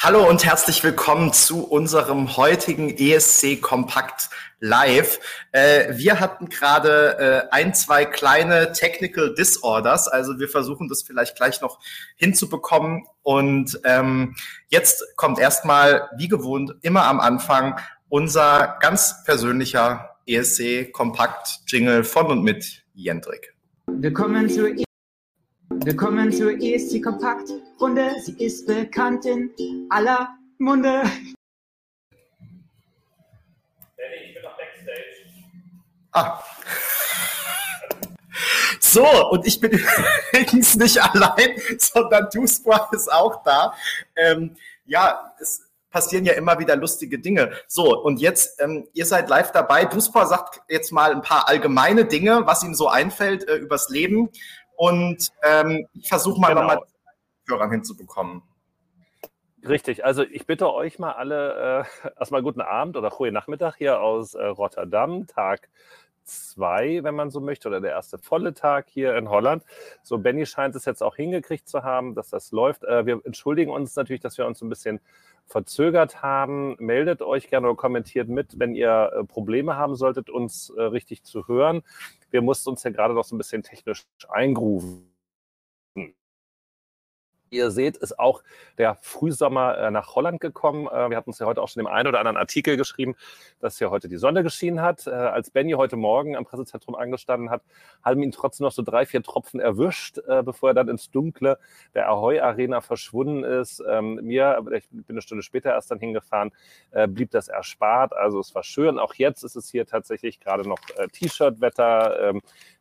Hallo und herzlich willkommen zu unserem heutigen ESC Kompakt Live. Äh, wir hatten gerade äh, ein, zwei kleine Technical Disorders, also wir versuchen das vielleicht gleich noch hinzubekommen. Und ähm, jetzt kommt erstmal, wie gewohnt, immer am Anfang unser ganz persönlicher ESC Kompakt Jingle von und mit Jendrik. Willkommen zur Willkommen zur ESC Kompakt Runde. Sie ist bekannt in aller Munde. Danny, ich bin noch Backstage. Ah. So, und ich bin übrigens nicht allein, sondern Duspor ist auch da. Ähm, ja, es passieren ja immer wieder lustige Dinge. So, und jetzt, ähm, ihr seid live dabei. Duspor sagt jetzt mal ein paar allgemeine Dinge, was ihm so einfällt äh, übers Leben. Und ähm, ich versuche mal genau. nochmal Hörern hinzubekommen. Richtig, also ich bitte euch mal alle äh, erstmal guten Abend oder guten Nachmittag hier aus äh, Rotterdam, Tag zwei, wenn man so möchte, oder der erste volle Tag hier in Holland. So, Benny scheint es jetzt auch hingekriegt zu haben, dass das läuft. Äh, wir entschuldigen uns natürlich, dass wir uns ein bisschen verzögert haben. Meldet euch gerne oder kommentiert mit, wenn ihr äh, Probleme haben solltet, uns äh, richtig zu hören. Wir mussten uns ja gerade noch so ein bisschen technisch eingrufen. Ihr seht, ist auch der Frühsommer äh, nach Holland gekommen. Äh, wir hatten uns ja heute auch schon im einen oder anderen Artikel geschrieben, dass hier heute die Sonne geschienen hat. Äh, als Benny heute Morgen am Pressezentrum angestanden hat, haben ihn trotzdem noch so drei, vier Tropfen erwischt, bevor er dann ins Dunkle der Ahoy Arena verschwunden ist. Ähm, mir, ich bin eine Stunde später erst dann hingefahren, blieb das erspart. Also es war schön. Auch jetzt ist es hier tatsächlich gerade noch T-Shirt-Wetter.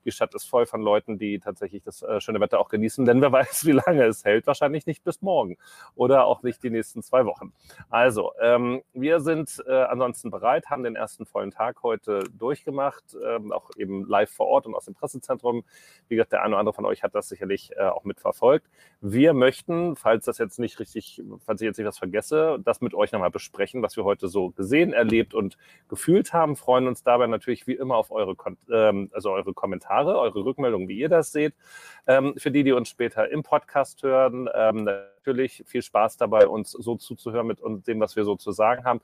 Die Stadt ist voll von Leuten, die tatsächlich das äh, schöne Wetter auch genießen, denn wer weiß, wie lange es hält. Wahrscheinlich nicht bis morgen oder auch nicht die nächsten zwei Wochen. Also, ähm, wir sind äh, ansonsten bereit, haben den ersten vollen Tag heute durchgemacht, ähm, auch eben live vor Ort und aus dem Pressezentrum. Wie gesagt, der eine oder andere von euch hat das sicherlich äh, auch mitverfolgt. Wir möchten, falls das jetzt nicht richtig, falls ich jetzt nicht was vergesse, das mit euch nochmal besprechen, was wir heute so gesehen, erlebt und gefühlt haben. Freuen uns dabei natürlich wie immer auf eure, ähm, also eure Kommentare Kommentare, eure Rückmeldungen, wie ihr das seht. Ähm, für die, die uns später im Podcast hören, ähm, natürlich viel Spaß dabei, uns so zuzuhören mit dem, was wir so zu sagen haben.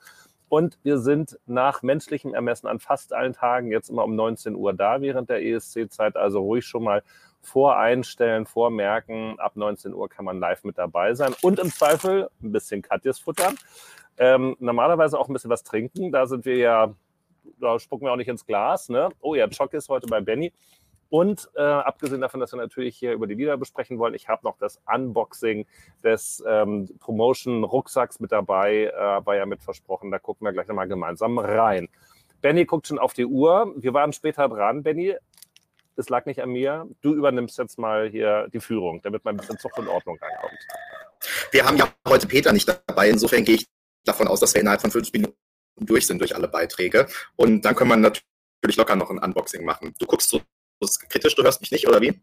Und wir sind nach menschlichem Ermessen an fast allen Tagen jetzt immer um 19 Uhr da während der ESC-Zeit. Also ruhig schon mal voreinstellen, vormerken. Ab 19 Uhr kann man live mit dabei sein und im Zweifel ein bisschen Katjes futtern. Ähm, normalerweise auch ein bisschen was trinken. Da sind wir ja, da spucken wir auch nicht ins Glas. Ne? Oh ja, Chock ist heute bei Benny. Und äh, abgesehen davon, dass wir natürlich hier über die Lieder besprechen wollen, ich habe noch das Unboxing des ähm, Promotion-Rucksacks mit dabei, äh, war ja mit versprochen. Da gucken wir gleich nochmal gemeinsam rein. Benny guckt schon auf die Uhr. Wir waren später dran. Benny, es lag nicht an mir. Du übernimmst jetzt mal hier die Führung, damit mal ein bisschen Zucht und Ordnung reinkommt. Wir haben ja heute Peter nicht dabei. Insofern gehe ich davon aus, dass wir innerhalb von fünf Minuten durch sind durch alle Beiträge. Und dann können wir natürlich locker noch ein Unboxing machen. Du guckst so kritisch, du hörst mich nicht, oder wie?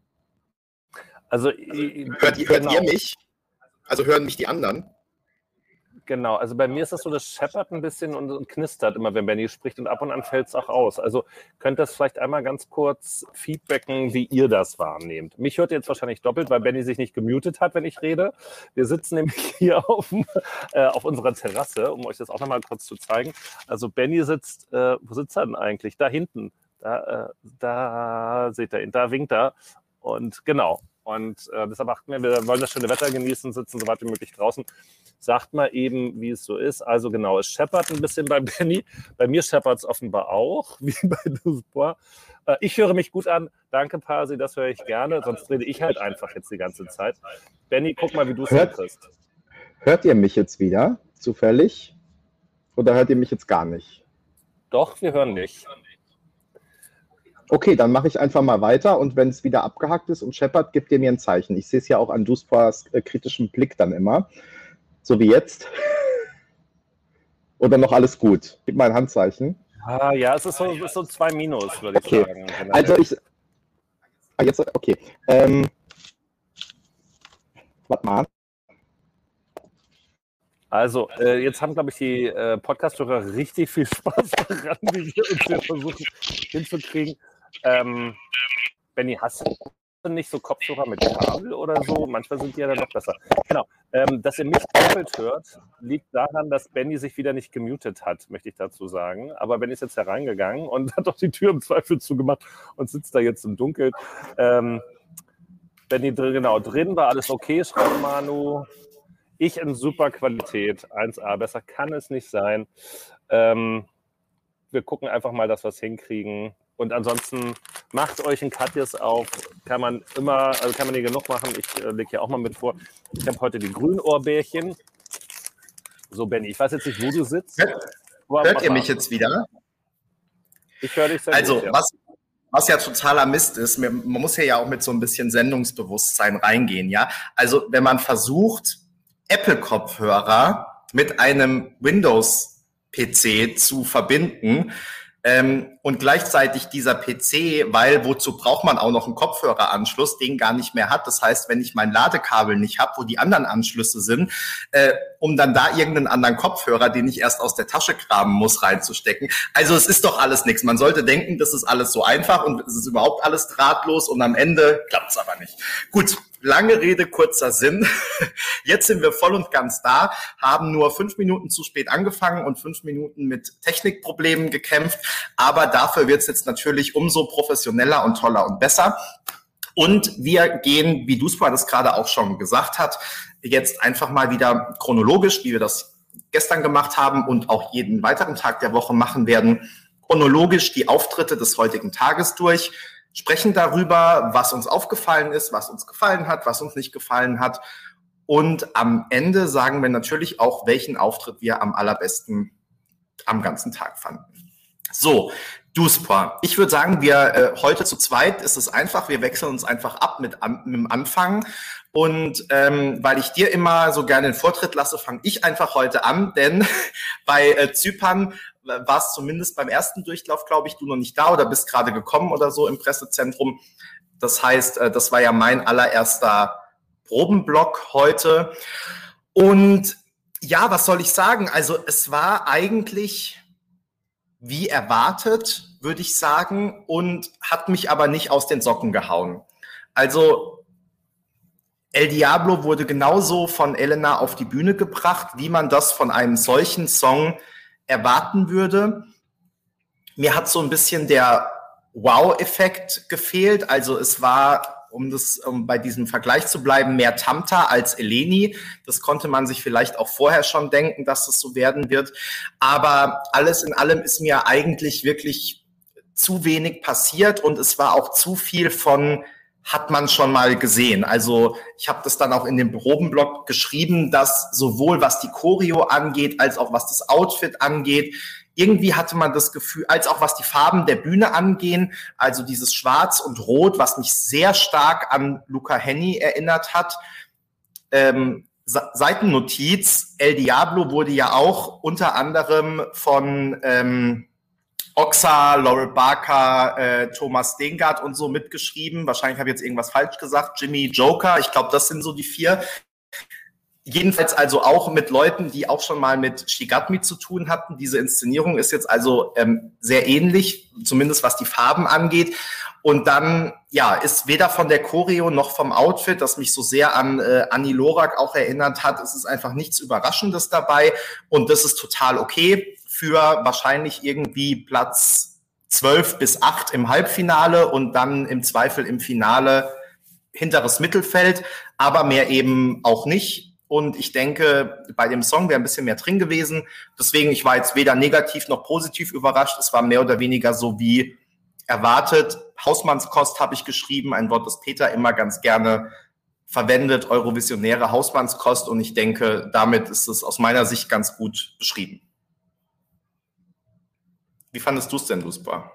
Also, hört, hört genau. ihr mich? Also hören mich die anderen? Genau, also bei mir ist das so, das scheppert ein bisschen und, und knistert immer, wenn Benny spricht und ab und an fällt es auch aus. Also könnt ihr das vielleicht einmal ganz kurz feedbacken, wie ihr das wahrnehmt. Mich hört ihr jetzt wahrscheinlich doppelt, weil Benny sich nicht gemutet hat, wenn ich rede. Wir sitzen nämlich hier auf, äh, auf unserer Terrasse, um euch das auch nochmal kurz zu zeigen. Also Benny sitzt, äh, wo sitzt er denn eigentlich? Da hinten da, äh, da seht ihr ihn, da winkt er. Und genau. Und äh, deshalb achten wir, wir wollen das schöne Wetter genießen, sitzen so weit wie möglich draußen. Sagt mal eben, wie es so ist. Also genau, es scheppert ein bisschen bei Benny. Bei mir scheppert es offenbar auch, wie bei Duspor. Äh, ich höre mich gut an. Danke, Pasi, das höre ich gerne. Sonst rede ich halt einfach jetzt die ganze Zeit. Benny, guck mal, wie du es kriegst. Hört ihr mich jetzt wieder, zufällig? Oder hört ihr mich jetzt gar nicht? Doch, wir hören dich. Okay, dann mache ich einfach mal weiter und wenn es wieder abgehackt ist und scheppert, gibt ihr mir ein Zeichen. Ich sehe es ja auch an Duspors äh, kritischem Blick dann immer. So wie jetzt. Oder noch alles gut? Gib mal ein Handzeichen. Ah, ja, es ist so, es ist so zwei Minus, würde ich okay. sagen. Also ich. Ah, jetzt, okay. Ähm, warte mal. Also, äh, jetzt haben, glaube ich, die äh, Podcast-Hörer richtig viel Spaß daran, wie wir uns hier versuchen hinzukriegen. Ähm, Benny, hast du nicht so Kopfhörer mit Kabel oder so? Manchmal sind die ja dann noch besser. Genau. Ähm, dass ihr mich doppelt hört, liegt daran, dass Benny sich wieder nicht gemutet hat, möchte ich dazu sagen. Aber Benny ist jetzt hereingegangen und hat doch die Tür im Zweifel zugemacht und sitzt da jetzt im Dunkeln. Ähm, Benny, genau, drin war alles okay, schreibt Manu. Ich in super Qualität, 1A, besser kann es nicht sein. Ähm, wir gucken einfach mal, dass wir es hinkriegen. Und ansonsten macht euch ein Katjes auf. Kann man immer, also kann man hier genug machen. Ich äh, lege hier auch mal mit vor. Ich habe heute die Grünohrbärchen. So, Benny, ich weiß jetzt nicht, wo du sitzt. Hört, hört ihr mich jetzt wieder? Ich höre dich sehr Also, gut, ja. was, was ja totaler Mist ist, man muss hier ja auch mit so ein bisschen Sendungsbewusstsein reingehen, ja. Also, wenn man versucht, Apple-Kopfhörer mit einem Windows-PC zu verbinden, ähm, und gleichzeitig dieser PC, weil wozu braucht man auch noch einen Kopfhöreranschluss, den gar nicht mehr hat. Das heißt, wenn ich mein Ladekabel nicht habe, wo die anderen Anschlüsse sind, äh, um dann da irgendeinen anderen Kopfhörer, den ich erst aus der Tasche graben muss, reinzustecken. Also es ist doch alles nichts. Man sollte denken, das ist alles so einfach und es ist überhaupt alles drahtlos und am Ende klappt es aber nicht. Gut, lange Rede, kurzer Sinn. Jetzt sind wir voll und ganz da, haben nur fünf Minuten zu spät angefangen und fünf Minuten mit Technikproblemen gekämpft. Aber dafür wird es jetzt natürlich umso professioneller und toller und besser. Und wir gehen, wie Duspa das gerade auch schon gesagt hat, jetzt einfach mal wieder chronologisch, wie wir das gestern gemacht haben und auch jeden weiteren Tag der Woche machen werden, chronologisch die Auftritte des heutigen Tages durch, sprechen darüber, was uns aufgefallen ist, was uns gefallen hat, was uns nicht gefallen hat. Und am Ende sagen wir natürlich auch, welchen Auftritt wir am allerbesten am ganzen Tag fanden. So, Duspa. Ich würde sagen, wir äh, heute zu zweit ist es einfach. Wir wechseln uns einfach ab mit, an, mit dem Anfang. Und ähm, weil ich dir immer so gerne den Vortritt lasse, fange ich einfach heute an, denn bei äh, Zypern war es zumindest beim ersten Durchlauf, glaube ich, du noch nicht da oder bist gerade gekommen oder so im Pressezentrum. Das heißt, äh, das war ja mein allererster Probenblock heute. Und ja, was soll ich sagen? Also es war eigentlich wie erwartet, würde ich sagen, und hat mich aber nicht aus den Socken gehauen. Also El Diablo wurde genauso von Elena auf die Bühne gebracht, wie man das von einem solchen Song erwarten würde. Mir hat so ein bisschen der Wow-Effekt gefehlt. Also es war um das, um bei diesem Vergleich zu bleiben, mehr Tamta als Eleni. Das konnte man sich vielleicht auch vorher schon denken, dass das so werden wird. Aber alles in allem ist mir eigentlich wirklich zu wenig passiert und es war auch zu viel von hat man schon mal gesehen. Also ich habe das dann auch in dem Probenblog geschrieben, dass sowohl was die Choreo angeht, als auch was das Outfit angeht, irgendwie hatte man das Gefühl, als auch was die Farben der Bühne angehen, also dieses Schwarz und Rot, was mich sehr stark an Luca Henny erinnert hat. Ähm, Seitennotiz, El Diablo wurde ja auch unter anderem von ähm, Oxa, Laurel Barker, äh, Thomas Stengard und so mitgeschrieben. Wahrscheinlich habe ich jetzt irgendwas falsch gesagt. Jimmy Joker, ich glaube, das sind so die vier. Jedenfalls also auch mit Leuten, die auch schon mal mit Shigatmi zu tun hatten. Diese Inszenierung ist jetzt also ähm, sehr ähnlich, zumindest was die Farben angeht. Und dann, ja, ist weder von der Choreo noch vom Outfit, das mich so sehr an äh, Annie Lorak auch erinnert hat, es ist einfach nichts Überraschendes dabei. Und das ist total okay für wahrscheinlich irgendwie Platz 12 bis 8 im Halbfinale und dann im Zweifel im Finale hinteres Mittelfeld, aber mehr eben auch nicht. Und ich denke, bei dem Song wäre ein bisschen mehr drin gewesen. Deswegen, ich war jetzt weder negativ noch positiv überrascht. Es war mehr oder weniger so wie erwartet. Hausmannskost habe ich geschrieben, ein Wort, das Peter immer ganz gerne verwendet, Eurovisionäre Hausmannskost. Und ich denke, damit ist es aus meiner Sicht ganz gut beschrieben. Wie fandest du es denn, Luspa?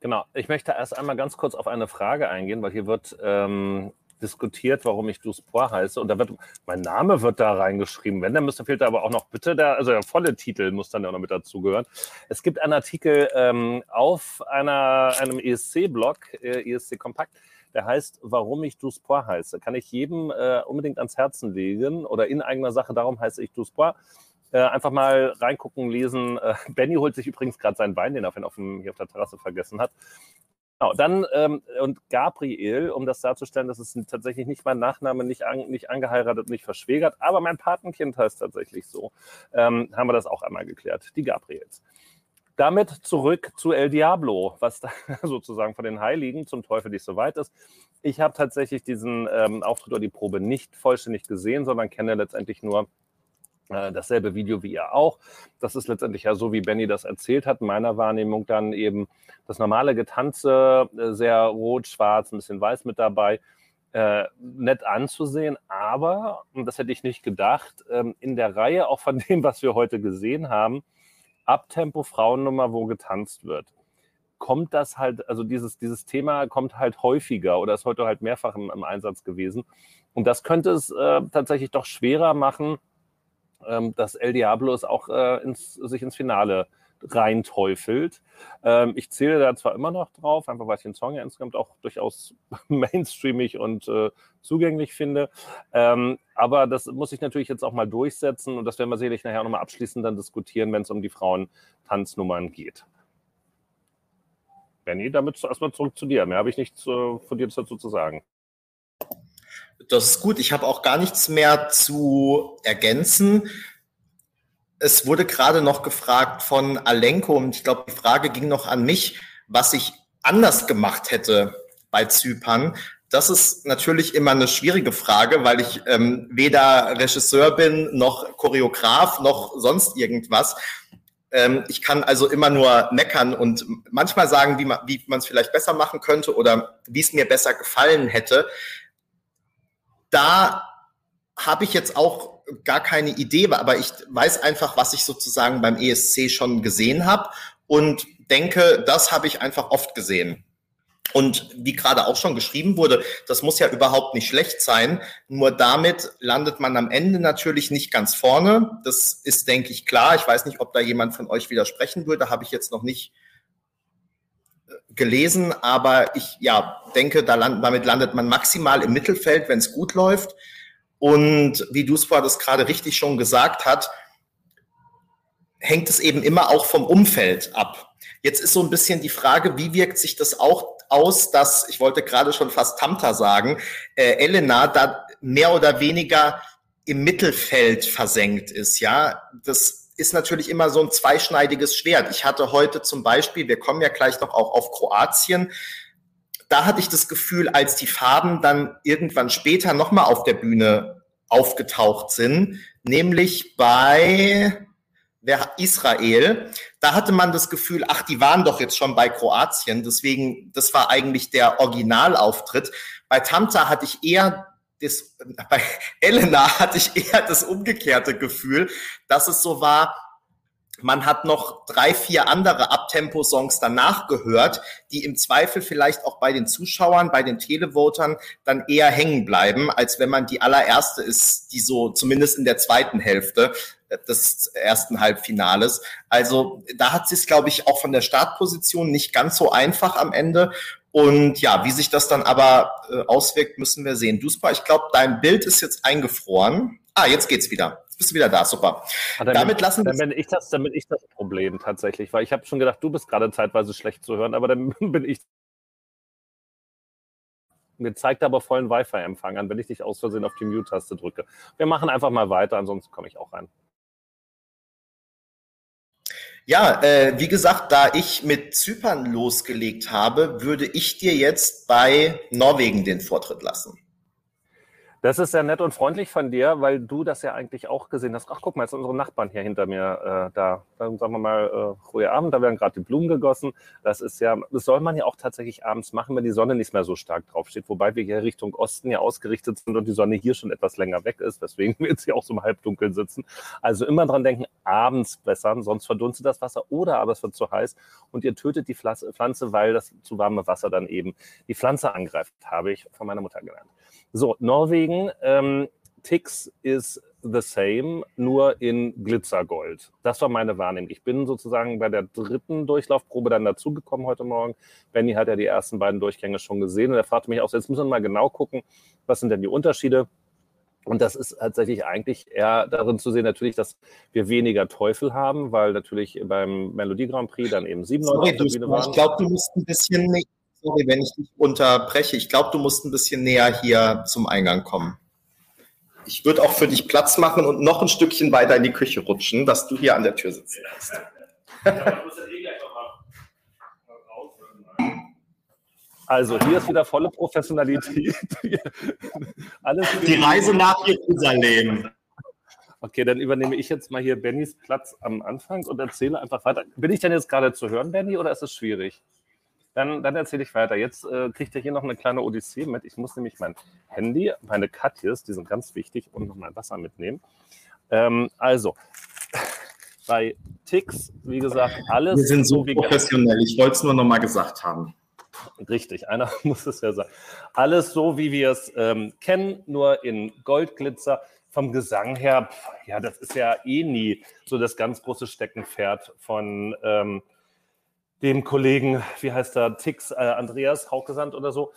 Genau, ich möchte erst einmal ganz kurz auf eine Frage eingehen, weil hier wird ähm, diskutiert, warum ich Dusport heiße. Und da wird, mein Name wird da reingeschrieben. Wenn, dann müsste fehlt da aber auch noch bitte der, also der volle Titel muss dann ja noch mit dazugehören. Es gibt einen Artikel ähm, auf einer, einem ESC-Blog, äh, ESC Kompakt, der heißt, warum ich Dusport heiße. Kann ich jedem äh, unbedingt ans Herzen legen oder in eigener Sache, darum heiße ich Dusport. Äh, einfach mal reingucken, lesen. Äh, Benny holt sich übrigens gerade seinen Wein, den er auf dem, hier auf der Terrasse vergessen hat. Genau, dann ähm, und Gabriel, um das darzustellen, das ist tatsächlich nicht mein Nachname, nicht, an, nicht angeheiratet, nicht verschwägert, aber mein Patenkind heißt tatsächlich so. Ähm, haben wir das auch einmal geklärt, die Gabriels. Damit zurück zu El Diablo, was da sozusagen von den Heiligen zum Teufel nicht so weit ist. Ich habe tatsächlich diesen ähm, Auftritt oder die Probe nicht vollständig gesehen, sondern kenne letztendlich nur dasselbe Video wie ihr auch. Das ist letztendlich ja so, wie Benny das erzählt hat. In meiner Wahrnehmung dann eben das normale Getanze, äh, sehr rot, schwarz, ein bisschen weiß mit dabei. Äh, nett anzusehen, aber, und das hätte ich nicht gedacht, ähm, in der Reihe auch von dem, was wir heute gesehen haben, Abtempo Frauennummer, wo getanzt wird, kommt das halt, also dieses, dieses Thema kommt halt häufiger oder ist heute halt mehrfach im, im Einsatz gewesen. Und das könnte es äh, tatsächlich doch schwerer machen, ähm, dass El Diablo es auch äh, ins, sich ins Finale reinteufelt. Ähm, ich zähle da zwar immer noch drauf, einfach weil ich den Song ja insgesamt auch durchaus mainstreamig und äh, zugänglich finde. Ähm, aber das muss ich natürlich jetzt auch mal durchsetzen und das werden wir sicherlich nachher nochmal abschließend dann diskutieren, wenn es um die Frauentanznummern geht. Benny, damit erstmal zurück zu dir. Mehr habe ich nichts äh, von dir dazu zu sagen. Das ist gut. Ich habe auch gar nichts mehr zu ergänzen. Es wurde gerade noch gefragt von Alenko und ich glaube, die Frage ging noch an mich, was ich anders gemacht hätte bei Zypern. Das ist natürlich immer eine schwierige Frage, weil ich ähm, weder Regisseur bin, noch Choreograf, noch sonst irgendwas. Ähm, ich kann also immer nur meckern und manchmal sagen, wie man wie man es vielleicht besser machen könnte oder wie es mir besser gefallen hätte da habe ich jetzt auch gar keine Idee, aber ich weiß einfach, was ich sozusagen beim ESC schon gesehen habe und denke, das habe ich einfach oft gesehen. Und wie gerade auch schon geschrieben wurde, das muss ja überhaupt nicht schlecht sein. Nur damit landet man am Ende natürlich nicht ganz vorne. Das ist, denke ich, klar. Ich weiß nicht, ob da jemand von euch widersprechen würde. Habe ich jetzt noch nicht gelesen, aber ich ja denke, da land, damit landet man maximal im Mittelfeld, wenn es gut läuft. Und wie Duspa das gerade richtig schon gesagt hat, hängt es eben immer auch vom Umfeld ab. Jetzt ist so ein bisschen die Frage, wie wirkt sich das auch aus, dass, ich wollte gerade schon fast Tamta sagen, äh, Elena da mehr oder weniger im Mittelfeld versenkt ist, ja. Das ist natürlich immer so ein zweischneidiges Schwert. Ich hatte heute zum Beispiel, wir kommen ja gleich noch auch auf Kroatien, da hatte ich das Gefühl, als die Farben dann irgendwann später nochmal auf der Bühne aufgetaucht sind, nämlich bei Israel, da hatte man das Gefühl, ach, die waren doch jetzt schon bei Kroatien, deswegen, das war eigentlich der Originalauftritt. Bei Tamta hatte ich eher das, bei Elena hatte ich eher das umgekehrte Gefühl, dass es so war, man hat noch drei, vier andere Abtempo-Songs danach gehört, die im Zweifel vielleicht auch bei den Zuschauern, bei den Televotern dann eher hängen bleiben, als wenn man die allererste ist, die so zumindest in der zweiten Hälfte des ersten Halbfinales. Also da hat sie es, glaube ich, auch von der Startposition nicht ganz so einfach am Ende. Und ja, wie sich das dann aber äh, auswirkt, müssen wir sehen. Duspa, ich glaube, dein Bild ist jetzt eingefroren. Ah, jetzt geht's wieder. Jetzt bist du wieder da, super. Ah, dann damit bin, lassen dann bin ich das, dann bin ich das Problem tatsächlich, weil ich habe schon gedacht, du bist gerade zeitweise schlecht zu hören, aber dann bin ich. Mir zeigt aber vollen Wi-Fi-Empfang an, wenn ich dich aus Versehen auf die Mute-Taste drücke. Wir machen einfach mal weiter, ansonsten komme ich auch rein. Ja, äh, wie gesagt, da ich mit Zypern losgelegt habe, würde ich dir jetzt bei Norwegen den Vortritt lassen. Das ist sehr nett und freundlich von dir, weil du das ja eigentlich auch gesehen hast. Ach, guck mal, jetzt sind unsere Nachbarn hier hinter mir äh, da. Dann sagen wir mal, äh, ruhiger Abend, da werden gerade die Blumen gegossen. Das ist ja, das soll man ja auch tatsächlich abends machen, wenn die Sonne nicht mehr so stark draufsteht. Wobei wir hier Richtung Osten ja ausgerichtet sind und die Sonne hier schon etwas länger weg ist, weswegen wir jetzt hier auch so im Halbdunkeln sitzen. Also immer dran denken, abends bessern, sonst verdunstet das Wasser oder aber es wird zu heiß und ihr tötet die Pflanze, weil das zu warme Wasser dann eben die Pflanze angreift, habe ich von meiner Mutter gelernt. So, Norwegen, ähm, Tix ist the same, nur in Glitzergold. Das war meine Wahrnehmung. Ich bin sozusagen bei der dritten Durchlaufprobe dann dazugekommen heute Morgen. Benny hat ja die ersten beiden Durchgänge schon gesehen und er fragte mich auch, jetzt müssen wir mal genau gucken, was sind denn die Unterschiede? Und das ist tatsächlich eigentlich eher darin zu sehen, natürlich, dass wir weniger Teufel haben, weil natürlich beim Melodie Grand Prix dann eben sieben Leute Sorry, waren. Ich glaube, du musst ein bisschen sorry, wenn ich dich unterbreche. Ich glaube, du musst ein bisschen näher hier zum Eingang kommen. Ich würde auch für dich Platz machen und noch ein Stückchen weiter in die Küche rutschen, dass du hier an der Tür sitzen kannst. Also hier ist wieder volle Professionalität. Alles die Reise nach Jerusalem. Okay, dann übernehme ich jetzt mal hier Bennys Platz am Anfang und erzähle einfach weiter. Bin ich denn jetzt gerade zu hören, Benny, oder ist es schwierig? Dann, dann erzähle ich weiter. Jetzt äh, kriegt ihr hier noch eine kleine Odyssee mit. Ich muss nämlich mein Handy, meine Katjes, die sind ganz wichtig, und noch mein Wasser mitnehmen. Ähm, also, bei Ticks, wie gesagt, alles. Wir sind so, professionell. Ich wollte es nur noch mal gesagt haben. Richtig, einer muss es ja sein. Alles so, wie wir es ähm, kennen, nur in Goldglitzer vom Gesang her, ja, das ist ja eh nie so das ganz große Steckenpferd von ähm, dem Kollegen, wie heißt er, Tix, äh, Andreas Haukesandt oder so.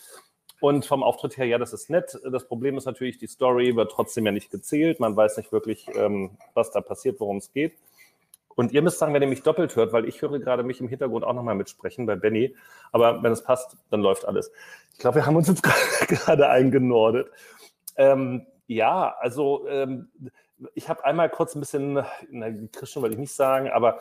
Und vom Auftritt her, ja, das ist nett. Das Problem ist natürlich, die Story wird trotzdem ja nicht gezählt. Man weiß nicht wirklich, ähm, was da passiert, worum es geht. Und ihr müsst sagen, wenn ihr mich doppelt hört, weil ich höre gerade mich im Hintergrund auch nochmal mitsprechen bei Benny. Aber wenn es passt, dann läuft alles. Ich glaube, wir haben uns jetzt gerade eingenordet. Ähm, ja, also ähm, ich habe einmal kurz ein bisschen, na, Christian wollte ich nicht sagen, aber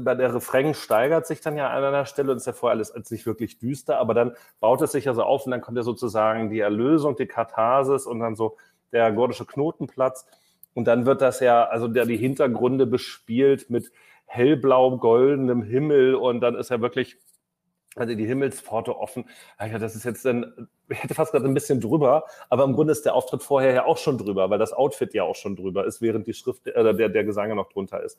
bei der Refrain steigert sich dann ja an einer Stelle und ist ja vorher alles nicht wirklich düster, aber dann baut es sich ja so auf und dann kommt ja sozusagen die Erlösung, die Katharsis und dann so der gordische Knotenplatz. Und dann wird das ja, also der die Hintergründe bespielt mit hellblau-goldenem Himmel und dann ist ja wirklich also die Himmelspforte offen. Ja, das ist jetzt dann, ich hätte fast gerade ein bisschen drüber, aber im Grunde ist der Auftritt vorher ja auch schon drüber, weil das Outfit ja auch schon drüber ist, während die Schrift, äh, der, der Gesang noch drunter ist.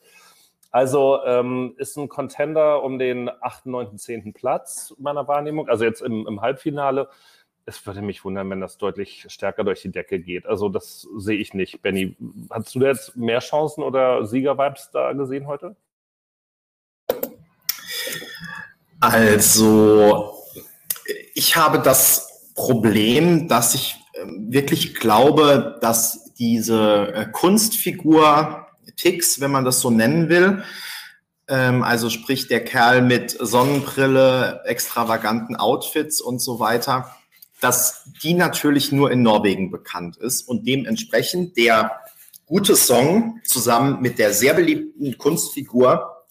Also ähm, ist ein Contender um den 8., 9., 10. Platz meiner Wahrnehmung, also jetzt im, im Halbfinale. Es würde mich wundern, wenn das deutlich stärker durch die Decke geht. Also das sehe ich nicht. Benny, hast du jetzt mehr Chancen oder Siegervibes da gesehen heute? Also, ich habe das Problem, dass ich ähm, wirklich glaube, dass diese äh, Kunstfigur Tix, wenn man das so nennen will, ähm, also sprich der Kerl mit Sonnenbrille, extravaganten Outfits und so weiter, dass die natürlich nur in Norwegen bekannt ist und dementsprechend der gute Song zusammen mit der sehr beliebten Kunstfigur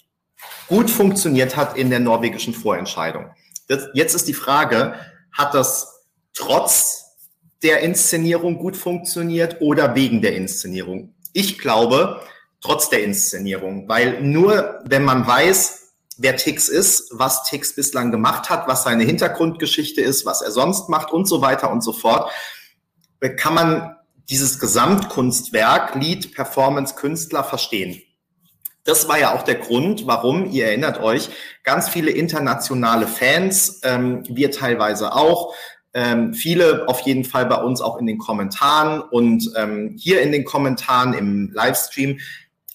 gut funktioniert hat in der norwegischen Vorentscheidung. Das, jetzt ist die Frage, hat das trotz der Inszenierung gut funktioniert oder wegen der Inszenierung? Ich glaube, trotz der Inszenierung, weil nur wenn man weiß, wer Tix ist, was Tix bislang gemacht hat, was seine Hintergrundgeschichte ist, was er sonst macht und so weiter und so fort, kann man dieses Gesamtkunstwerk, Lied, Performance, Künstler verstehen. Das war ja auch der Grund, warum, ihr erinnert euch, ganz viele internationale Fans, ähm, wir teilweise auch, ähm, viele auf jeden Fall bei uns auch in den Kommentaren und ähm, hier in den Kommentaren im Livestream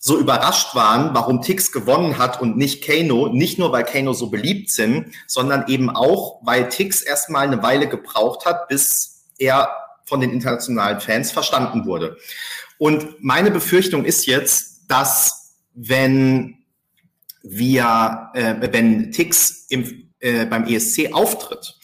so überrascht waren, warum Tix gewonnen hat und nicht Kano, nicht nur weil Kano so beliebt sind, sondern eben auch, weil Tix erstmal eine Weile gebraucht hat, bis er von den internationalen Fans verstanden wurde. Und meine Befürchtung ist jetzt, dass wenn wir, äh, wenn Tix im, äh, beim ESC auftritt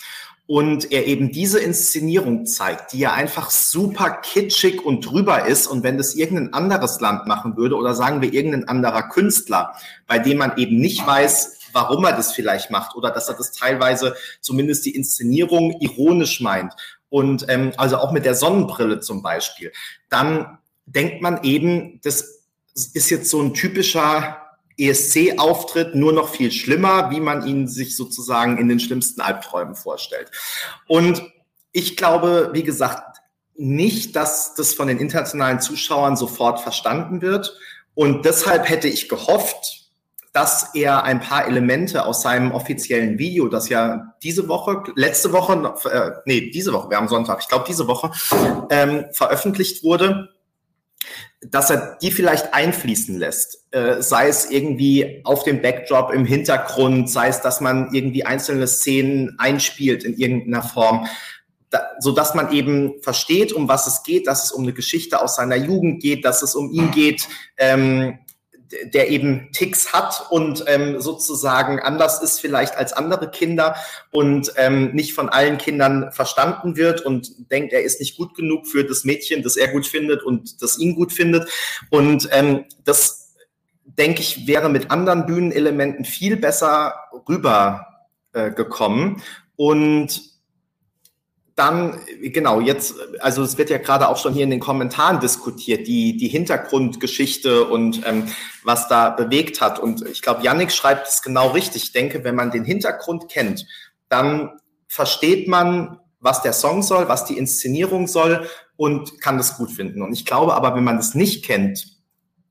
und er eben diese Inszenierung zeigt, die ja einfach super kitschig und drüber ist. Und wenn das irgendein anderes Land machen würde oder sagen wir irgendein anderer Künstler, bei dem man eben nicht weiß, warum er das vielleicht macht oder dass er das teilweise zumindest die Inszenierung ironisch meint. Und ähm, also auch mit der Sonnenbrille zum Beispiel, dann denkt man eben, das ist jetzt so ein typischer ESC-Auftritt nur noch viel schlimmer, wie man ihn sich sozusagen in den schlimmsten Albträumen vorstellt. Und ich glaube, wie gesagt, nicht, dass das von den internationalen Zuschauern sofort verstanden wird. Und deshalb hätte ich gehofft, dass er ein paar Elemente aus seinem offiziellen Video, das ja diese Woche, letzte Woche, äh, nee, diese Woche, wir haben Sonntag, ich glaube diese Woche, ähm, veröffentlicht wurde, dass er die vielleicht einfließen lässt, äh, sei es irgendwie auf dem Backdrop im Hintergrund, sei es, dass man irgendwie einzelne Szenen einspielt in irgendeiner Form, da, so dass man eben versteht, um was es geht, dass es um eine Geschichte aus seiner Jugend geht, dass es um ihn geht, ähm, der eben Ticks hat und ähm, sozusagen anders ist vielleicht als andere Kinder und ähm, nicht von allen Kindern verstanden wird und denkt, er ist nicht gut genug für das Mädchen, das er gut findet und das ihn gut findet. Und ähm, das, denke ich, wäre mit anderen Bühnenelementen viel besser rübergekommen. Äh, und dann, genau, jetzt, also es wird ja gerade auch schon hier in den Kommentaren diskutiert, die, die Hintergrundgeschichte und ähm, was da bewegt hat. Und ich glaube, Yannick schreibt es genau richtig. Ich denke, wenn man den Hintergrund kennt, dann versteht man, was der Song soll, was die Inszenierung soll und kann das gut finden. Und ich glaube aber, wenn man das nicht kennt,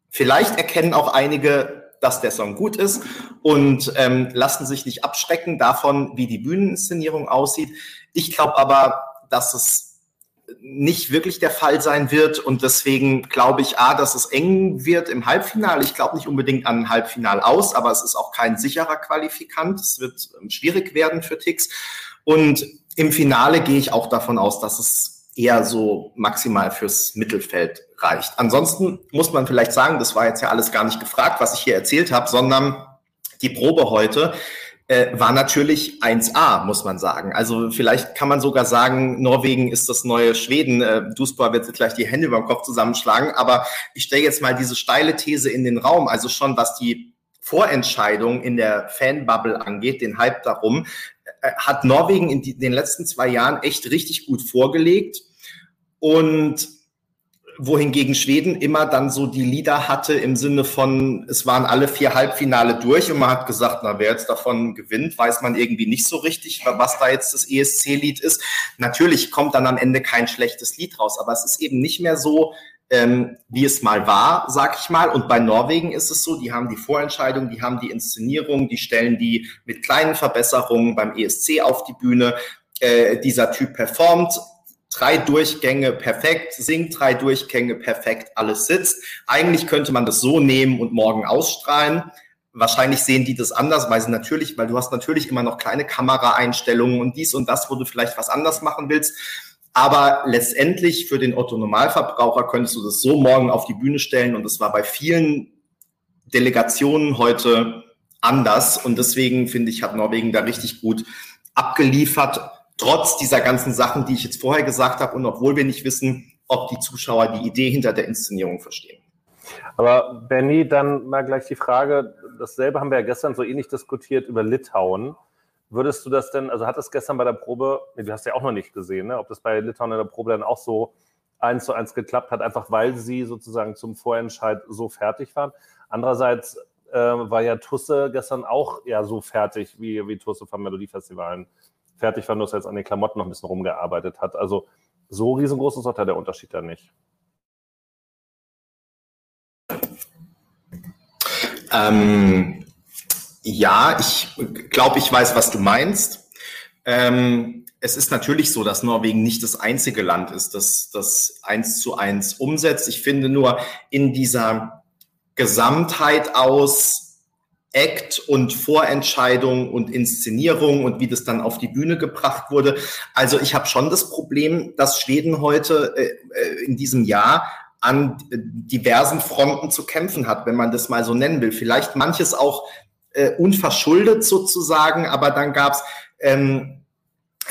vielleicht erkennen auch einige, dass der Song gut ist und ähm, lassen sich nicht abschrecken davon, wie die Bühneninszenierung aussieht. Ich glaube aber, dass es nicht wirklich der Fall sein wird und deswegen glaube ich, a, dass es eng wird im Halbfinale. Ich glaube nicht unbedingt an ein Halbfinal aus, aber es ist auch kein sicherer Qualifikant. Es wird ähm, schwierig werden für Tix. Und im Finale gehe ich auch davon aus, dass es eher so maximal fürs Mittelfeld reicht. Ansonsten muss man vielleicht sagen, das war jetzt ja alles gar nicht gefragt, was ich hier erzählt habe, sondern die Probe heute äh, war natürlich 1A, muss man sagen. Also vielleicht kann man sogar sagen, Norwegen ist das neue Schweden. Äh, Duisburg wird jetzt gleich die Hände über den Kopf zusammenschlagen. Aber ich stelle jetzt mal diese steile These in den Raum. Also schon, was die Vorentscheidung in der Fanbubble angeht, den Hype darum, hat Norwegen in den letzten zwei Jahren echt richtig gut vorgelegt. Und wohingegen Schweden immer dann so die Lieder hatte im Sinne von, es waren alle vier Halbfinale durch und man hat gesagt, na, wer jetzt davon gewinnt, weiß man irgendwie nicht so richtig, was da jetzt das ESC-Lied ist. Natürlich kommt dann am Ende kein schlechtes Lied raus, aber es ist eben nicht mehr so, ähm, wie es mal war, sag ich mal. Und bei Norwegen ist es so, die haben die Vorentscheidung, die haben die Inszenierung, die stellen die mit kleinen Verbesserungen beim ESC auf die Bühne. Äh, dieser Typ performt, drei Durchgänge perfekt, singt drei Durchgänge perfekt, alles sitzt. Eigentlich könnte man das so nehmen und morgen ausstrahlen. Wahrscheinlich sehen die das anders, weil sie natürlich, weil du hast natürlich immer noch kleine Kameraeinstellungen und dies und das, wo du vielleicht was anders machen willst. Aber letztendlich für den Otto Normalverbraucher könntest du das so morgen auf die Bühne stellen und das war bei vielen Delegationen heute anders und deswegen finde ich, hat Norwegen da richtig gut abgeliefert trotz dieser ganzen Sachen, die ich jetzt vorher gesagt habe und obwohl wir nicht wissen, ob die Zuschauer die Idee hinter der Inszenierung verstehen. Aber Benny, dann mal gleich die Frage, dasselbe haben wir ja gestern so ähnlich diskutiert über Litauen. Würdest du das denn, also hat es gestern bei der Probe, du hast ja auch noch nicht gesehen, ne, ob das bei Litauen in der Probe dann auch so eins zu eins geklappt hat, einfach weil sie sozusagen zum Vorentscheid so fertig waren. Andererseits äh, war ja Tusse gestern auch ja so fertig wie, wie Tusse vom Melodiefestivalen fertig war, nur dass er jetzt an den Klamotten noch ein bisschen rumgearbeitet hat. Also so riesengroß ist auch der Unterschied da nicht. Ähm, ja, ich glaube, ich weiß, was du meinst. Ähm, es ist natürlich so, dass Norwegen nicht das einzige Land ist, das das eins zu eins umsetzt. Ich finde nur in dieser Gesamtheit aus Act und Vorentscheidung und Inszenierung und wie das dann auf die Bühne gebracht wurde. Also ich habe schon das Problem, dass Schweden heute äh, äh, in diesem Jahr an diversen Fronten zu kämpfen hat, wenn man das mal so nennen will. Vielleicht manches auch äh, unverschuldet sozusagen, aber dann gab's ähm,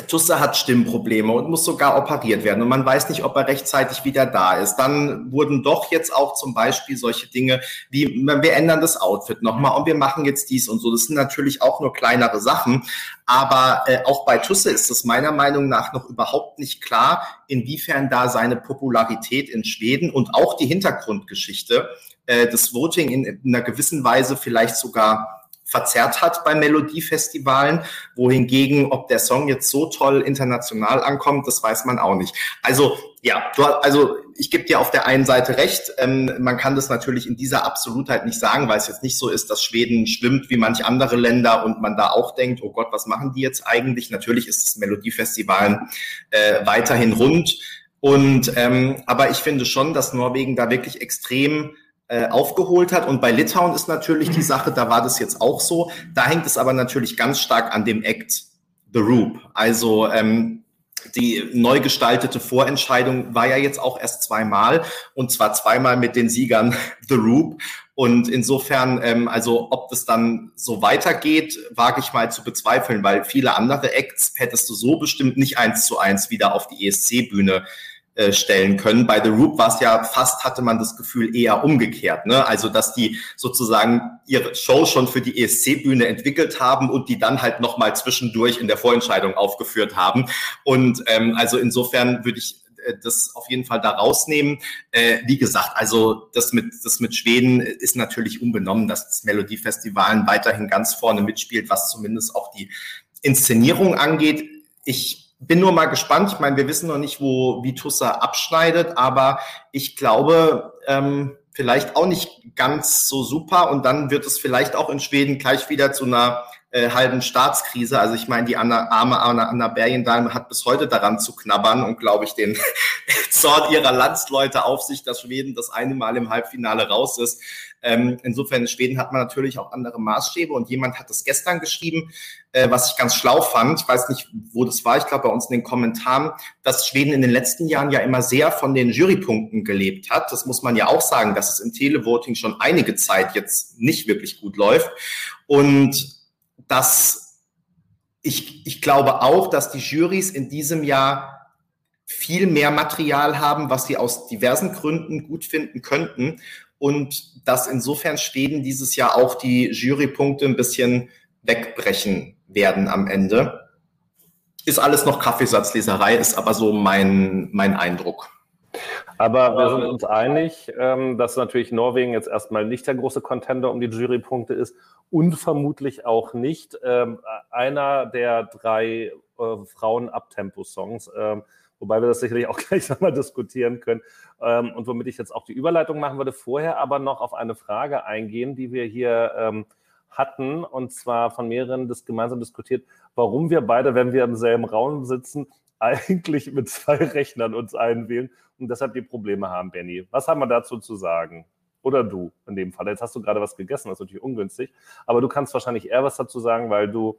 Tusse hat Stimmprobleme und muss sogar operiert werden und man weiß nicht, ob er rechtzeitig wieder da ist. Dann wurden doch jetzt auch zum Beispiel solche Dinge wie, wir ändern das Outfit nochmal und wir machen jetzt dies und so. Das sind natürlich auch nur kleinere Sachen, aber äh, auch bei Tusse ist es meiner Meinung nach noch überhaupt nicht klar, inwiefern da seine Popularität in Schweden und auch die Hintergrundgeschichte äh, des Voting in, in einer gewissen Weise vielleicht sogar verzerrt hat bei Melodiefestivalen, wohingegen, ob der Song jetzt so toll international ankommt, das weiß man auch nicht. Also ja, du, also ich gebe dir auf der einen Seite recht, ähm, man kann das natürlich in dieser Absolutheit nicht sagen, weil es jetzt nicht so ist, dass Schweden schwimmt wie manch andere Länder und man da auch denkt, oh Gott, was machen die jetzt eigentlich? Natürlich ist das Melodiefestival äh, weiterhin rund. Und ähm, aber ich finde schon, dass Norwegen da wirklich extrem äh, aufgeholt hat. Und bei Litauen ist natürlich die Sache, da war das jetzt auch so. Da hängt es aber natürlich ganz stark an dem Act The Roop. Also ähm, die neu gestaltete Vorentscheidung war ja jetzt auch erst zweimal und zwar zweimal mit den Siegern The Roop. Und insofern, ähm, also ob das dann so weitergeht, wage ich mal zu bezweifeln, weil viele andere Acts hättest du so bestimmt nicht eins zu eins wieder auf die ESC-Bühne äh, stellen können. Bei The Roop war es ja fast, hatte man das Gefühl, eher umgekehrt. Ne? Also, dass die sozusagen ihre Show schon für die ESC-Bühne entwickelt haben und die dann halt nochmal zwischendurch in der Vorentscheidung aufgeführt haben. Und ähm, also insofern würde ich äh, das auf jeden Fall da rausnehmen. Äh, wie gesagt, also das mit, das mit Schweden ist natürlich unbenommen, dass das Melodiefestivalen weiterhin ganz vorne mitspielt, was zumindest auch die Inszenierung angeht. Ich bin nur mal gespannt. Ich meine, wir wissen noch nicht, wo Vitussa abschneidet, aber ich glaube, ähm, vielleicht auch nicht ganz so super. Und dann wird es vielleicht auch in Schweden gleich wieder zu einer äh, halben Staatskrise. Also ich meine, die Anna, arme Anna, Anna Bergendahl hat bis heute daran zu knabbern und glaube ich den Zorn ihrer Landsleute auf sich, dass Schweden das eine Mal im Halbfinale raus ist. Ähm, insofern in Schweden hat man natürlich auch andere Maßstäbe und jemand hat es gestern geschrieben, äh, was ich ganz schlau fand. Ich weiß nicht, wo das war. Ich glaube, bei uns in den Kommentaren, dass Schweden in den letzten Jahren ja immer sehr von den Jurypunkten gelebt hat. Das muss man ja auch sagen, dass es im Televoting schon einige Zeit jetzt nicht wirklich gut läuft. Und dass ich, ich glaube auch, dass die Jurys in diesem Jahr viel mehr Material haben, was sie aus diversen Gründen gut finden könnten. Und dass insofern Schweden dieses Jahr auch die Jurypunkte ein bisschen wegbrechen werden am Ende. Ist alles noch Kaffeesatzleserei, ist aber so mein, mein Eindruck. Aber wir sind uns einig, ähm, dass natürlich Norwegen jetzt erstmal nicht der große Contender um die Jurypunkte ist und vermutlich auch nicht ähm, einer der drei äh, Frauen-Abtempo-Songs, ähm, wobei wir das sicherlich auch gleich nochmal diskutieren können. Und womit ich jetzt auch die Überleitung machen würde, vorher aber noch auf eine Frage eingehen, die wir hier hatten, und zwar von mehreren das gemeinsam diskutiert, warum wir beide, wenn wir im selben Raum sitzen, eigentlich mit zwei Rechnern uns einwählen und deshalb die Probleme haben, Benny. Was haben wir dazu zu sagen? Oder du in dem Fall. Jetzt hast du gerade was gegessen, das ist natürlich ungünstig, aber du kannst wahrscheinlich eher was dazu sagen, weil du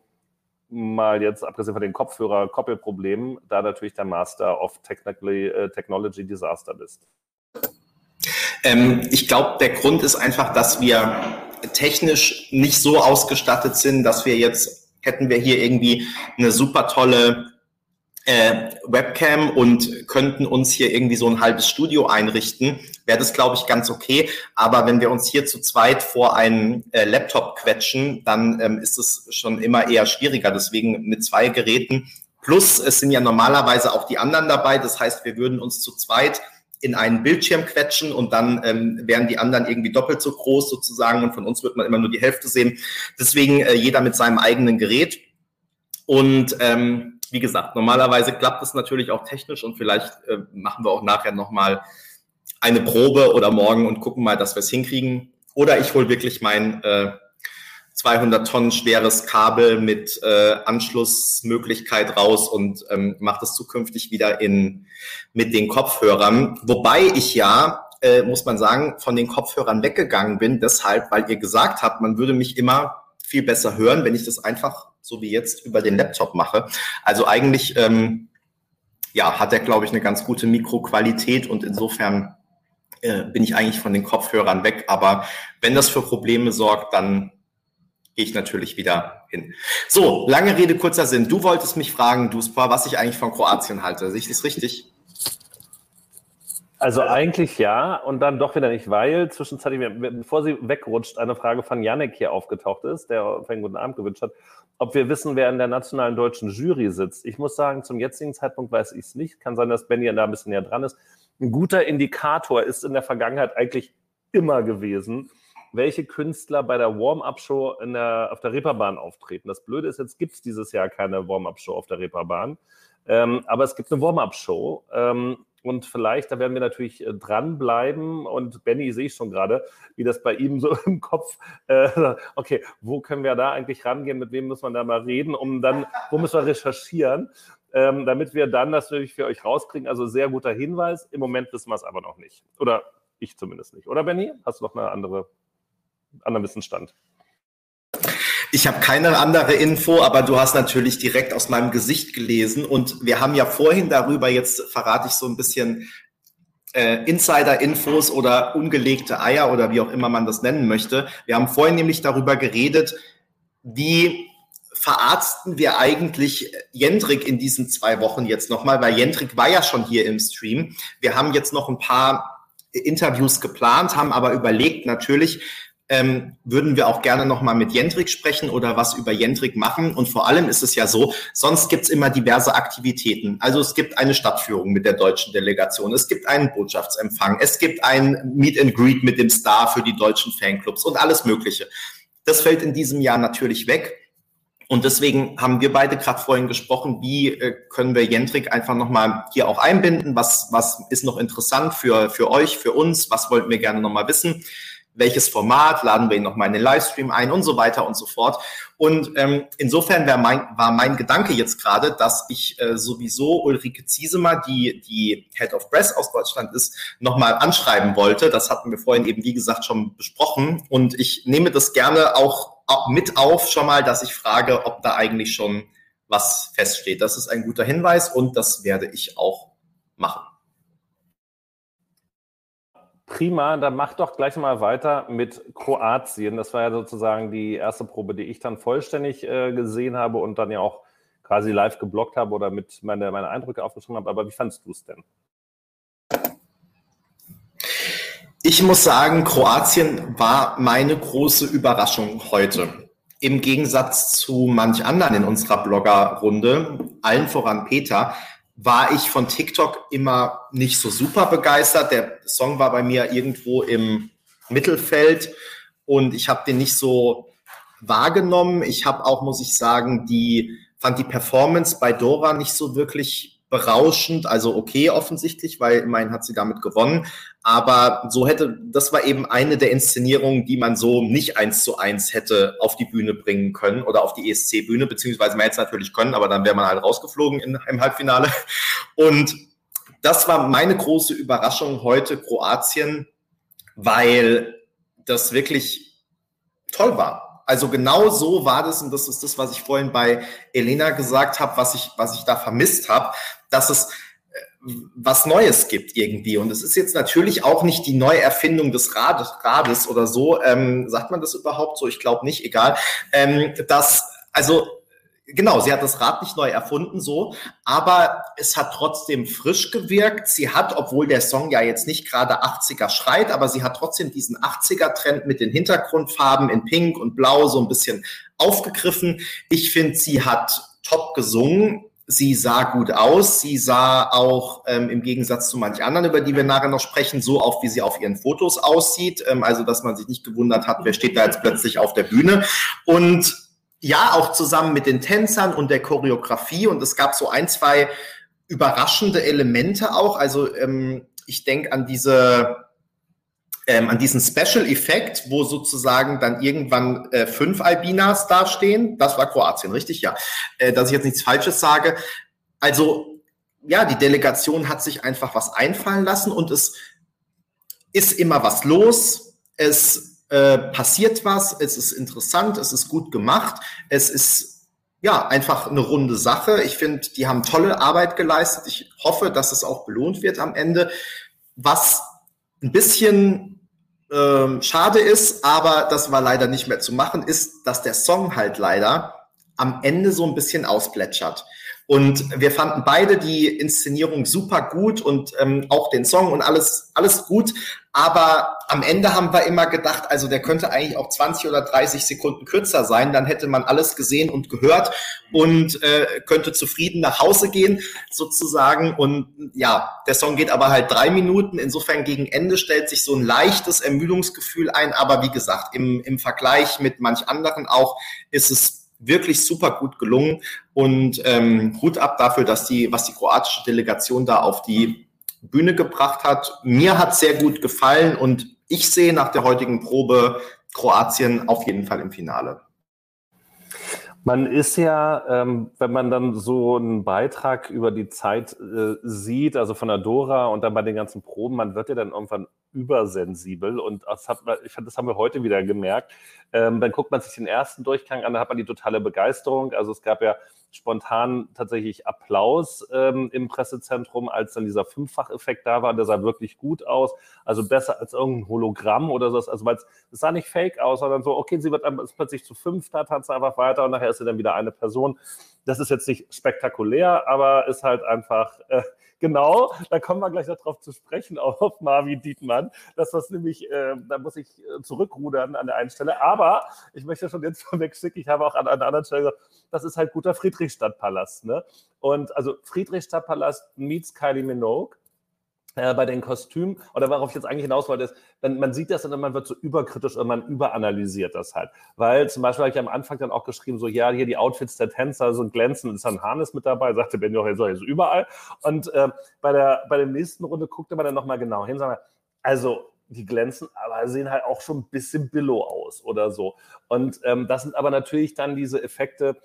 mal jetzt, abgesehen von den Kopfhörer-Koppelproblemen, da natürlich der Master of äh, Technology Disaster bist. Ähm, ich glaube, der Grund ist einfach, dass wir technisch nicht so ausgestattet sind, dass wir jetzt, hätten wir hier irgendwie eine super tolle äh, Webcam und könnten uns hier irgendwie so ein halbes Studio einrichten, wäre das, glaube ich, ganz okay. Aber wenn wir uns hier zu zweit vor einen äh, Laptop quetschen, dann ähm, ist es schon immer eher schwieriger. Deswegen mit zwei Geräten. Plus, es sind ja normalerweise auch die anderen dabei. Das heißt, wir würden uns zu zweit in einen Bildschirm quetschen und dann ähm, wären die anderen irgendwie doppelt so groß sozusagen und von uns wird man immer nur die Hälfte sehen. Deswegen äh, jeder mit seinem eigenen Gerät. Und ähm, wie gesagt, normalerweise klappt es natürlich auch technisch und vielleicht äh, machen wir auch nachher nochmal eine Probe oder morgen und gucken mal, dass wir es hinkriegen. Oder ich hole wirklich mein äh, 200 Tonnen schweres Kabel mit äh, Anschlussmöglichkeit raus und ähm, mache das zukünftig wieder in, mit den Kopfhörern. Wobei ich ja, äh, muss man sagen, von den Kopfhörern weggegangen bin, deshalb, weil ihr gesagt habt, man würde mich immer viel besser hören, wenn ich das einfach so wie jetzt über den Laptop mache. Also eigentlich ähm, ja, hat er, glaube ich, eine ganz gute Mikroqualität und insofern äh, bin ich eigentlich von den Kopfhörern weg. Aber wenn das für Probleme sorgt, dann gehe ich natürlich wieder hin. So, lange Rede, kurzer Sinn. Du wolltest mich fragen, Duspa, was ich eigentlich von Kroatien halte. Sehe ich das richtig? Also eigentlich ja und dann doch wieder nicht, weil zwischenzeitlich, bevor sie wegrutscht, eine Frage von Janek hier aufgetaucht ist, der auf einen guten Abend gewünscht hat, ob wir wissen, wer in der nationalen deutschen Jury sitzt. Ich muss sagen, zum jetzigen Zeitpunkt weiß ich es nicht. Kann sein, dass Benny da ein bisschen näher dran ist. Ein guter Indikator ist in der Vergangenheit eigentlich immer gewesen, welche Künstler bei der Warm-Up-Show auf der Reeperbahn auftreten. Das Blöde ist, jetzt gibt es dieses Jahr keine Warm-Up-Show auf der Reeperbahn, ähm, aber es gibt eine Warm-Up-Show. Ähm, und vielleicht, da werden wir natürlich äh, dranbleiben. Und Benny sehe ich schon gerade, wie das bei ihm so im Kopf, äh, okay, wo können wir da eigentlich rangehen? Mit wem muss man da mal reden? Um dann, wo müssen wir recherchieren? Ähm, damit wir dann das natürlich für euch rauskriegen. Also sehr guter Hinweis. Im Moment wissen wir es aber noch nicht. Oder ich zumindest nicht. Oder Benny? Hast du noch eine andere, anderen Wissensstand? Ich habe keine andere Info, aber du hast natürlich direkt aus meinem Gesicht gelesen. Und wir haben ja vorhin darüber, jetzt verrate ich so ein bisschen äh, Insider-Infos oder ungelegte Eier oder wie auch immer man das nennen möchte. Wir haben vorhin nämlich darüber geredet, wie verarzten wir eigentlich Jendrik in diesen zwei Wochen jetzt nochmal, weil Jendrik war ja schon hier im Stream. Wir haben jetzt noch ein paar Interviews geplant, haben aber überlegt, natürlich, ähm, würden wir auch gerne nochmal mit Jendrik sprechen oder was über Jendrik machen. Und vor allem ist es ja so, sonst gibt's immer diverse Aktivitäten. Also es gibt eine Stadtführung mit der deutschen Delegation, es gibt einen Botschaftsempfang, es gibt ein Meet and Greet mit dem Star für die deutschen Fanclubs und alles Mögliche. Das fällt in diesem Jahr natürlich weg. Und deswegen haben wir beide gerade vorhin gesprochen, wie äh, können wir Jendrik einfach nochmal hier auch einbinden? Was, was ist noch interessant für, für euch, für uns? Was wollten wir gerne nochmal wissen? Welches Format, laden wir ihn nochmal in den Livestream ein und so weiter und so fort. Und ähm, insofern war mein, war mein Gedanke jetzt gerade, dass ich äh, sowieso Ulrike Ziesemer, die die Head of Press aus Deutschland ist, nochmal anschreiben wollte. Das hatten wir vorhin eben, wie gesagt, schon besprochen. Und ich nehme das gerne auch, auch mit auf schon mal, dass ich frage, ob da eigentlich schon was feststeht. Das ist ein guter Hinweis und das werde ich auch machen. Prima, dann mach doch gleich mal weiter mit Kroatien. Das war ja sozusagen die erste Probe, die ich dann vollständig äh, gesehen habe und dann ja auch quasi live geblockt habe oder mit meine, meine Eindrücke aufgeschrieben habe. Aber wie fandest du es denn? Ich muss sagen, Kroatien war meine große Überraschung heute. Im Gegensatz zu manch anderen in unserer Bloggerrunde, allen voran Peter, war ich von TikTok immer nicht so super begeistert. Der Song war bei mir irgendwo im Mittelfeld und ich habe den nicht so wahrgenommen. Ich habe auch, muss ich sagen, die fand die Performance bei Dora nicht so wirklich berauschend, also okay offensichtlich, weil immerhin hat sie damit gewonnen. Aber so hätte, das war eben eine der Inszenierungen, die man so nicht eins zu eins hätte auf die Bühne bringen können oder auf die ESC-Bühne, beziehungsweise man hätte es natürlich können, aber dann wäre man halt rausgeflogen in, im Halbfinale. Und das war meine große Überraschung heute, Kroatien, weil das wirklich toll war. Also genau so war das und das ist das, was ich vorhin bei Elena gesagt habe, was ich, was ich da vermisst habe, dass es was Neues gibt irgendwie. Und es ist jetzt natürlich auch nicht die Neuerfindung des Rades, Rades oder so. Ähm, sagt man das überhaupt so? Ich glaube nicht, egal. Ähm, dass, also genau, sie hat das Rad nicht neu erfunden, so, aber es hat trotzdem frisch gewirkt. Sie hat, obwohl der Song ja jetzt nicht gerade 80er schreit, aber sie hat trotzdem diesen 80er-Trend mit den Hintergrundfarben in Pink und Blau so ein bisschen aufgegriffen. Ich finde, sie hat top gesungen sie sah gut aus. Sie sah auch ähm, im Gegensatz zu manch anderen, über die wir nachher noch sprechen, so auf, wie sie auf ihren Fotos aussieht. Ähm, also, dass man sich nicht gewundert hat, wer steht da jetzt plötzlich auf der Bühne. Und ja, auch zusammen mit den Tänzern und der Choreografie. Und es gab so ein, zwei überraschende Elemente auch. Also, ähm, ich denke an diese ähm, an diesen Special-Effekt, wo sozusagen dann irgendwann äh, fünf Albinas dastehen. Das war Kroatien, richtig? Ja. Äh, dass ich jetzt nichts Falsches sage. Also, ja, die Delegation hat sich einfach was einfallen lassen und es ist immer was los. Es äh, passiert was. Es ist interessant. Es ist gut gemacht. Es ist ja, einfach eine runde Sache. Ich finde, die haben tolle Arbeit geleistet. Ich hoffe, dass es auch belohnt wird am Ende. Was ein bisschen ähm, schade ist, aber das war leider nicht mehr zu machen, ist, dass der Song halt leider am Ende so ein bisschen ausplätschert. Und wir fanden beide die Inszenierung super gut und ähm, auch den Song und alles, alles gut. Aber am Ende haben wir immer gedacht, also der könnte eigentlich auch 20 oder 30 Sekunden kürzer sein. Dann hätte man alles gesehen und gehört und äh, könnte zufrieden nach Hause gehen, sozusagen. Und ja, der Song geht aber halt drei Minuten. Insofern gegen Ende stellt sich so ein leichtes Ermüdungsgefühl ein. Aber wie gesagt, im, im Vergleich mit manch anderen auch ist es wirklich super gut gelungen und ähm, Hut ab dafür, dass die, was die kroatische Delegation da auf die Bühne gebracht hat. Mir hat sehr gut gefallen und ich sehe nach der heutigen Probe Kroatien auf jeden Fall im Finale. Man ist ja, ähm, wenn man dann so einen Beitrag über die Zeit äh, sieht, also von der Dora und dann bei den ganzen Proben, man wird ja dann irgendwann übersensibel und das hat, das haben wir heute wieder gemerkt. Ähm, dann guckt man sich den ersten Durchgang an, da hat man die totale Begeisterung. Also es gab ja spontan tatsächlich Applaus ähm, im Pressezentrum, als dann dieser Fünffach-Effekt da war. Der sah wirklich gut aus. Also besser als irgendein Hologramm oder so. Also weil es sah nicht fake aus, sondern so, okay, sie wird plötzlich zu fünf, da tanzt sie einfach weiter und nachher ist sie dann wieder eine Person. Das ist jetzt nicht spektakulär, aber ist halt einfach. Äh, genau, da kommen wir gleich noch drauf zu sprechen, auf Marvin Dietmann. Das was nämlich, äh, da muss ich äh, zurückrudern an der einen Stelle. Aber ich möchte schon jetzt vorweg schicken, ich habe auch an, an einer anderen Stelle gesagt, das ist halt guter Friedrichstadtpalast. Ne? Und also Friedrichstadtpalast meets Kylie Minogue äh, bei den Kostümen, oder worauf ich jetzt eigentlich hinaus wollte, ist, man, man sieht das und man wird so überkritisch und man überanalysiert das halt. Weil zum Beispiel habe ich am Anfang dann auch geschrieben, so, ja, hier die Outfits der Tänzer, so ein glänzen, ist ein Harnes mit dabei, sagte Ben Joch, so ist überall. Und äh, bei, der, bei der nächsten Runde guckte man dann nochmal genau hin, sagt also, die glänzen, aber sehen halt auch schon ein bisschen billow aus oder so. Und ähm, das sind aber natürlich dann diese Effekte,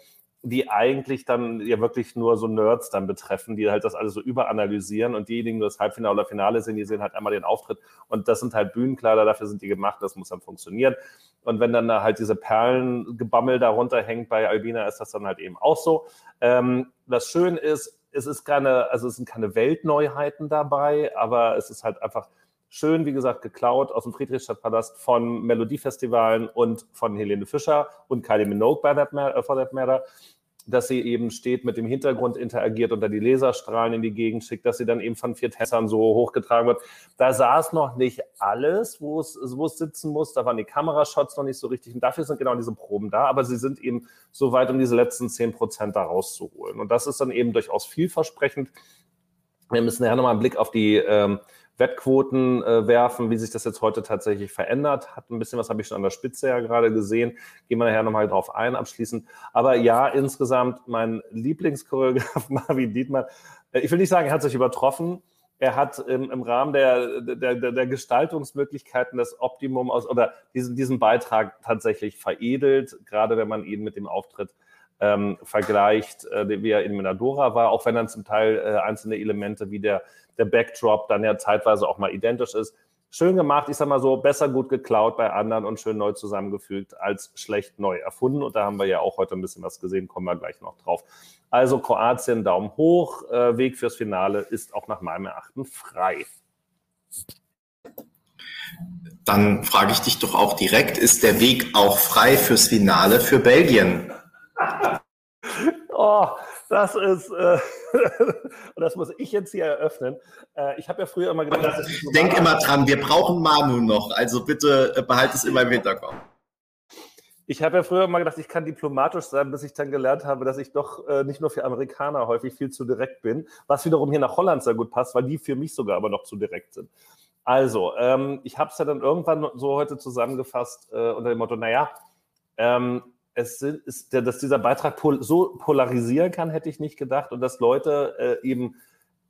die eigentlich dann ja wirklich nur so Nerds dann betreffen, die halt das alles so überanalysieren und diejenigen, die das Halbfinale oder Finale sehen, die sehen halt einmal den Auftritt und das sind halt Bühnenkleider, dafür sind die gemacht, das muss dann funktionieren. Und wenn dann da halt diese Perlengebammel darunter hängt bei Albina, ist das dann halt eben auch so. Ähm, was schön ist, es ist keine, also es sind keine Weltneuheiten dabei, aber es ist halt einfach schön, wie gesagt, geklaut aus dem Friedrichstadtpalast von Melodiefestivalen und von Helene Fischer und Kylie Minogue by that matter, for that matter, dass sie eben steht, mit dem Hintergrund interagiert und da die Laserstrahlen in die Gegend schickt, dass sie dann eben von vier Tessern so hochgetragen wird. Da saß noch nicht alles, wo es, wo es sitzen muss. Da waren die Kamerashots noch nicht so richtig. Und dafür sind genau diese Proben da. Aber sie sind eben so weit, um diese letzten zehn Prozent da rauszuholen. Und das ist dann eben durchaus vielversprechend. Wir müssen ja nochmal einen Blick auf die ähm, Wettquoten äh, werfen, wie sich das jetzt heute tatsächlich verändert hat. Ein bisschen was habe ich schon an der Spitze ja gerade gesehen. Gehen wir nachher nochmal drauf ein, abschließend. Aber ja, insgesamt mein Lieblingschoreograf Marvin Dietmann. Äh, ich will nicht sagen, er hat sich übertroffen. Er hat im, im Rahmen der, der, der, Gestaltungsmöglichkeiten das Optimum aus oder diesen, diesen Beitrag tatsächlich veredelt, gerade wenn man ihn mit dem Auftritt ähm, vergleicht, äh, wie er in Minadora war, auch wenn dann zum Teil äh, einzelne Elemente wie der, der Backdrop dann ja zeitweise auch mal identisch ist. Schön gemacht, ich sag mal so, besser gut geklaut bei anderen und schön neu zusammengefügt als schlecht neu erfunden. Und da haben wir ja auch heute ein bisschen was gesehen, kommen wir gleich noch drauf. Also Kroatien, Daumen hoch, äh, Weg fürs Finale ist auch nach meinem Erachten frei. Dann frage ich dich doch auch direkt, ist der Weg auch frei fürs Finale für Belgien? oh, das ist, äh, und das muss ich jetzt hier eröffnen. Äh, ich habe ja früher immer gedacht, dass ich Denk immer dran, wir brauchen Manu noch, also bitte äh, behalte es immer im Hinterkopf. Ich habe ja früher immer gedacht, ich kann diplomatisch sein, bis ich dann gelernt habe, dass ich doch äh, nicht nur für Amerikaner häufig viel zu direkt bin, was wiederum hier nach Holland sehr gut passt, weil die für mich sogar aber noch zu direkt sind. Also, ähm, ich habe es ja dann irgendwann so heute zusammengefasst äh, unter dem Motto, naja, ähm, es ist, dass dieser Beitrag pol so polarisieren kann, hätte ich nicht gedacht. Und dass Leute äh, eben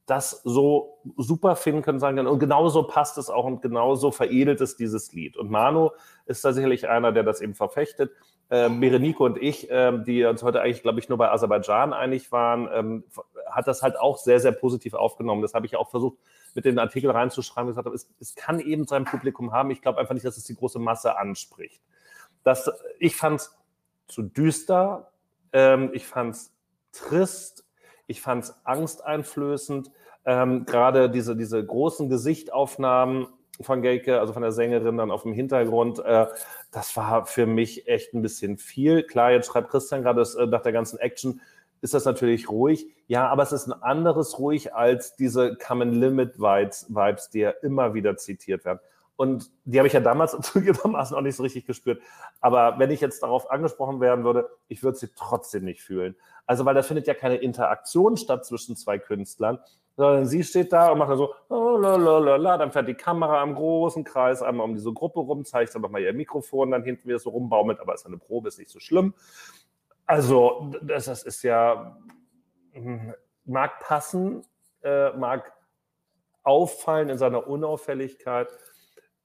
das so super finden können, sagen können, und genauso passt es auch und genauso veredelt es dieses Lied. Und Manu ist da sicherlich einer, der das eben verfechtet. Ähm, Berenike und ich, ähm, die uns heute eigentlich, glaube ich, nur bei Aserbaidschan einig waren, ähm, hat das halt auch sehr, sehr positiv aufgenommen. Das habe ich auch versucht, mit den Artikel reinzuschreiben. gesagt habe, es, es kann eben sein Publikum haben. Ich glaube einfach nicht, dass es die große Masse anspricht. Das, ich fand es zu düster. Ähm, ich fand es trist. Ich fand es angsteinflößend. Ähm, Gerade diese, diese großen Gesichtaufnahmen von Geike, also von der Sängerin dann auf dem Hintergrund, äh, das war für mich echt ein bisschen viel. Klar, jetzt schreibt Christian gerade äh, nach der ganzen Action, ist das natürlich ruhig. Ja, aber es ist ein anderes ruhig als diese Common Limit Vibes, die ja immer wieder zitiert werden. Und die habe ich ja damals zugegebenermaßen auch nicht so richtig gespürt. Aber wenn ich jetzt darauf angesprochen werden würde, ich würde sie trotzdem nicht fühlen. Also, weil da findet ja keine Interaktion statt zwischen zwei Künstlern, sondern sie steht da und macht dann so, oh, la, dann fährt die Kamera im großen Kreis einmal um diese Gruppe rum, zeigt dann nochmal ihr Mikrofon, dann hinten wieder so rumbaumelt, aber ist eine Probe, ist nicht so schlimm. Also, das, das ist ja, hm, mag passen, äh, mag auffallen in seiner Unauffälligkeit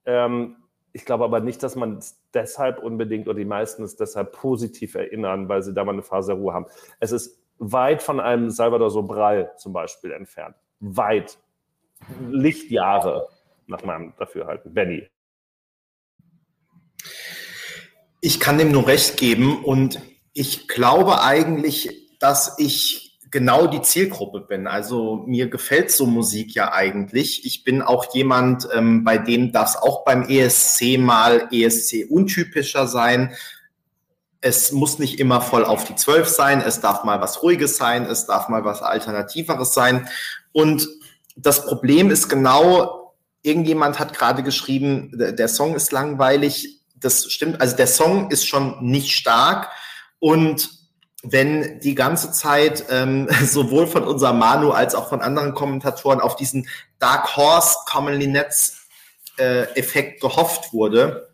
ähm, ich glaube aber nicht, dass man es deshalb unbedingt oder die meisten es deshalb positiv erinnern, weil sie da mal eine Phase der Ruhe haben. Es ist weit von einem Salvador Sobral zum Beispiel entfernt. Weit. Lichtjahre nach meinem Dafürhalten. Benny. Ich kann dem nur recht geben und ich glaube eigentlich, dass ich genau die Zielgruppe bin. Also mir gefällt so Musik ja eigentlich. Ich bin auch jemand, ähm, bei dem das auch beim ESC mal ESC untypischer sein. Es muss nicht immer voll auf die Zwölf sein. Es darf mal was Ruhiges sein. Es darf mal was Alternativeres sein. Und das Problem ist genau, irgendjemand hat gerade geschrieben, der Song ist langweilig. Das stimmt. Also der Song ist schon nicht stark. Und wenn die ganze Zeit ähm, sowohl von unserem Manu als auch von anderen Kommentatoren auf diesen Dark Horse Commonly Nets äh, Effekt gehofft wurde,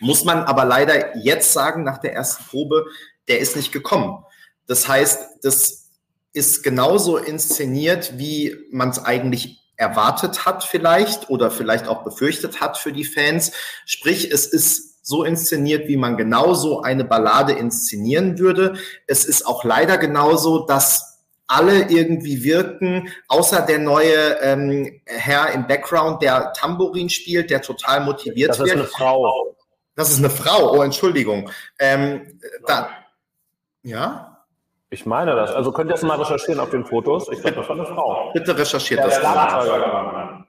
muss man aber leider jetzt sagen, nach der ersten Probe, der ist nicht gekommen. Das heißt, das ist genauso inszeniert, wie man es eigentlich erwartet hat vielleicht oder vielleicht auch befürchtet hat für die Fans. Sprich, es ist so inszeniert, wie man genauso eine Ballade inszenieren würde. Es ist auch leider genauso, dass alle irgendwie wirken, außer der neue ähm, Herr im Background, der Tambourin spielt, der total motiviert wird. Das ist eine Frau. Das ist eine Frau, oh Entschuldigung. Ähm, da, ja? Ich meine das. Also könnt ihr das mal recherchieren auf den Fotos. Ich glaube, das war eine Frau. Bitte recherchiert ja, das.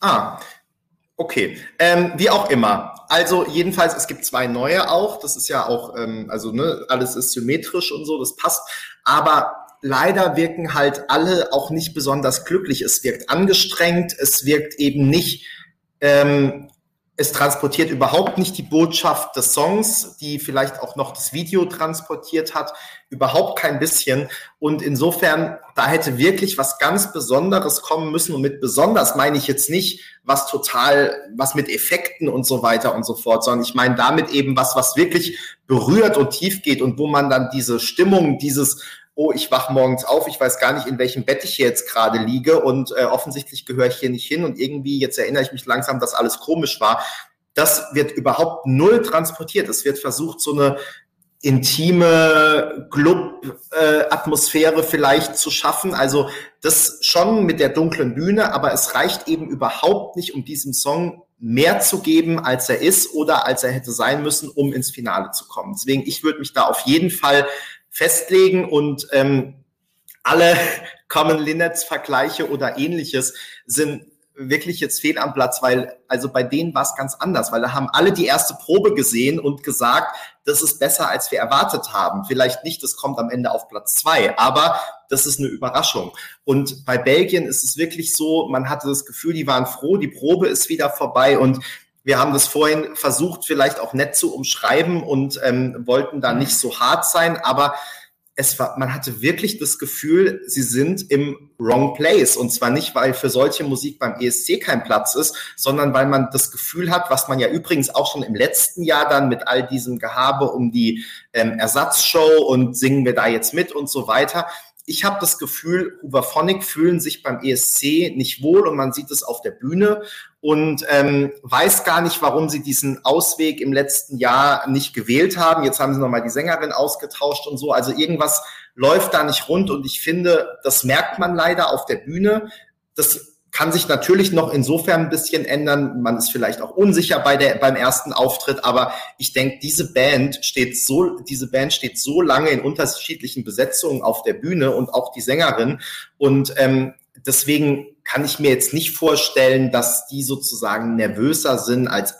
Ah, Okay, ähm, wie auch immer. Also jedenfalls, es gibt zwei neue auch. Das ist ja auch, ähm, also ne, alles ist symmetrisch und so, das passt. Aber leider wirken halt alle auch nicht besonders glücklich. Es wirkt angestrengt, es wirkt eben nicht ähm, es transportiert überhaupt nicht die Botschaft des Songs, die vielleicht auch noch das Video transportiert hat, überhaupt kein bisschen. Und insofern, da hätte wirklich was ganz Besonderes kommen müssen. Und mit besonders meine ich jetzt nicht was total, was mit Effekten und so weiter und so fort, sondern ich meine damit eben was, was wirklich berührt und tief geht und wo man dann diese Stimmung, dieses oh, ich wach morgens auf, ich weiß gar nicht, in welchem Bett ich jetzt gerade liege und äh, offensichtlich gehöre ich hier nicht hin und irgendwie, jetzt erinnere ich mich langsam, dass alles komisch war. Das wird überhaupt null transportiert. Es wird versucht, so eine intime Club-Atmosphäre vielleicht zu schaffen. Also das schon mit der dunklen Bühne, aber es reicht eben überhaupt nicht, um diesem Song mehr zu geben, als er ist oder als er hätte sein müssen, um ins Finale zu kommen. Deswegen, ich würde mich da auf jeden Fall festlegen und ähm, alle Common Linnets Vergleiche oder ähnliches sind wirklich jetzt fehl am Platz, weil also bei denen war es ganz anders, weil da haben alle die erste Probe gesehen und gesagt, das ist besser, als wir erwartet haben. Vielleicht nicht, das kommt am Ende auf Platz zwei, aber das ist eine Überraschung. Und bei Belgien ist es wirklich so, man hatte das Gefühl, die waren froh, die Probe ist wieder vorbei und wir haben das vorhin versucht, vielleicht auch nett zu umschreiben und ähm, wollten da nicht so hart sein, aber es war, man hatte wirklich das Gefühl, sie sind im wrong place. Und zwar nicht, weil für solche Musik beim ESC kein Platz ist, sondern weil man das Gefühl hat, was man ja übrigens auch schon im letzten Jahr dann mit all diesem Gehabe um die ähm, Ersatzshow und singen wir da jetzt mit und so weiter, ich habe das Gefühl, Huberphonic fühlen sich beim ESC nicht wohl und man sieht es auf der Bühne und ähm, weiß gar nicht, warum sie diesen Ausweg im letzten Jahr nicht gewählt haben. Jetzt haben sie nochmal die Sängerin ausgetauscht und so. Also irgendwas läuft da nicht rund und ich finde, das merkt man leider auf der Bühne. Das kann sich natürlich noch insofern ein bisschen ändern. Man ist vielleicht auch unsicher bei der, beim ersten Auftritt, aber ich denke, diese Band steht so, diese Band steht so lange in unterschiedlichen Besetzungen auf der Bühne und auch die Sängerin. Und ähm, deswegen kann ich mir jetzt nicht vorstellen, dass die sozusagen nervöser sind als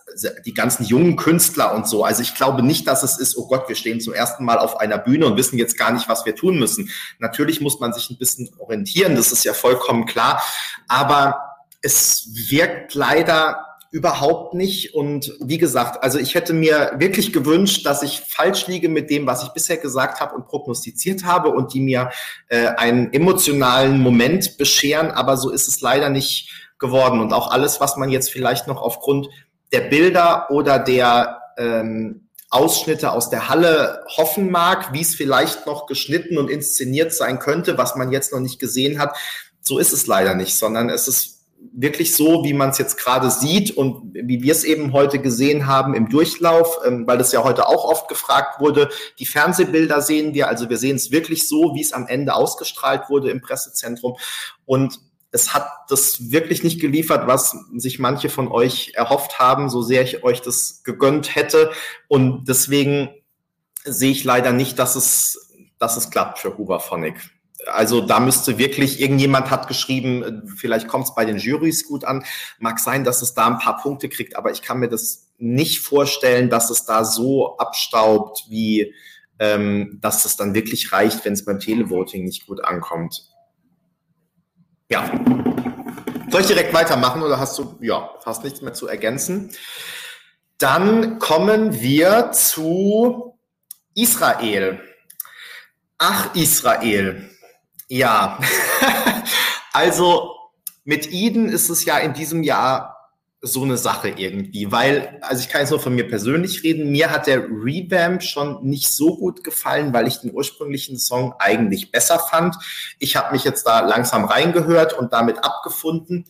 die ganzen jungen Künstler und so. Also ich glaube nicht, dass es ist, oh Gott, wir stehen zum ersten Mal auf einer Bühne und wissen jetzt gar nicht, was wir tun müssen. Natürlich muss man sich ein bisschen orientieren, das ist ja vollkommen klar. Aber es wirkt leider überhaupt nicht. Und wie gesagt, also ich hätte mir wirklich gewünscht, dass ich falsch liege mit dem, was ich bisher gesagt habe und prognostiziert habe und die mir äh, einen emotionalen Moment bescheren. Aber so ist es leider nicht geworden. Und auch alles, was man jetzt vielleicht noch aufgrund der Bilder oder der ähm, Ausschnitte aus der Halle hoffen mag, wie es vielleicht noch geschnitten und inszeniert sein könnte, was man jetzt noch nicht gesehen hat. So ist es leider nicht, sondern es ist wirklich so, wie man es jetzt gerade sieht und wie wir es eben heute gesehen haben im Durchlauf, ähm, weil das ja heute auch oft gefragt wurde. Die Fernsehbilder sehen wir, also wir sehen es wirklich so, wie es am Ende ausgestrahlt wurde im Pressezentrum. Und es hat das wirklich nicht geliefert, was sich manche von euch erhofft haben, so sehr ich euch das gegönnt hätte. Und deswegen sehe ich leider nicht, dass es dass es klappt für Hooverphonic. Also da müsste wirklich, irgendjemand hat geschrieben, vielleicht kommt es bei den Jurys gut an. Mag sein, dass es da ein paar Punkte kriegt, aber ich kann mir das nicht vorstellen, dass es da so abstaubt, wie ähm, dass es dann wirklich reicht, wenn es beim Televoting nicht gut ankommt. Ja. Soll ich direkt weitermachen oder hast du, ja, hast nichts mehr zu ergänzen? Dann kommen wir zu Israel. Ach, Israel. Ja, also mit Eden ist es ja in diesem Jahr so eine Sache irgendwie, weil, also ich kann jetzt nur von mir persönlich reden, mir hat der Revamp schon nicht so gut gefallen, weil ich den ursprünglichen Song eigentlich besser fand. Ich habe mich jetzt da langsam reingehört und damit abgefunden.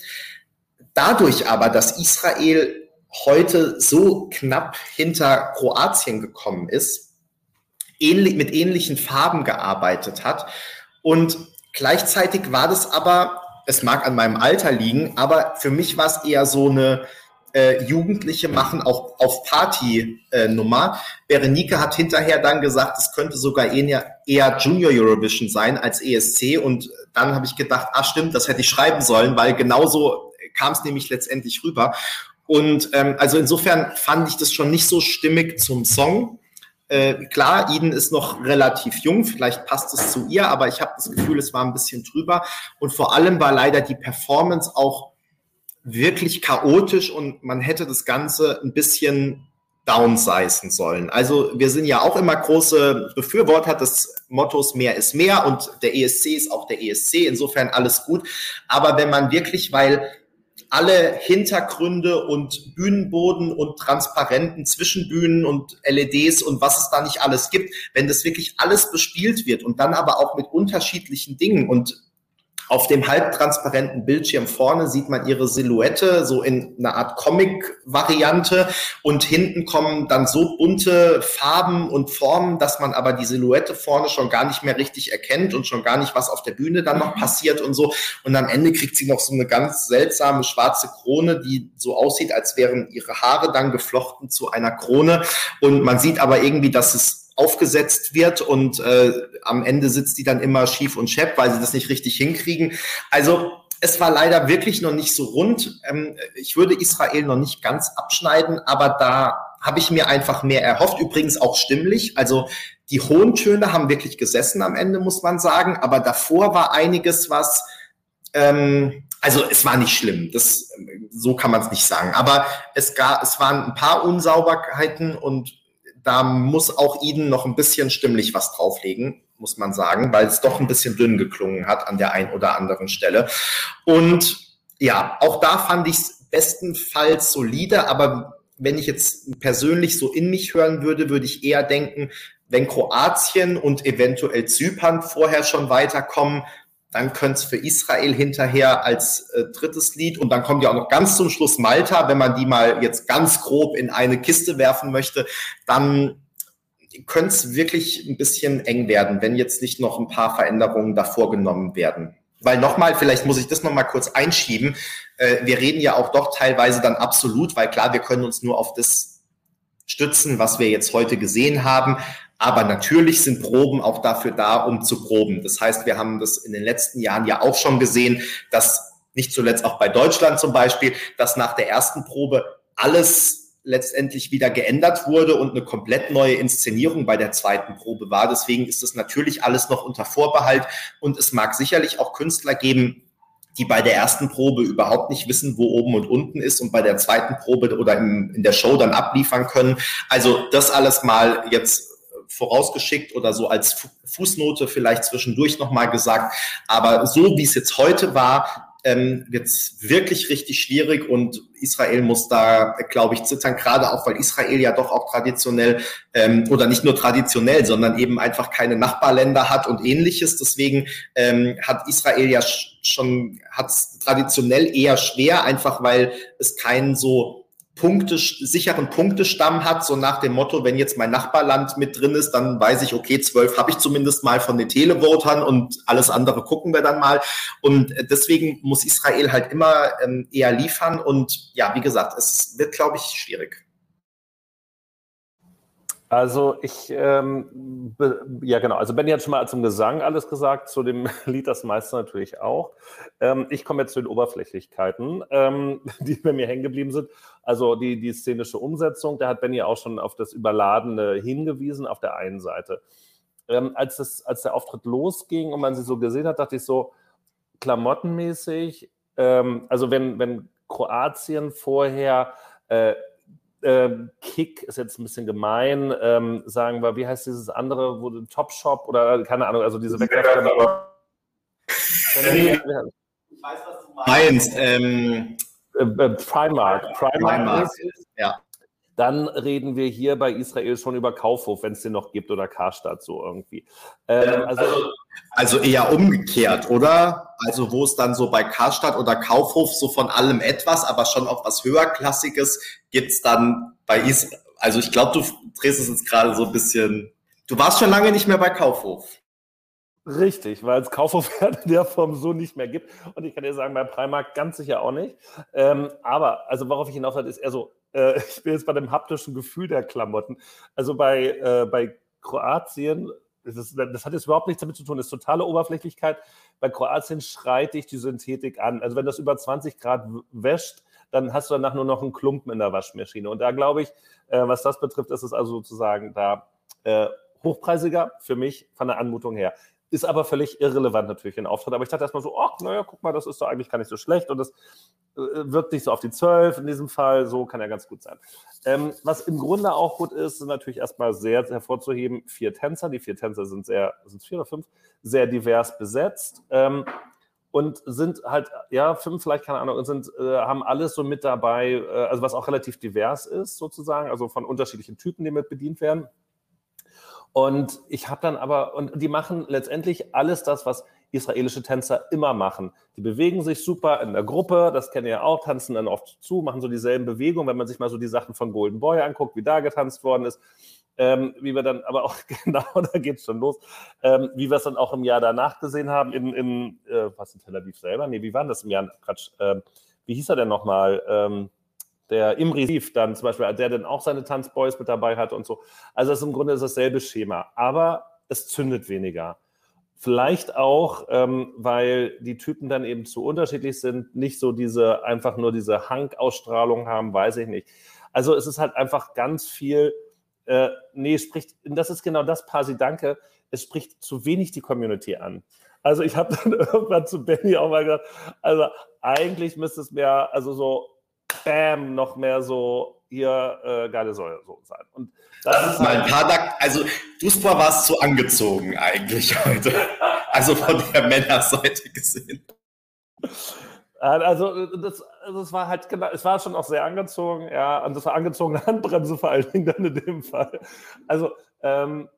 Dadurch aber, dass Israel heute so knapp hinter Kroatien gekommen ist, ähnlich, mit ähnlichen Farben gearbeitet hat und gleichzeitig war das aber es mag an meinem Alter liegen, aber für mich war es eher so eine äh, Jugendliche machen auch auf Party-Nummer. Äh, Berenike hat hinterher dann gesagt, es könnte sogar eher, eher Junior Eurovision sein als ESC. Und dann habe ich gedacht, ah stimmt, das hätte ich schreiben sollen, weil genauso kam es nämlich letztendlich rüber. Und ähm, also insofern fand ich das schon nicht so stimmig zum Song. Äh, klar, Eden ist noch relativ jung, vielleicht passt es zu ihr, aber ich habe das Gefühl, es war ein bisschen drüber. Und vor allem war leider die Performance auch wirklich chaotisch und man hätte das Ganze ein bisschen downsizen sollen. Also wir sind ja auch immer große Befürworter des Mottos mehr ist mehr und der ESC ist auch der ESC, insofern alles gut. Aber wenn man wirklich, weil alle Hintergründe und Bühnenboden und Transparenten Zwischenbühnen und LEDs und was es da nicht alles gibt, wenn das wirklich alles bespielt wird und dann aber auch mit unterschiedlichen Dingen und auf dem halbtransparenten Bildschirm vorne sieht man ihre Silhouette, so in einer Art Comic-Variante. Und hinten kommen dann so bunte Farben und Formen, dass man aber die Silhouette vorne schon gar nicht mehr richtig erkennt und schon gar nicht, was auf der Bühne dann noch passiert und so. Und am Ende kriegt sie noch so eine ganz seltsame schwarze Krone, die so aussieht, als wären ihre Haare dann geflochten zu einer Krone. Und man sieht aber irgendwie, dass es aufgesetzt wird und äh, am Ende sitzt die dann immer schief und schepp, weil sie das nicht richtig hinkriegen. Also es war leider wirklich noch nicht so rund. Ähm, ich würde Israel noch nicht ganz abschneiden, aber da habe ich mir einfach mehr erhofft. Übrigens auch stimmlich. Also die hohen Töne haben wirklich gesessen am Ende, muss man sagen. Aber davor war einiges, was ähm, also es war nicht schlimm, das, so kann man es nicht sagen. Aber es, gab, es waren ein paar Unsauberkeiten und da muss auch Eden noch ein bisschen stimmlich was drauflegen, muss man sagen, weil es doch ein bisschen dünn geklungen hat an der einen oder anderen Stelle. Und ja, auch da fand ich es bestenfalls solide, aber wenn ich jetzt persönlich so in mich hören würde, würde ich eher denken, wenn Kroatien und eventuell Zypern vorher schon weiterkommen, dann könnte es für Israel hinterher als äh, drittes Lied und dann kommt ja auch noch ganz zum Schluss Malta, wenn man die mal jetzt ganz grob in eine Kiste werfen möchte, dann könnte es wirklich ein bisschen eng werden, wenn jetzt nicht noch ein paar Veränderungen davor genommen werden. Weil nochmal, vielleicht muss ich das nochmal kurz einschieben. Äh, wir reden ja auch doch teilweise dann absolut, weil klar, wir können uns nur auf das stützen, was wir jetzt heute gesehen haben. Aber natürlich sind Proben auch dafür da, um zu proben. Das heißt, wir haben das in den letzten Jahren ja auch schon gesehen, dass nicht zuletzt auch bei Deutschland zum Beispiel, dass nach der ersten Probe alles letztendlich wieder geändert wurde und eine komplett neue Inszenierung bei der zweiten Probe war. Deswegen ist es natürlich alles noch unter Vorbehalt und es mag sicherlich auch Künstler geben, die bei der ersten Probe überhaupt nicht wissen, wo oben und unten ist und bei der zweiten Probe oder in, in der Show dann abliefern können. Also das alles mal jetzt vorausgeschickt oder so als Fußnote vielleicht zwischendurch nochmal gesagt. Aber so wie es jetzt heute war, ähm, wird es wirklich richtig schwierig und Israel muss da, glaube ich, zittern, gerade auch, weil Israel ja doch auch traditionell ähm, oder nicht nur traditionell, sondern eben einfach keine Nachbarländer hat und ähnliches. Deswegen ähm, hat Israel ja schon, hat traditionell eher schwer, einfach weil es keinen so Punkte, sicheren Punktestamm hat, so nach dem Motto, wenn jetzt mein Nachbarland mit drin ist, dann weiß ich, okay, zwölf habe ich zumindest mal von den Televotern und alles andere gucken wir dann mal. Und deswegen muss Israel halt immer ähm, eher liefern und ja, wie gesagt, es wird, glaube ich, schwierig. Also ich, ähm, ja genau, also Benny hat schon mal zum Gesang alles gesagt, zu dem Lied das meiste natürlich auch. Ähm, ich komme jetzt zu den Oberflächlichkeiten, ähm, die bei mir hängen geblieben sind. Also die, die szenische Umsetzung, da hat Benny auch schon auf das Überladene hingewiesen, auf der einen Seite. Ähm, als, das, als der Auftritt losging und man sie so gesehen hat, dachte ich so, klamottenmäßig, ähm, also wenn, wenn Kroatien vorher äh, ähm, Kick ist jetzt ein bisschen gemein, ähm, sagen wir, wie heißt dieses andere, wo Top Shop oder keine Ahnung, also diese Wegwerfer. ich weiß, was du meinst. Ähm, äh, äh, Primark. Primark, Primark ist, ja. Dann reden wir hier bei Israel schon über Kaufhof, wenn es den noch gibt, oder Karstadt so irgendwie. Ähm, also, also, eher umgekehrt, oder? Also wo es dann so bei Karstadt oder Kaufhof so von allem etwas, aber schon auch was höherklassiges gibt es dann bei Israel. Also ich glaube, du drehst es jetzt gerade so ein bisschen. Du warst schon lange nicht mehr bei Kaufhof. Richtig, weil es Kaufhof in der Form so nicht mehr gibt. Und ich kann dir sagen, bei Primark ganz sicher auch nicht. Ähm, aber, also worauf ich hinaus will, ist eher so, äh, ich bin jetzt bei dem haptischen Gefühl der Klamotten. Also bei, äh, bei Kroatien, das, das, hat jetzt überhaupt nichts damit zu tun, das ist totale Oberflächlichkeit. Bei Kroatien schreit dich die Synthetik an. Also wenn das über 20 Grad wäscht, dann hast du danach nur noch einen Klumpen in der Waschmaschine. Und da glaube ich, äh, was das betrifft, ist es also sozusagen da äh, hochpreisiger für mich von der Anmutung her. Ist aber völlig irrelevant natürlich in Auftritt. Aber ich dachte erstmal so, ach, naja, guck mal, das ist doch eigentlich gar nicht so schlecht und das wirkt nicht so auf die 12 in diesem Fall. So kann ja ganz gut sein. Ähm, was im Grunde auch gut ist, sind natürlich erstmal sehr hervorzuheben, vier Tänzer. Die vier Tänzer sind sehr, sind vier oder fünf, sehr divers besetzt. Ähm, und sind halt, ja, fünf vielleicht, keine Ahnung, sind, äh, haben alles so mit dabei, äh, also was auch relativ divers ist sozusagen, also von unterschiedlichen Typen, die mit bedient werden. Und ich habe dann aber, und die machen letztendlich alles das, was israelische Tänzer immer machen. Die bewegen sich super in der Gruppe, das kennen ihr ja auch, tanzen dann oft zu, machen so dieselben Bewegungen, wenn man sich mal so die Sachen von Golden Boy anguckt, wie da getanzt worden ist. Ähm, wie wir dann, aber auch genau, da geht es schon los, ähm, wie wir es dann auch im Jahr danach gesehen haben, in, in äh, was in Tel Aviv selber? Nee, wie war das im Jahr? Quatsch, äh, wie hieß er denn nochmal? Ähm, der Imri Sief dann zum Beispiel, der dann auch seine Tanzboys mit dabei hat und so. Also das ist im Grunde dasselbe Schema, aber es zündet weniger. Vielleicht auch, ähm, weil die Typen dann eben zu unterschiedlich sind, nicht so diese, einfach nur diese Hank-Ausstrahlung haben, weiß ich nicht. Also es ist halt einfach ganz viel, äh, nee, spricht, das ist genau das, Pasi, danke, es spricht zu wenig die Community an. Also ich habe dann irgendwann zu Benny auch mal gesagt, also eigentlich müsste es mehr, also so bam, noch mehr so hier äh, geile Säule so sein. Und das ist mein Padak, also Duspor war es zu angezogen eigentlich heute. Also von der Männerseite gesehen. Also das, also das war halt genau, es war schon auch sehr angezogen, ja, und das war angezogene Handbremse vor allen Dingen dann in dem Fall. Also ähm,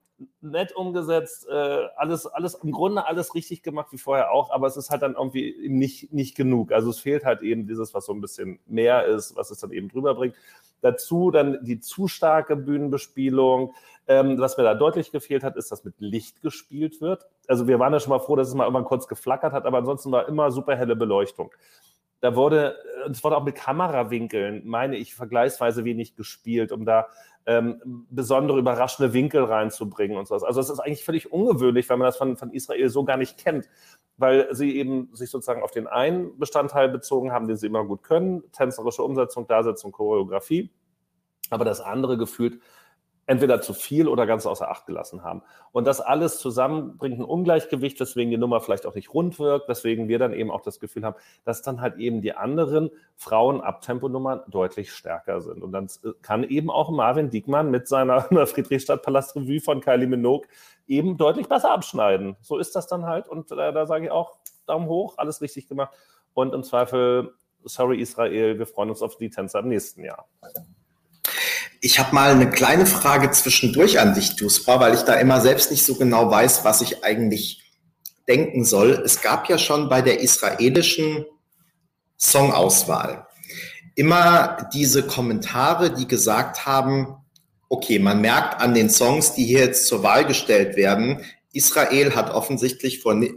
nett umgesetzt, äh, alles, alles, im Grunde alles richtig gemacht wie vorher auch, aber es ist halt dann irgendwie nicht, nicht genug. Also es fehlt halt eben dieses, was so ein bisschen mehr ist, was es dann eben drüber bringt. Dazu dann die zu starke Bühnenbespielung. Ähm, was mir da deutlich gefehlt hat, ist, dass mit Licht gespielt wird. Also wir waren ja schon mal froh, dass es mal irgendwann kurz geflackert hat, aber ansonsten war immer super helle Beleuchtung da wurde, es wurde auch mit Kamerawinkeln, meine ich, vergleichsweise wenig gespielt, um da ähm, besondere, überraschende Winkel reinzubringen und sowas. Also es ist eigentlich völlig ungewöhnlich, weil man das von, von Israel so gar nicht kennt, weil sie eben sich sozusagen auf den einen Bestandteil bezogen haben, den sie immer gut können, tänzerische Umsetzung, Darsetzung, Choreografie, aber das andere gefühlt entweder zu viel oder ganz außer Acht gelassen haben. Und das alles zusammen bringt ein Ungleichgewicht, weswegen die Nummer vielleicht auch nicht rund wirkt, weswegen wir dann eben auch das Gefühl haben, dass dann halt eben die anderen Frauen-Abtemponummern deutlich stärker sind. Und dann kann eben auch Marvin Diekmann mit seiner Friedrichstadt-Palast-Revue von Kylie Minogue eben deutlich besser abschneiden. So ist das dann halt. Und äh, da sage ich auch Daumen hoch, alles richtig gemacht. Und im Zweifel, sorry Israel, wir freuen uns auf die Tänzer im nächsten Jahr. Ich habe mal eine kleine Frage zwischendurch an dich, Duspa, weil ich da immer selbst nicht so genau weiß, was ich eigentlich denken soll. Es gab ja schon bei der israelischen Songauswahl immer diese Kommentare, die gesagt haben, okay, man merkt an den Songs, die hier jetzt zur Wahl gestellt werden, Israel hat offensichtlich vor, äh,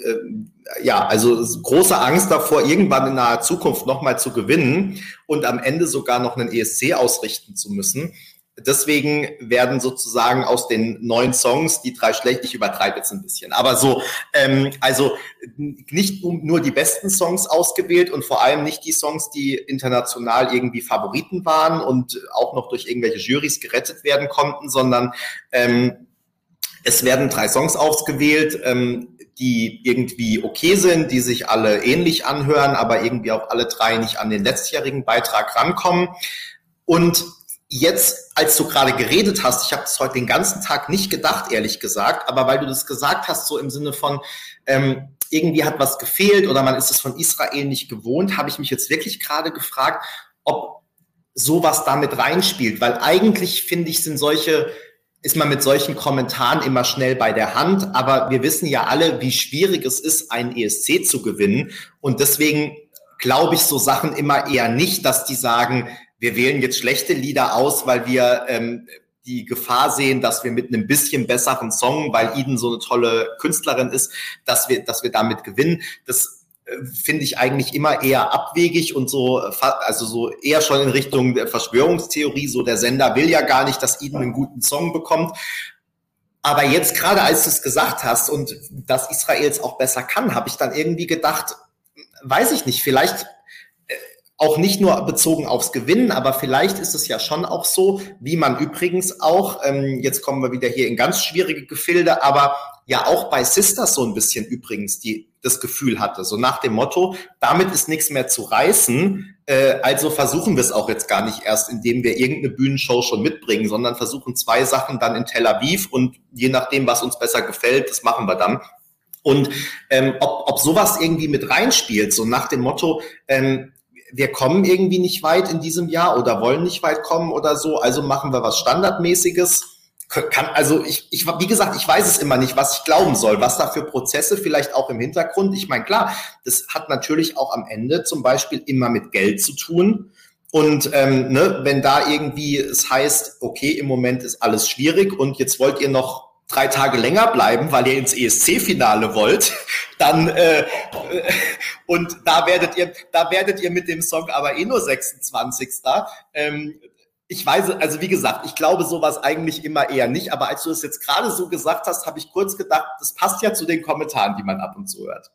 ja, also große Angst davor, irgendwann in naher Zukunft nochmal zu gewinnen und am Ende sogar noch einen ESC ausrichten zu müssen. Deswegen werden sozusagen aus den neun Songs die drei schlecht. Ich übertreibe jetzt ein bisschen, aber so, ähm, also nicht nur die besten Songs ausgewählt und vor allem nicht die Songs, die international irgendwie Favoriten waren und auch noch durch irgendwelche Jurys gerettet werden konnten, sondern ähm, es werden drei Songs ausgewählt, ähm, die irgendwie okay sind, die sich alle ähnlich anhören, aber irgendwie auch alle drei nicht an den letztjährigen Beitrag rankommen. Und jetzt, als du gerade geredet hast, ich habe das heute den ganzen Tag nicht gedacht, ehrlich gesagt, aber weil du das gesagt hast, so im Sinne von, ähm, irgendwie hat was gefehlt oder man ist es von Israel nicht gewohnt, habe ich mich jetzt wirklich gerade gefragt, ob sowas damit reinspielt, weil eigentlich finde ich, sind solche, ist man mit solchen Kommentaren immer schnell bei der Hand, aber wir wissen ja alle, wie schwierig es ist, einen ESC zu gewinnen. Und deswegen glaube ich so Sachen immer eher nicht, dass die sagen, wir wählen jetzt schlechte Lieder aus, weil wir ähm, die Gefahr sehen, dass wir mit einem bisschen besseren Song, weil Eden so eine tolle Künstlerin ist, dass wir, dass wir damit gewinnen. Das äh, finde ich eigentlich immer eher abwegig und so, also so eher schon in Richtung der Verschwörungstheorie. So der Sender will ja gar nicht, dass Eden einen guten Song bekommt. Aber jetzt gerade als du es gesagt hast und dass Israel es auch besser kann, habe ich dann irgendwie gedacht, weiß ich nicht, vielleicht auch nicht nur bezogen aufs Gewinnen, aber vielleicht ist es ja schon auch so, wie man übrigens auch, ähm, jetzt kommen wir wieder hier in ganz schwierige Gefilde, aber ja auch bei Sisters so ein bisschen übrigens die das Gefühl hatte, so nach dem Motto, damit ist nichts mehr zu reißen, äh, also versuchen wir es auch jetzt gar nicht erst, indem wir irgendeine Bühnenshow schon mitbringen, sondern versuchen zwei Sachen dann in Tel Aviv und je nachdem, was uns besser gefällt, das machen wir dann. Und ähm, ob, ob sowas irgendwie mit reinspielt, so nach dem Motto, ähm, wir kommen irgendwie nicht weit in diesem Jahr oder wollen nicht weit kommen oder so, also machen wir was Standardmäßiges. Kann, also ich, ich, wie gesagt, ich weiß es immer nicht, was ich glauben soll, was da für Prozesse vielleicht auch im Hintergrund. Ich meine, klar, das hat natürlich auch am Ende zum Beispiel immer mit Geld zu tun. Und ähm, ne, wenn da irgendwie es heißt, okay, im Moment ist alles schwierig und jetzt wollt ihr noch drei Tage länger bleiben, weil ihr ins ESC-Finale wollt, dann äh, und da werdet ihr, da werdet ihr mit dem Song aber eh nur 26. Ähm, ich weiß, also wie gesagt, ich glaube sowas eigentlich immer eher nicht, aber als du es jetzt gerade so gesagt hast, habe ich kurz gedacht, das passt ja zu den Kommentaren, die man ab und zu hört.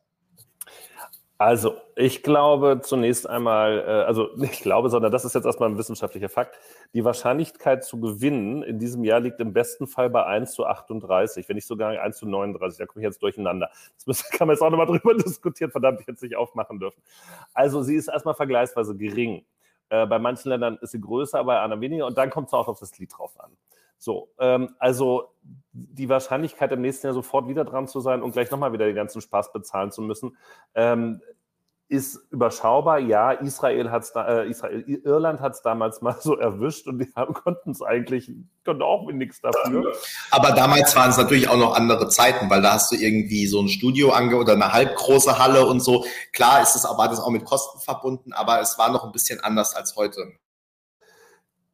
Also, ich glaube zunächst einmal, äh, also nicht glaube, sondern das ist jetzt erstmal ein wissenschaftlicher Fakt. Die Wahrscheinlichkeit zu gewinnen in diesem Jahr liegt im besten Fall bei 1 zu 38, wenn nicht sogar 1 zu 39. Da komme ich jetzt durcheinander. Das kann man jetzt auch nochmal drüber diskutieren. Verdammt, ich hätte es nicht aufmachen dürfen. Also, sie ist erstmal vergleichsweise gering. Äh, bei manchen Ländern ist sie größer, bei anderen weniger. Und dann kommt es auch auf das Lied drauf an. So, ähm, also die Wahrscheinlichkeit im nächsten Jahr sofort wieder dran zu sein und gleich nochmal wieder den ganzen Spaß bezahlen zu müssen, ähm, ist überschaubar. Ja, Israel hat's da, äh, Irland hat es damals mal so erwischt und die konnten es eigentlich, konnten auch nichts dafür. Aber damals waren es natürlich auch noch andere Zeiten, weil da hast du irgendwie so ein Studio ange oder eine halbgroße Halle und so. Klar ist es, war das auch mit Kosten verbunden, aber es war noch ein bisschen anders als heute.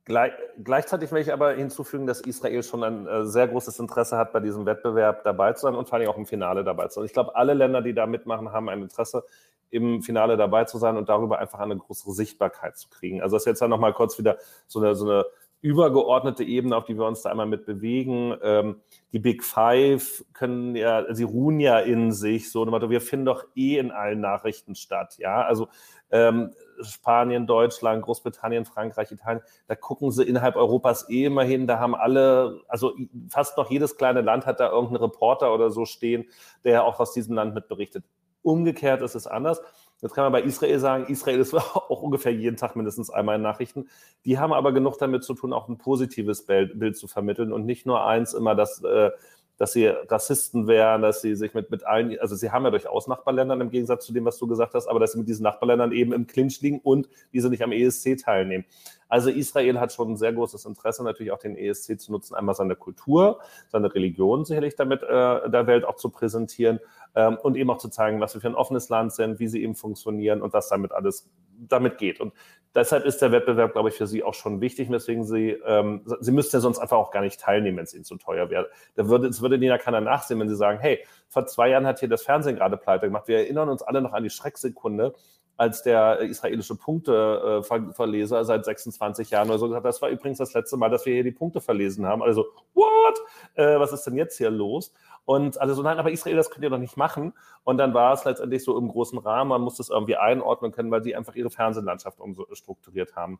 Gleich, gleichzeitig möchte ich aber hinzufügen, dass Israel schon ein äh, sehr großes Interesse hat, bei diesem Wettbewerb dabei zu sein und vor allem auch im Finale dabei zu sein. Ich glaube, alle Länder, die da mitmachen, haben ein Interesse, im Finale dabei zu sein und darüber einfach eine größere Sichtbarkeit zu kriegen. Also das ist jetzt ja nochmal kurz wieder so eine, so eine übergeordnete Ebene, auf die wir uns da einmal mit bewegen. Ähm, die Big Five können ja, sie ruhen ja in sich, so, wir finden doch eh in allen Nachrichten statt, ja, also ähm, Spanien, Deutschland, Großbritannien, Frankreich, Italien, da gucken sie innerhalb Europas eh immer hin, da haben alle, also fast noch jedes kleine Land hat da irgendeinen Reporter oder so stehen, der auch aus diesem Land mitberichtet. Umgekehrt ist es anders. Jetzt kann man bei Israel sagen, Israel ist auch ungefähr jeden Tag mindestens einmal in Nachrichten. Die haben aber genug damit zu tun, auch ein positives Bild, zu vermitteln und nicht nur eins immer, dass, äh, dass sie Rassisten wären, dass sie sich mit, mit allen, also sie haben ja durchaus Nachbarländern im Gegensatz zu dem, was du gesagt hast, aber dass sie mit diesen Nachbarländern eben im Clinch liegen und diese nicht am ESC teilnehmen. Also Israel hat schon ein sehr großes Interesse, natürlich auch den ESC zu nutzen, einmal seine Kultur, seine Religion sicherlich damit äh, der Welt auch zu präsentieren ähm, und eben auch zu zeigen, was wir für ein offenes Land sind, wie sie eben funktionieren und was damit alles damit geht. Und deshalb ist der Wettbewerb, glaube ich, für Sie auch schon wichtig, weswegen Sie, ähm, Sie müssten ja sonst einfach auch gar nicht teilnehmen, wenn es Ihnen zu teuer wäre. Da würde, es würde Ihnen ja keiner nachsehen, wenn Sie sagen, hey, vor zwei Jahren hat hier das Fernsehen gerade pleite gemacht. Wir erinnern uns alle noch an die Schrecksekunde, als der israelische Punkteverleser seit 26 Jahren oder so gesagt, das war übrigens das letzte Mal, dass wir hier die Punkte verlesen haben. Also, what? Äh, was ist denn jetzt hier los? Und alle so, nein, aber Israel, das könnt ihr doch nicht machen. Und dann war es letztendlich so im großen Rahmen, man musste es irgendwie einordnen können, weil sie einfach ihre Fernsehlandschaft umstrukturiert haben.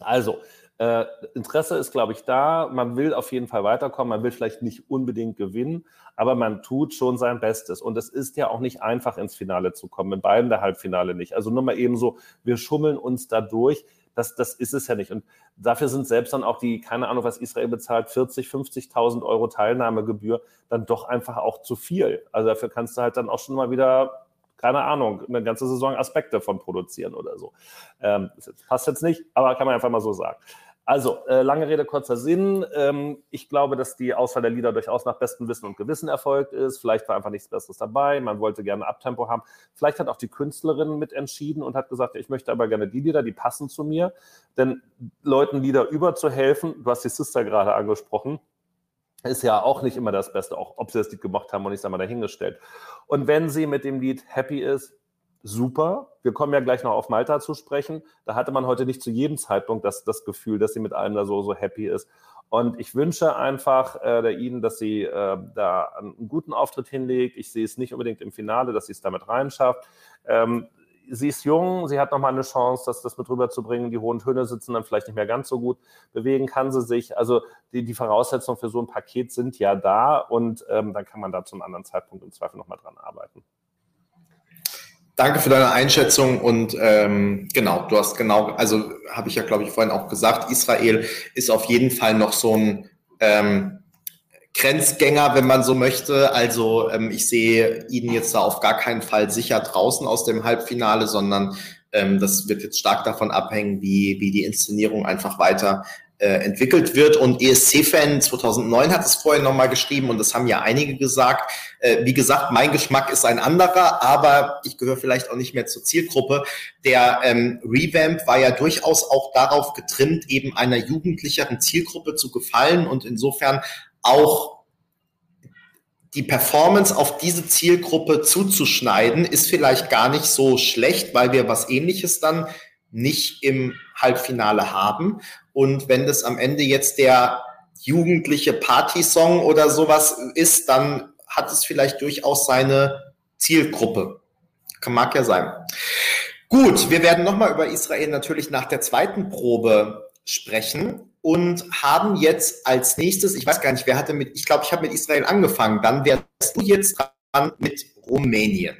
Also, äh, Interesse ist, glaube ich, da. Man will auf jeden Fall weiterkommen. Man will vielleicht nicht unbedingt gewinnen, aber man tut schon sein Bestes. Und es ist ja auch nicht einfach, ins Finale zu kommen. In beiden der Halbfinale nicht. Also nur mal eben so, wir schummeln uns da durch. Das, das ist es ja nicht. Und dafür sind selbst dann auch die, keine Ahnung, was Israel bezahlt, 40, 50.000 Euro Teilnahmegebühr, dann doch einfach auch zu viel. Also dafür kannst du halt dann auch schon mal wieder keine Ahnung, eine ganze Saison Aspekte von produzieren oder so. Ähm, passt jetzt nicht, aber kann man einfach mal so sagen. Also, äh, lange Rede, kurzer Sinn. Ähm, ich glaube, dass die Auswahl der Lieder durchaus nach bestem Wissen und Gewissen erfolgt ist. Vielleicht war einfach nichts Besseres dabei. Man wollte gerne Abtempo haben. Vielleicht hat auch die Künstlerin mit und hat gesagt, ich möchte aber gerne die Lieder, die passen zu mir. Denn Leuten Lieder überzuhelfen, du hast die Sister gerade angesprochen, ist ja auch nicht immer das Beste, auch ob sie das Lied gemacht haben und ich sage mal dahingestellt. Und wenn sie mit dem Lied happy ist, super. Wir kommen ja gleich noch auf Malta zu sprechen. Da hatte man heute nicht zu jedem Zeitpunkt das, das Gefühl, dass sie mit allem da so, so happy ist. Und ich wünsche einfach äh, Ihnen, dass sie äh, da einen guten Auftritt hinlegt. Ich sehe es nicht unbedingt im Finale, dass sie es damit reinschafft. Ähm, sie ist jung, sie hat nochmal eine Chance, das, das mit rüberzubringen. Die hohen Töne sitzen dann vielleicht nicht mehr ganz so gut. Bewegen kann sie sich. Also die, die Voraussetzungen für so ein Paket sind ja da und ähm, dann kann man da zu einem anderen Zeitpunkt im Zweifel nochmal dran arbeiten. Danke für deine Einschätzung und ähm, genau, du hast genau, also habe ich ja glaube ich vorhin auch gesagt, Israel ist auf jeden Fall noch so ein ähm, Grenzgänger, wenn man so möchte. Also ähm, ich sehe ihn jetzt da auf gar keinen Fall sicher draußen aus dem Halbfinale, sondern ähm, das wird jetzt stark davon abhängen, wie, wie die Inszenierung einfach weiter äh, entwickelt wird. Und ESC-Fan 2009 hat es vorhin nochmal geschrieben und das haben ja einige gesagt. Äh, wie gesagt, mein Geschmack ist ein anderer, aber ich gehöre vielleicht auch nicht mehr zur Zielgruppe. Der ähm, Revamp war ja durchaus auch darauf getrimmt, eben einer jugendlicheren Zielgruppe zu gefallen und insofern auch die Performance auf diese Zielgruppe zuzuschneiden, ist vielleicht gar nicht so schlecht, weil wir was ähnliches dann nicht im Halbfinale haben. Und wenn das am Ende jetzt der jugendliche Partysong oder sowas ist, dann hat es vielleicht durchaus seine Zielgruppe. Mag ja sein. Gut, wir werden nochmal über Israel natürlich nach der zweiten Probe sprechen und haben jetzt als nächstes, ich weiß gar nicht, wer hatte mit, ich glaube, ich habe mit Israel angefangen, dann wärst du jetzt dran mit Rumänien.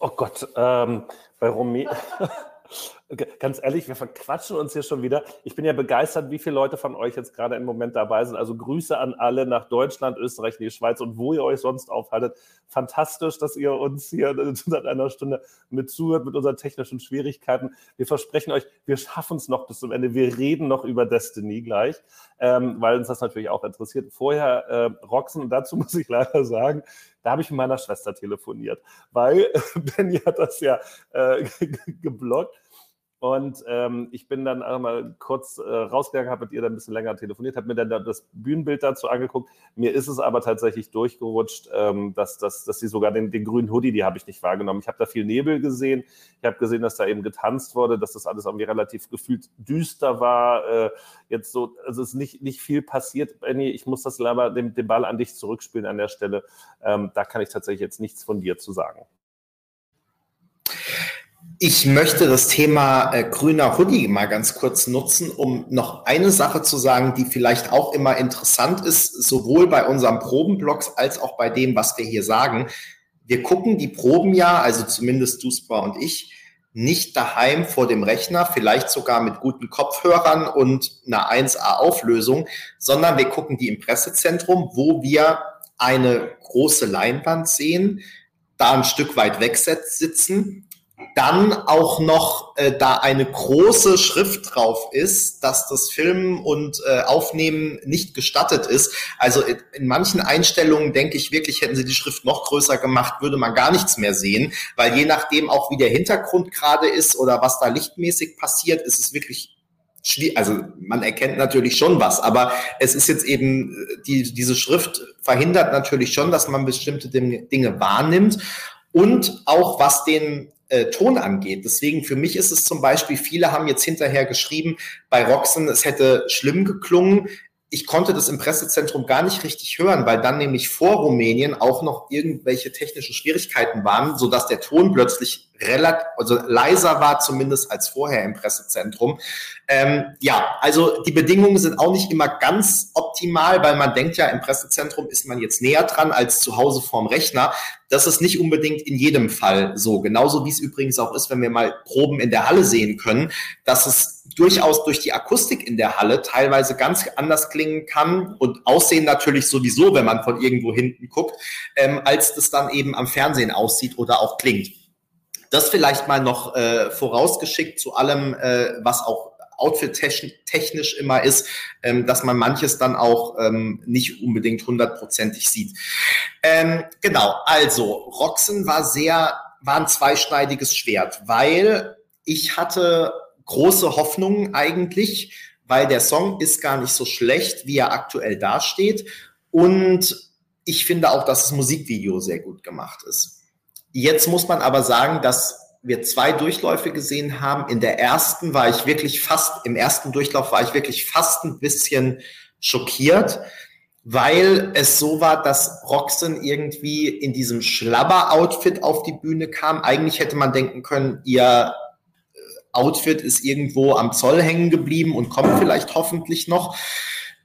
Oh Gott, ähm, bei Rumänien. Ganz ehrlich, wir verquatschen uns hier schon wieder. Ich bin ja begeistert, wie viele Leute von euch jetzt gerade im Moment dabei sind. Also Grüße an alle nach Deutschland, Österreich, die Schweiz und wo ihr euch sonst aufhaltet. Fantastisch, dass ihr uns hier seit einer Stunde mit zuhört, mit unseren technischen Schwierigkeiten. Wir versprechen euch, wir schaffen es noch bis zum Ende. Wir reden noch über Destiny gleich, ähm, weil uns das natürlich auch interessiert. Vorher äh, Roxen, und dazu muss ich leider sagen, da habe ich mit meiner Schwester telefoniert, weil Benny hat das ja äh, geblockt. Und ähm, ich bin dann einmal kurz äh, rausgegangen, habe mit ihr dann ein bisschen länger telefoniert, habe mir dann das Bühnenbild dazu angeguckt. Mir ist es aber tatsächlich durchgerutscht, ähm, dass, dass, dass sie sogar den, den grünen Hoodie, die habe ich nicht wahrgenommen. Ich habe da viel Nebel gesehen. Ich habe gesehen, dass da eben getanzt wurde, dass das alles irgendwie relativ gefühlt düster war. Äh, jetzt so, also es ist nicht, nicht viel passiert. Benny, ich muss das leider den, den Ball an dich zurückspielen an der Stelle. Ähm, da kann ich tatsächlich jetzt nichts von dir zu sagen. Ich möchte das Thema äh, grüner Hoodie mal ganz kurz nutzen, um noch eine Sache zu sagen, die vielleicht auch immer interessant ist, sowohl bei unseren Probenblocks als auch bei dem, was wir hier sagen. Wir gucken die Proben ja, also zumindest Duspa und ich, nicht daheim vor dem Rechner, vielleicht sogar mit guten Kopfhörern und einer 1A-Auflösung, sondern wir gucken die im Pressezentrum, wo wir eine große Leinwand sehen, da ein Stück weit weg sitzen dann auch noch äh, da eine große Schrift drauf ist, dass das Filmen und äh, Aufnehmen nicht gestattet ist. Also in, in manchen Einstellungen denke ich wirklich, hätten sie die Schrift noch größer gemacht, würde man gar nichts mehr sehen, weil je nachdem auch wie der Hintergrund gerade ist oder was da lichtmäßig passiert, ist es wirklich. Also man erkennt natürlich schon was, aber es ist jetzt eben, äh, die, diese Schrift verhindert natürlich schon, dass man bestimmte Dinge wahrnimmt. Und auch was den äh, Ton angeht. Deswegen für mich ist es zum Beispiel, viele haben jetzt hinterher geschrieben, bei Roxen, es hätte schlimm geklungen ich konnte das im Pressezentrum gar nicht richtig hören, weil dann nämlich vor Rumänien auch noch irgendwelche technischen Schwierigkeiten waren, so dass der Ton plötzlich relativ, also leiser war zumindest als vorher im Pressezentrum. Ähm, ja, also die Bedingungen sind auch nicht immer ganz optimal, weil man denkt ja, im Pressezentrum ist man jetzt näher dran als zu Hause vorm Rechner. Das ist nicht unbedingt in jedem Fall so. Genauso wie es übrigens auch ist, wenn wir mal Proben in der Halle sehen können, dass es durchaus durch die Akustik in der Halle teilweise ganz anders klingen kann und aussehen natürlich sowieso, wenn man von irgendwo hinten guckt, ähm, als das dann eben am Fernsehen aussieht oder auch klingt. Das vielleicht mal noch äh, vorausgeschickt zu allem, äh, was auch outfit-technisch immer ist, ähm, dass man manches dann auch ähm, nicht unbedingt hundertprozentig sieht. Ähm, genau, also Roxen war sehr, war ein zweischneidiges Schwert, weil ich hatte große Hoffnungen eigentlich, weil der Song ist gar nicht so schlecht, wie er aktuell dasteht. Und ich finde auch, dass das Musikvideo sehr gut gemacht ist. Jetzt muss man aber sagen, dass wir zwei Durchläufe gesehen haben. In der ersten war ich wirklich fast, im ersten Durchlauf war ich wirklich fast ein bisschen schockiert, weil es so war, dass Roxen irgendwie in diesem Schlabber-Outfit auf die Bühne kam. Eigentlich hätte man denken können, ihr Outfit ist irgendwo am Zoll hängen geblieben und kommt vielleicht hoffentlich noch.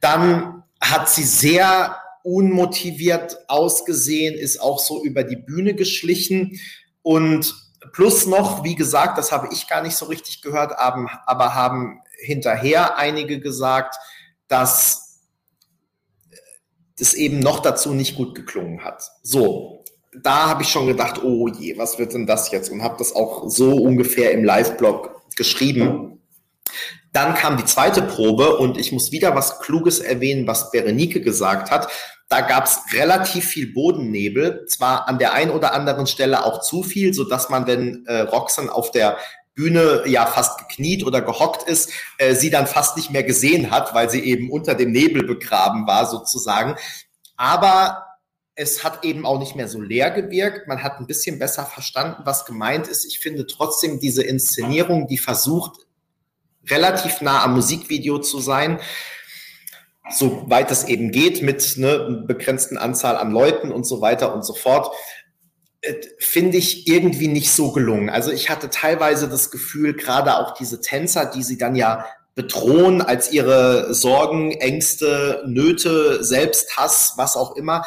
Dann hat sie sehr unmotiviert ausgesehen, ist auch so über die Bühne geschlichen und plus noch, wie gesagt, das habe ich gar nicht so richtig gehört, aber haben hinterher einige gesagt, dass das eben noch dazu nicht gut geklungen hat. So, da habe ich schon gedacht, oh je, was wird denn das jetzt? Und habe das auch so ungefähr im Live-Blog geschrieben. Dann kam die zweite Probe und ich muss wieder was Kluges erwähnen, was Berenike gesagt hat. Da gab es relativ viel Bodennebel, zwar an der einen oder anderen Stelle auch zu viel, so dass man, wenn äh, Roxanne auf der Bühne ja fast gekniet oder gehockt ist, äh, sie dann fast nicht mehr gesehen hat, weil sie eben unter dem Nebel begraben war sozusagen. Aber es hat eben auch nicht mehr so leer gewirkt. Man hat ein bisschen besser verstanden, was gemeint ist. Ich finde trotzdem diese Inszenierung, die versucht, relativ nah am Musikvideo zu sein, soweit es eben geht, mit ne, begrenzten Anzahl an Leuten und so weiter und so fort, äh, finde ich irgendwie nicht so gelungen. Also ich hatte teilweise das Gefühl, gerade auch diese Tänzer, die sie dann ja bedrohen als ihre Sorgen, Ängste, Nöte, Selbsthass, was auch immer,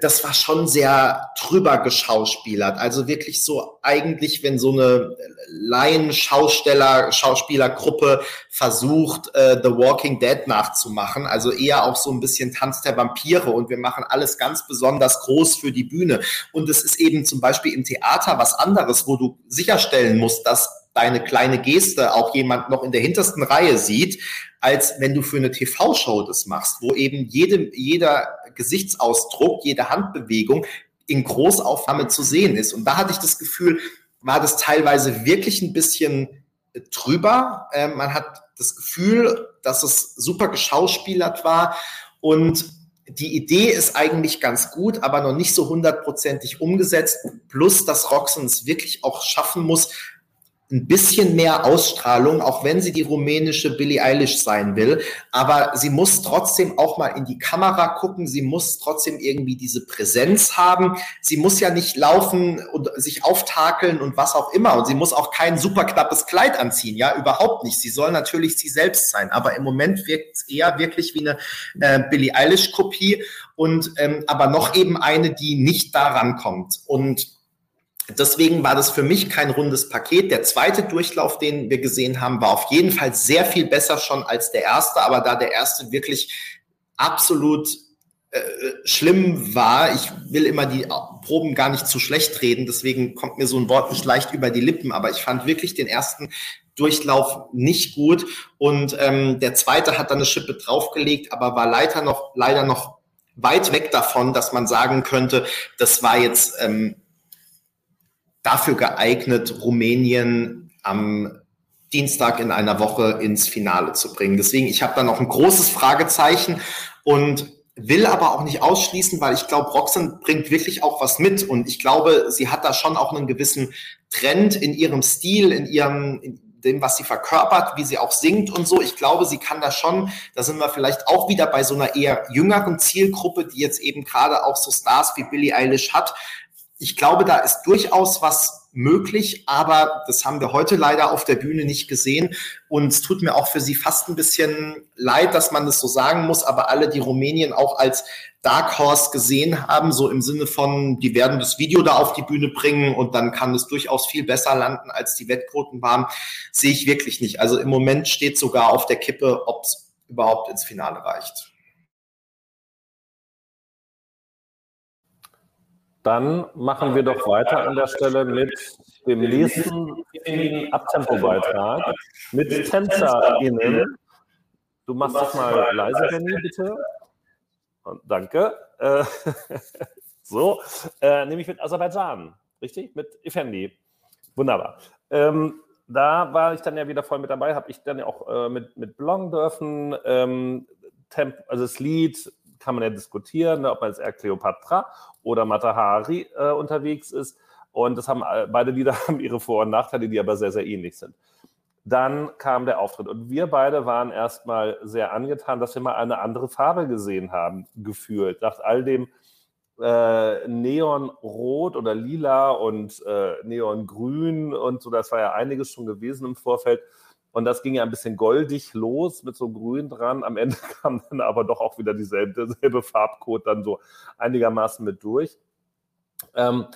das war schon sehr drüber geschauspielert. Also wirklich so eigentlich, wenn so eine Laien-Schausteller, Schauspielergruppe versucht, äh, The Walking Dead nachzumachen. Also eher auch so ein bisschen Tanz der Vampire und wir machen alles ganz besonders groß für die Bühne. Und es ist eben zum Beispiel im Theater was anderes, wo du sicherstellen musst, dass deine kleine Geste auch jemand noch in der hintersten Reihe sieht, als wenn du für eine TV-Show das machst, wo eben jede, jeder Gesichtsausdruck, jede Handbewegung in Großaufnahme zu sehen ist. Und da hatte ich das Gefühl, war das teilweise wirklich ein bisschen drüber. Äh, man hat das Gefühl, dass es super geschauspielert war und die Idee ist eigentlich ganz gut, aber noch nicht so hundertprozentig umgesetzt. Plus, dass Roxen es wirklich auch schaffen muss, ein bisschen mehr Ausstrahlung, auch wenn sie die rumänische Billie Eilish sein will. Aber sie muss trotzdem auch mal in die Kamera gucken. Sie muss trotzdem irgendwie diese Präsenz haben. Sie muss ja nicht laufen und sich auftakeln und was auch immer. Und sie muss auch kein super knappes Kleid anziehen. Ja, überhaupt nicht. Sie soll natürlich sie selbst sein. Aber im Moment wirkt es eher wirklich wie eine äh, Billie Eilish Kopie und ähm, aber noch eben eine, die nicht daran kommt. Und Deswegen war das für mich kein rundes Paket. Der zweite Durchlauf, den wir gesehen haben, war auf jeden Fall sehr viel besser schon als der erste, aber da der erste wirklich absolut äh, schlimm war, ich will immer die Proben gar nicht zu schlecht reden, deswegen kommt mir so ein Wort nicht leicht über die Lippen, aber ich fand wirklich den ersten Durchlauf nicht gut. Und ähm, der zweite hat dann eine Schippe draufgelegt, aber war leider noch leider noch weit weg davon, dass man sagen könnte, das war jetzt ähm, dafür geeignet, Rumänien am Dienstag in einer Woche ins Finale zu bringen. Deswegen, ich habe da noch ein großes Fragezeichen und will aber auch nicht ausschließen, weil ich glaube, Roxanne bringt wirklich auch was mit und ich glaube, sie hat da schon auch einen gewissen Trend in ihrem Stil, in ihrem, in dem, was sie verkörpert, wie sie auch singt und so. Ich glaube, sie kann da schon, da sind wir vielleicht auch wieder bei so einer eher jüngeren Zielgruppe, die jetzt eben gerade auch so Stars wie Billie Eilish hat. Ich glaube, da ist durchaus was möglich, aber das haben wir heute leider auf der Bühne nicht gesehen. Und es tut mir auch für sie fast ein bisschen leid, dass man das so sagen muss, aber alle, die Rumänien auch als Dark Horse gesehen haben, so im Sinne von, die werden das Video da auf die Bühne bringen und dann kann es durchaus viel besser landen, als die Wettquoten waren, sehe ich wirklich nicht. Also im Moment steht sogar auf der Kippe, ob es überhaupt ins Finale reicht. Dann machen wir doch weiter an der Stelle mit dem nächsten Abtempo-Beitrag mit TänzerInnen. Du machst das mal leise, Benny, bitte. Und danke. Äh, so, äh, nämlich mit Aserbaidschan, richtig? Mit Effendi. Wunderbar. Ähm, da war ich dann ja wieder voll mit dabei, habe ich dann ja auch äh, mit, mit blongen dürfen. Ähm, Temp also das Lied kann man ja diskutieren, ne, ob man jetzt eher Cleopatra oder Matahari äh, unterwegs ist. Und das haben äh, beide Lieder haben ihre Vor- und Nachteile, die aber sehr, sehr ähnlich sind. Dann kam der Auftritt und wir beide waren erstmal sehr angetan, dass wir mal eine andere Farbe gesehen haben, gefühlt. Nach all dem äh, Neonrot oder Lila und äh, Neongrün und so, das war ja einiges schon gewesen im Vorfeld. Und das ging ja ein bisschen goldig los mit so grün dran. Am Ende kam dann aber doch auch wieder dieselbe, derselbe Farbcode dann so einigermaßen mit durch. Ähm,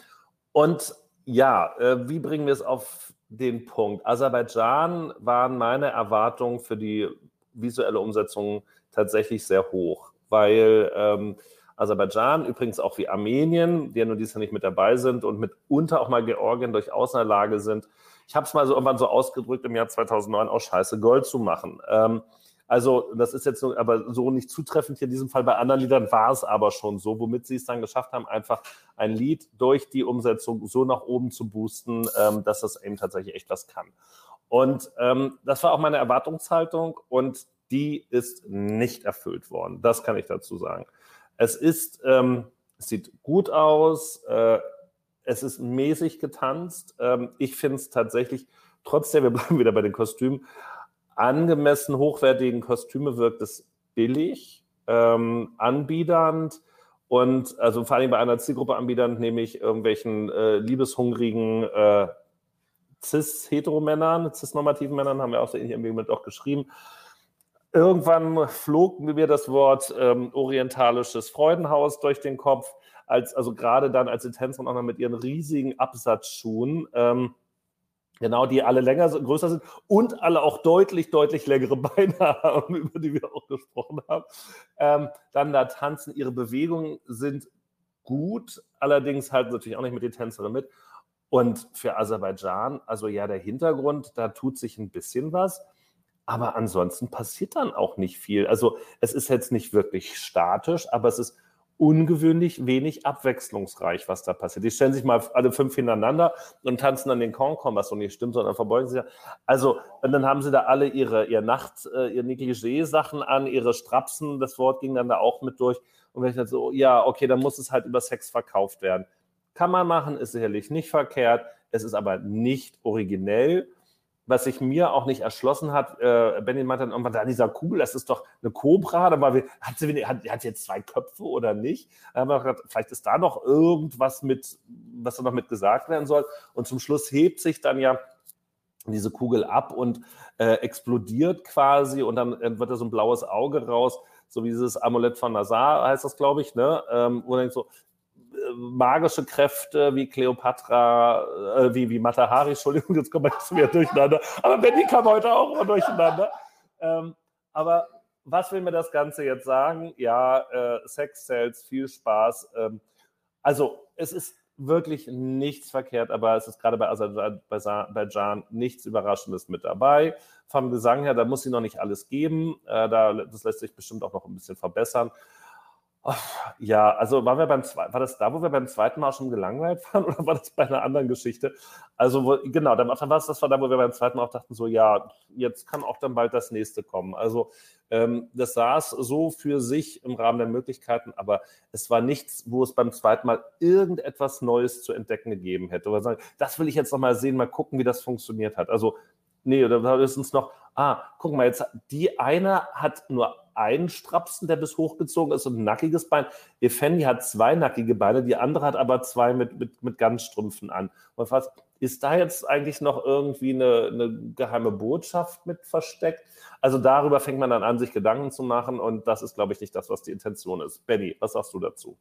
und ja, äh, wie bringen wir es auf den Punkt? Aserbaidschan waren meine Erwartungen für die visuelle Umsetzung tatsächlich sehr hoch, weil ähm, Aserbaidschan, übrigens auch wie Armenien, die ja nur dieses Jahr nicht mit dabei sind und mitunter auch mal Georgien durchaus in der Lage sind, ich habe es mal so irgendwann so ausgedrückt, im Jahr 2009 aus Scheiße Gold zu machen. Ähm, also das ist jetzt aber so nicht zutreffend hier in diesem Fall. Bei anderen Liedern war es aber schon so, womit sie es dann geschafft haben, einfach ein Lied durch die Umsetzung so nach oben zu boosten, ähm, dass das eben tatsächlich echt was kann. Und ähm, das war auch meine Erwartungshaltung und die ist nicht erfüllt worden. Das kann ich dazu sagen. Es ist, ähm, es sieht gut aus. Äh, es ist mäßig getanzt. Ähm, ich finde es tatsächlich, trotzdem, wir bleiben wieder bei den Kostümen, angemessen hochwertigen Kostüme wirkt es billig, ähm, anbiedernd und also vor allem bei einer Zielgruppe anbiedernd, nämlich irgendwelchen äh, liebeshungrigen äh, Cis-Heteromännern, cis-normativen Männern, haben wir auch so ähnlich irgendwie mit auch geschrieben. Irgendwann flog mir das Wort ähm, orientalisches Freudenhaus durch den Kopf als, also gerade dann als die Tänzerin auch noch mit ihren riesigen Absatzschuhen, ähm, genau, die alle länger, größer sind und alle auch deutlich, deutlich längere Beine haben, über die wir auch gesprochen haben, ähm, dann da tanzen. Ihre Bewegungen sind gut, allerdings halt natürlich auch nicht mit den Tänzerinnen mit. Und für Aserbaidschan, also ja, der Hintergrund, da tut sich ein bisschen was. Aber ansonsten passiert dann auch nicht viel. Also es ist jetzt nicht wirklich statisch, aber es ist ungewöhnlich wenig abwechslungsreich, was da passiert. Die stellen sich mal alle fünf hintereinander und tanzen dann den Concom, was so nicht stimmt, sondern verbeugen sich. Also, und dann haben sie da alle ihre, ihr Nacht, äh, ihr Negligé-Sachen an, ihre Strapsen, das Wort ging dann da auch mit durch. Und wenn ich dann so, ja, okay, dann muss es halt über Sex verkauft werden. Kann man machen, ist sicherlich nicht verkehrt. Es ist aber nicht originell was sich mir auch nicht erschlossen hat, äh, Benny meinte dann irgendwann, da dieser Kugel, das ist doch eine Cobra, aber wir, hat sie hat, hat jetzt zwei Köpfe oder nicht? Aber gedacht, vielleicht ist da noch irgendwas mit, was da noch mit gesagt werden soll. Und zum Schluss hebt sich dann ja diese Kugel ab und äh, explodiert quasi und dann äh, wird da so ein blaues Auge raus, so wie dieses Amulett von Nazar heißt das, glaube ich, ne? Ähm, man denkt so, magische Kräfte wie Cleopatra, äh, wie, wie Matahari, Entschuldigung, jetzt kommen wir jetzt wieder durcheinander. Aber Benny kam heute auch immer durcheinander. Ähm, aber was will mir das Ganze jetzt sagen? Ja, äh, Sex Sales, viel Spaß. Ähm, also, es ist wirklich nichts verkehrt, aber es ist gerade bei Aserbaidschan nichts Überraschendes mit dabei. Vom Gesang her, da muss sie noch nicht alles geben. Äh, da, das lässt sich bestimmt auch noch ein bisschen verbessern. Ja, also waren wir beim war das da, wo wir beim zweiten Mal schon gelangweilt waren oder war das bei einer anderen Geschichte? Also wo, genau, dann war es das war da, wo wir beim zweiten Mal auch dachten so, ja, jetzt kann auch dann bald das nächste kommen. Also ähm, das saß so für sich im Rahmen der Möglichkeiten, aber es war nichts, wo es beim zweiten Mal irgendetwas Neues zu entdecken gegeben hätte. Oder sagen, das will ich jetzt noch mal sehen, mal gucken, wie das funktioniert hat. Also nee, oder ist uns noch, ah, guck mal, jetzt die eine hat nur einen Strapsen, der bis hochgezogen ist und ein nackiges Bein. Effendi hat zwei nackige Beine, die andere hat aber zwei mit, mit, mit Ganzstrümpfen an. Und was, ist da jetzt eigentlich noch irgendwie eine, eine geheime Botschaft mit versteckt? Also darüber fängt man dann an, sich Gedanken zu machen und das ist, glaube ich, nicht das, was die Intention ist. Benny, was sagst du dazu?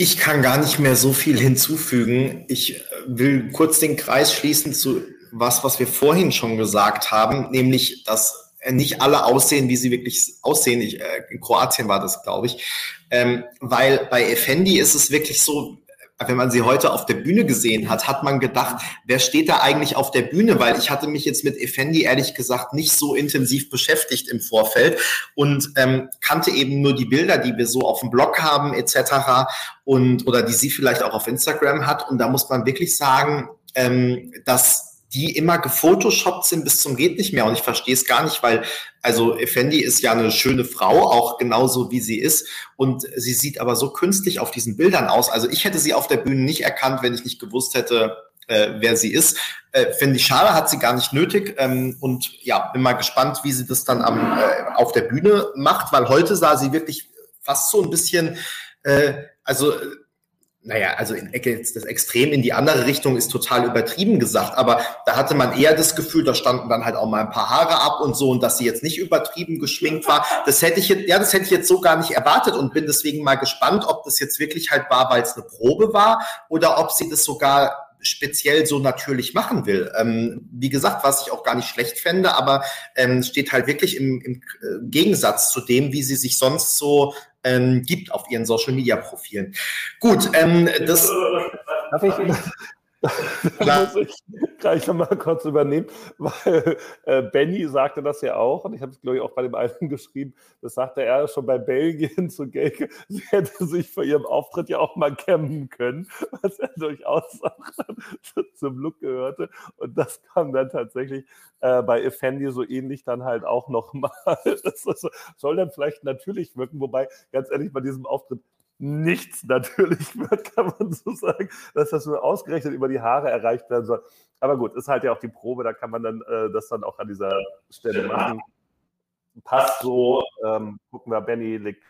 Ich kann gar nicht mehr so viel hinzufügen. Ich will kurz den Kreis schließen zu was, was wir vorhin schon gesagt haben, nämlich, dass nicht alle aussehen, wie sie wirklich aussehen. Ich, äh, in Kroatien war das, glaube ich. Ähm, weil bei Effendi ist es wirklich so, wenn man sie heute auf der Bühne gesehen hat, hat man gedacht, wer steht da eigentlich auf der Bühne? Weil ich hatte mich jetzt mit Effendi ehrlich gesagt nicht so intensiv beschäftigt im Vorfeld und ähm, kannte eben nur die Bilder, die wir so auf dem Blog haben etc. und oder die sie vielleicht auch auf Instagram hat. Und da muss man wirklich sagen, ähm, dass die immer gefotoshoppt sind bis zum geht nicht mehr. Und ich verstehe es gar nicht, weil, also Effendi ist ja eine schöne Frau, auch genauso wie sie ist. Und sie sieht aber so künstlich auf diesen Bildern aus. Also ich hätte sie auf der Bühne nicht erkannt, wenn ich nicht gewusst hätte, äh, wer sie ist. Äh, Finde ich schade, hat sie gar nicht nötig. Ähm, und ja, bin mal gespannt, wie sie das dann am, äh, auf der Bühne macht, weil heute sah sie wirklich fast so ein bisschen, äh, also naja, also in, das Extrem in die andere Richtung ist total übertrieben gesagt, aber da hatte man eher das Gefühl, da standen dann halt auch mal ein paar Haare ab und so und dass sie jetzt nicht übertrieben geschminkt war. Das hätte ich jetzt, ja, das hätte ich jetzt so gar nicht erwartet und bin deswegen mal gespannt, ob das jetzt wirklich halt war, weil es eine Probe war oder ob sie das sogar speziell so natürlich machen will. Ähm, wie gesagt, was ich auch gar nicht schlecht fände, aber ähm, steht halt wirklich im, im äh, Gegensatz zu dem, wie sie sich sonst so ähm, gibt auf ihren Social Media Profilen. Gut, ähm, das. Darf ich, da muss ich gleich nochmal kurz übernehmen, weil äh, Benny sagte das ja auch, und ich habe es, glaube ich, auch bei dem einen geschrieben, das sagte er schon bei Belgien zu Gelke, sie hätte sich vor ihrem Auftritt ja auch mal kämmen können, was er durchaus auch zum Look gehörte. Und das kam dann tatsächlich äh, bei Effendi so ähnlich dann halt auch nochmal. Das, das soll dann vielleicht natürlich wirken, wobei, ganz ehrlich, bei diesem Auftritt nichts natürlich wird, kann man so sagen, dass das nur ausgerechnet über die Haare erreicht werden soll. Aber gut, ist halt ja auch die Probe, da kann man dann äh, das dann auch an dieser Stelle machen. Passt so, ähm, gucken wir, Benny liegt.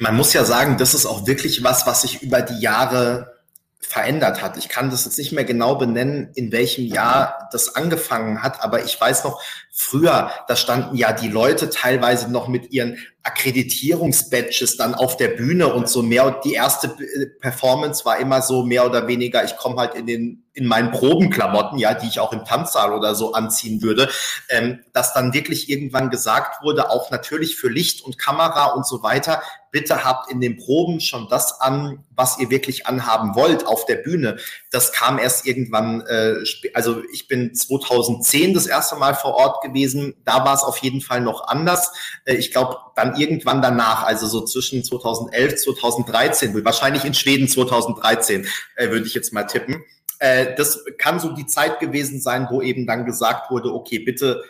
Man muss ja sagen, das ist auch wirklich was, was sich über die Jahre verändert hat. Ich kann das jetzt nicht mehr genau benennen, in welchem Jahr das angefangen hat, aber ich weiß noch, früher, da standen ja die Leute teilweise noch mit ihren Akkreditierungsbadges dann auf der Bühne und so mehr. Die erste Performance war immer so mehr oder weniger, ich komme halt in den in meinen Probenklamotten, ja, die ich auch im Tanzsaal oder so anziehen würde, ähm, dass dann wirklich irgendwann gesagt wurde, auch natürlich für Licht und Kamera und so weiter, bitte habt in den Proben schon das an, was ihr wirklich anhaben wollt auf der Bühne. Das kam erst irgendwann, äh, also ich bin 2010 das erste Mal vor Ort gewesen, da war es auf jeden Fall noch anders. Äh, ich glaube, dann irgendwann danach, also so zwischen 2011, 2013, wahrscheinlich in Schweden 2013, äh, würde ich jetzt mal tippen. Äh, das kann so die Zeit gewesen sein, wo eben dann gesagt wurde, okay, bitte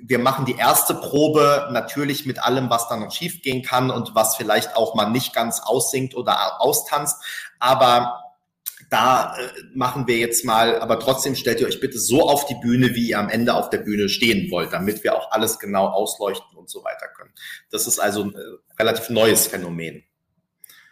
wir machen die erste Probe natürlich mit allem, was dann noch schiefgehen kann und was vielleicht auch mal nicht ganz aussingt oder austanzt. Aber da äh, machen wir jetzt mal, aber trotzdem stellt ihr euch bitte so auf die Bühne, wie ihr am Ende auf der Bühne stehen wollt, damit wir auch alles genau ausleuchten so weiter können. Das ist also ein äh, relativ neues Phänomen.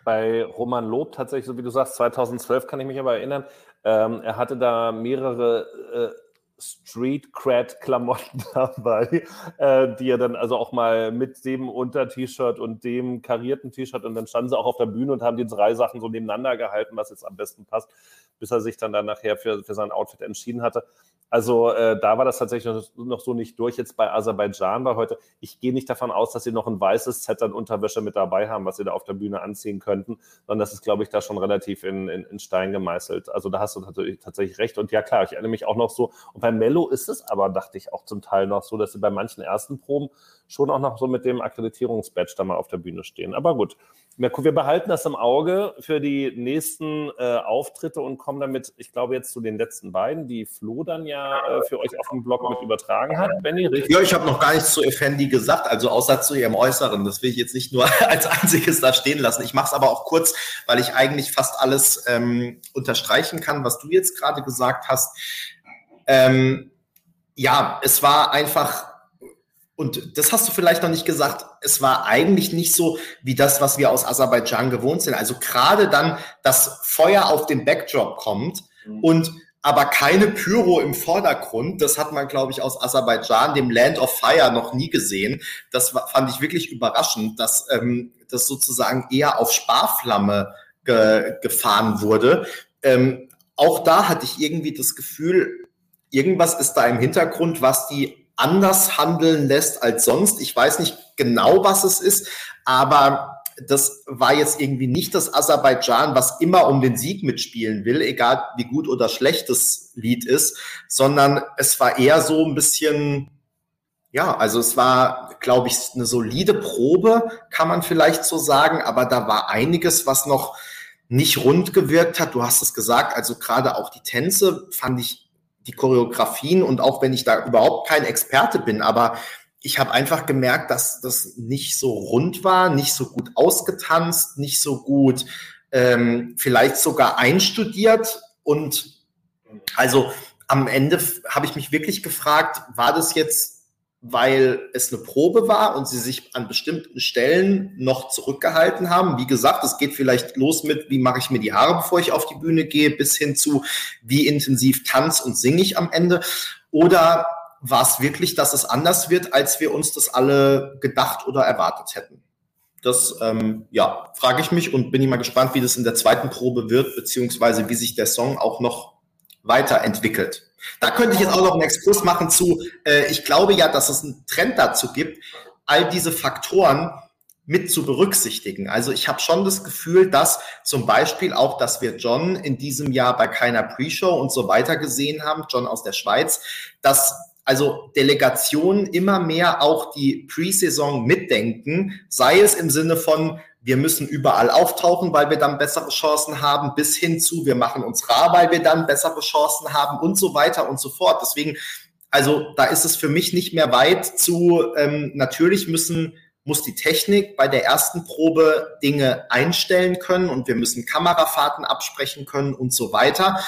Bei Roman Lob tatsächlich, so wie du sagst, 2012 kann ich mich aber erinnern, ähm, er hatte da mehrere äh, Street Cred Klamotten dabei, äh, die er dann also auch mal mit dem Unter-T-Shirt und dem karierten T-Shirt und dann standen sie auch auf der Bühne und haben die drei Sachen so nebeneinander gehalten, was jetzt am besten passt, bis er sich dann, dann nachher für, für sein Outfit entschieden hatte. Also äh, da war das tatsächlich noch, so nicht durch. Jetzt bei Aserbaidschan war heute, ich gehe nicht davon aus, dass sie noch ein weißes Set an Unterwäsche mit dabei haben, was sie da auf der Bühne anziehen könnten, sondern das ist, glaube ich, da schon relativ in, in, in Stein gemeißelt. Also da hast du tatsächlich, tatsächlich recht. Und ja, klar, ich erinnere mich auch noch so. Und bei Mello ist es aber, dachte ich, auch zum Teil noch so, dass sie bei manchen ersten Proben schon auch noch so mit dem Akkreditierungsbadge da mal auf der Bühne stehen. Aber gut, wir behalten das im Auge für die nächsten äh, Auftritte und kommen damit, ich glaube, jetzt zu den letzten beiden, die Flo dann ja äh, für euch auf dem Blog mit übertragen hat. Benny, richtig? Ja, ich habe noch gar nichts zu Effendi gesagt, also außer zu ihrem Äußeren. Das will ich jetzt nicht nur als einziges da stehen lassen. Ich mache es aber auch kurz, weil ich eigentlich fast alles ähm, unterstreichen kann, was du jetzt gerade gesagt hast. Ähm, ja, es war einfach und das hast du vielleicht noch nicht gesagt, es war eigentlich nicht so wie das, was wir aus Aserbaidschan gewohnt sind. Also gerade dann das Feuer auf den Backdrop kommt mhm. und aber keine Pyro im Vordergrund. Das hat man, glaube ich, aus Aserbaidschan, dem Land of Fire, noch nie gesehen. Das fand ich wirklich überraschend, dass ähm, das sozusagen eher auf Sparflamme ge gefahren wurde. Ähm, auch da hatte ich irgendwie das Gefühl, irgendwas ist da im Hintergrund, was die anders handeln lässt als sonst. Ich weiß nicht genau, was es ist, aber das war jetzt irgendwie nicht das Aserbaidschan, was immer um den Sieg mitspielen will, egal wie gut oder schlecht das Lied ist, sondern es war eher so ein bisschen, ja, also es war, glaube ich, eine solide Probe, kann man vielleicht so sagen, aber da war einiges, was noch nicht rund gewirkt hat. Du hast es gesagt, also gerade auch die Tänze fand ich die Choreografien und auch wenn ich da überhaupt kein Experte bin, aber ich habe einfach gemerkt, dass das nicht so rund war, nicht so gut ausgetanzt, nicht so gut ähm, vielleicht sogar einstudiert und also am Ende habe ich mich wirklich gefragt, war das jetzt weil es eine Probe war und sie sich an bestimmten Stellen noch zurückgehalten haben. Wie gesagt, es geht vielleicht los mit, wie mache ich mir die Haare, bevor ich auf die Bühne gehe, bis hin zu, wie intensiv tanz und singe ich am Ende. Oder war es wirklich, dass es anders wird, als wir uns das alle gedacht oder erwartet hätten? Das ähm, ja, frage ich mich und bin immer gespannt, wie das in der zweiten Probe wird, beziehungsweise wie sich der Song auch noch weiterentwickelt. Da könnte ich jetzt auch noch einen Exkurs machen zu, äh, ich glaube ja, dass es einen Trend dazu gibt, all diese Faktoren mit zu berücksichtigen. Also ich habe schon das Gefühl, dass zum Beispiel auch, dass wir John in diesem Jahr bei keiner Pre-Show und so weiter gesehen haben, John aus der Schweiz, dass also Delegationen immer mehr auch die Pre-Saison mitdenken, sei es im Sinne von, wir müssen überall auftauchen, weil wir dann bessere Chancen haben, bis hin zu, wir machen uns rar, weil wir dann bessere Chancen haben und so weiter und so fort. Deswegen, also da ist es für mich nicht mehr weit zu, ähm, natürlich müssen muss die Technik bei der ersten Probe Dinge einstellen können und wir müssen Kamerafahrten absprechen können und so weiter.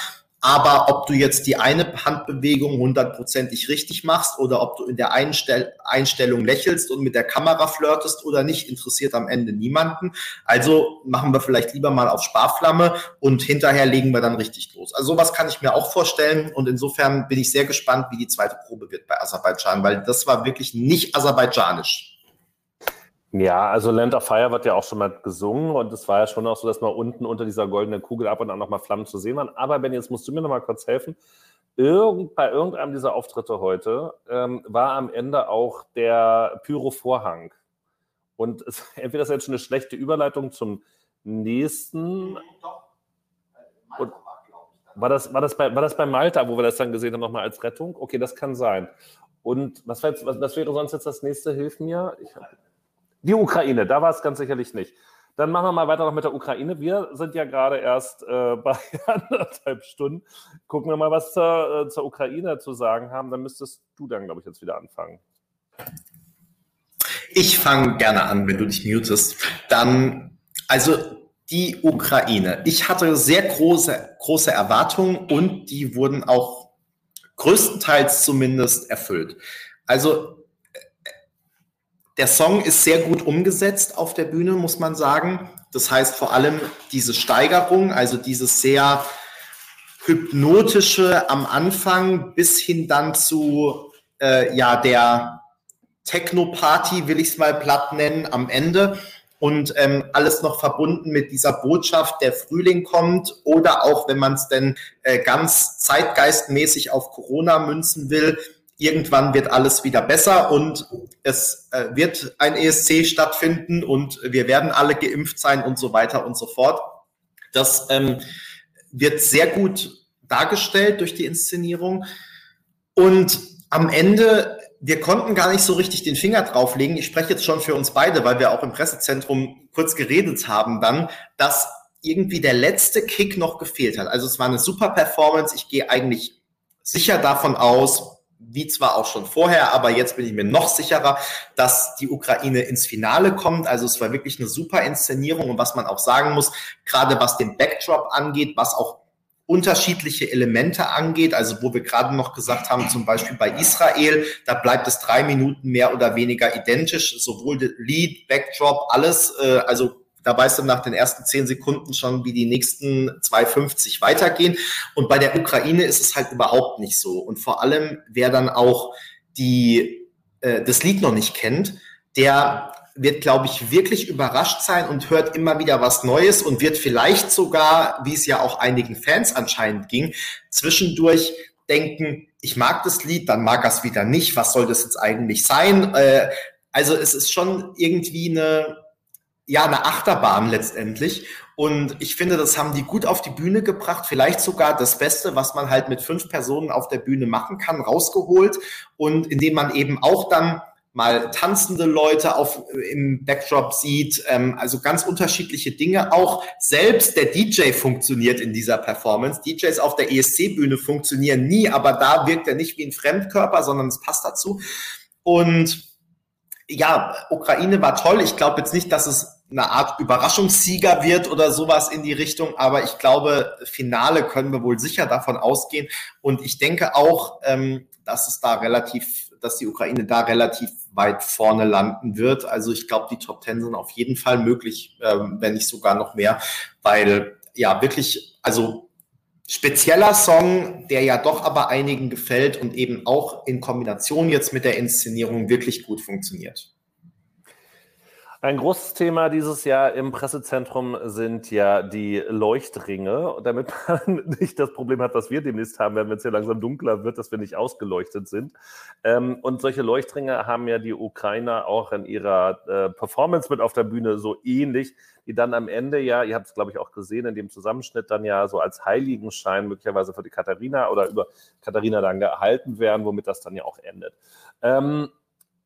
Aber ob du jetzt die eine Handbewegung hundertprozentig richtig machst oder ob du in der Einstell Einstellung lächelst und mit der Kamera flirtest oder nicht, interessiert am Ende niemanden. Also machen wir vielleicht lieber mal auf Sparflamme und hinterher legen wir dann richtig los. Also sowas kann ich mir auch vorstellen und insofern bin ich sehr gespannt, wie die zweite Probe wird bei Aserbaidschan, weil das war wirklich nicht aserbaidschanisch. Ja, also Land of Fire wird ja auch schon mal gesungen und es war ja schon auch so, dass man unten unter dieser goldenen Kugel ab und an nochmal Flammen zu sehen waren. Aber Ben, jetzt musst du mir nochmal kurz helfen. Irgend, bei irgendeinem dieser Auftritte heute ähm, war am Ende auch der Pyro-Vorhang. Und es, entweder ist jetzt schon eine schlechte Überleitung zum nächsten. Und war das, war, das bei, war das bei Malta, wo wir das dann gesehen haben, nochmal als Rettung? Okay, das kann sein. Und was, was, was wäre sonst jetzt das nächste? Hilf mir. Ich hab, die Ukraine, da war es ganz sicherlich nicht. Dann machen wir mal weiter noch mit der Ukraine. Wir sind ja gerade erst äh, bei anderthalb Stunden. Gucken wir mal, was zur, äh, zur Ukraine zu sagen haben. Dann müsstest du dann, glaube ich, jetzt wieder anfangen. Ich fange gerne an, wenn du dich mutest. Dann, also die Ukraine. Ich hatte sehr große, große Erwartungen und die wurden auch größtenteils zumindest erfüllt. Also der Song ist sehr gut umgesetzt auf der Bühne, muss man sagen. Das heißt vor allem diese Steigerung, also dieses sehr hypnotische am Anfang bis hin dann zu äh, ja der Techno-Party, will ich es mal platt nennen, am Ende. und ähm, alles noch verbunden mit dieser Botschaft, der Frühling kommt oder auch, wenn man es denn äh, ganz zeitgeistmäßig auf Corona münzen will, irgendwann wird alles wieder besser und es äh, wird ein ESC stattfinden und wir werden alle geimpft sein und so weiter und so fort. Das ähm, wird sehr gut dargestellt durch die Inszenierung. Und am Ende, wir konnten gar nicht so richtig den Finger drauflegen. Ich spreche jetzt schon für uns beide, weil wir auch im Pressezentrum kurz geredet haben dann, dass irgendwie der letzte Kick noch gefehlt hat. Also es war eine super Performance. Ich gehe eigentlich sicher davon aus, wie zwar auch schon vorher, aber jetzt bin ich mir noch sicherer, dass die Ukraine ins Finale kommt. Also es war wirklich eine super Inszenierung und was man auch sagen muss, gerade was den Backdrop angeht, was auch unterschiedliche Elemente angeht, also wo wir gerade noch gesagt haben, zum Beispiel bei Israel, da bleibt es drei Minuten mehr oder weniger identisch, sowohl Lead, Backdrop, alles, äh, also da weißt du nach den ersten zehn Sekunden schon, wie die nächsten 2,50 weitergehen. Und bei der Ukraine ist es halt überhaupt nicht so. Und vor allem, wer dann auch die, äh, das Lied noch nicht kennt, der wird, glaube ich, wirklich überrascht sein und hört immer wieder was Neues und wird vielleicht sogar, wie es ja auch einigen Fans anscheinend ging, zwischendurch denken, ich mag das Lied, dann mag er es wieder nicht, was soll das jetzt eigentlich sein? Äh, also es ist schon irgendwie eine, ja, eine Achterbahn letztendlich. Und ich finde, das haben die gut auf die Bühne gebracht. Vielleicht sogar das Beste, was man halt mit fünf Personen auf der Bühne machen kann, rausgeholt. Und indem man eben auch dann mal tanzende Leute auf, im Backdrop sieht, ähm, also ganz unterschiedliche Dinge. Auch selbst der DJ funktioniert in dieser Performance. DJs auf der ESC-Bühne funktionieren nie, aber da wirkt er nicht wie ein Fremdkörper, sondern es passt dazu. Und ja, Ukraine war toll. Ich glaube jetzt nicht, dass es eine Art Überraschungssieger wird oder sowas in die Richtung, aber ich glaube, Finale können wir wohl sicher davon ausgehen. Und ich denke auch, ähm, dass es da relativ, dass die Ukraine da relativ weit vorne landen wird. Also ich glaube, die Top Ten sind auf jeden Fall möglich, ähm, wenn nicht sogar noch mehr, weil ja wirklich, also spezieller Song, der ja doch aber einigen gefällt und eben auch in Kombination jetzt mit der Inszenierung wirklich gut funktioniert. Ein großes Thema dieses Jahr im Pressezentrum sind ja die Leuchtringe, damit man nicht das Problem hat, was wir demnächst haben, wenn es hier langsam dunkler wird, dass wir nicht ausgeleuchtet sind. Ähm, und solche Leuchtringe haben ja die Ukrainer auch in ihrer äh, Performance mit auf der Bühne so ähnlich, die dann am Ende ja, ihr habt es glaube ich auch gesehen, in dem Zusammenschnitt dann ja so als Heiligenschein möglicherweise für die Katharina oder über Katharina dann gehalten werden, womit das dann ja auch endet. Ähm,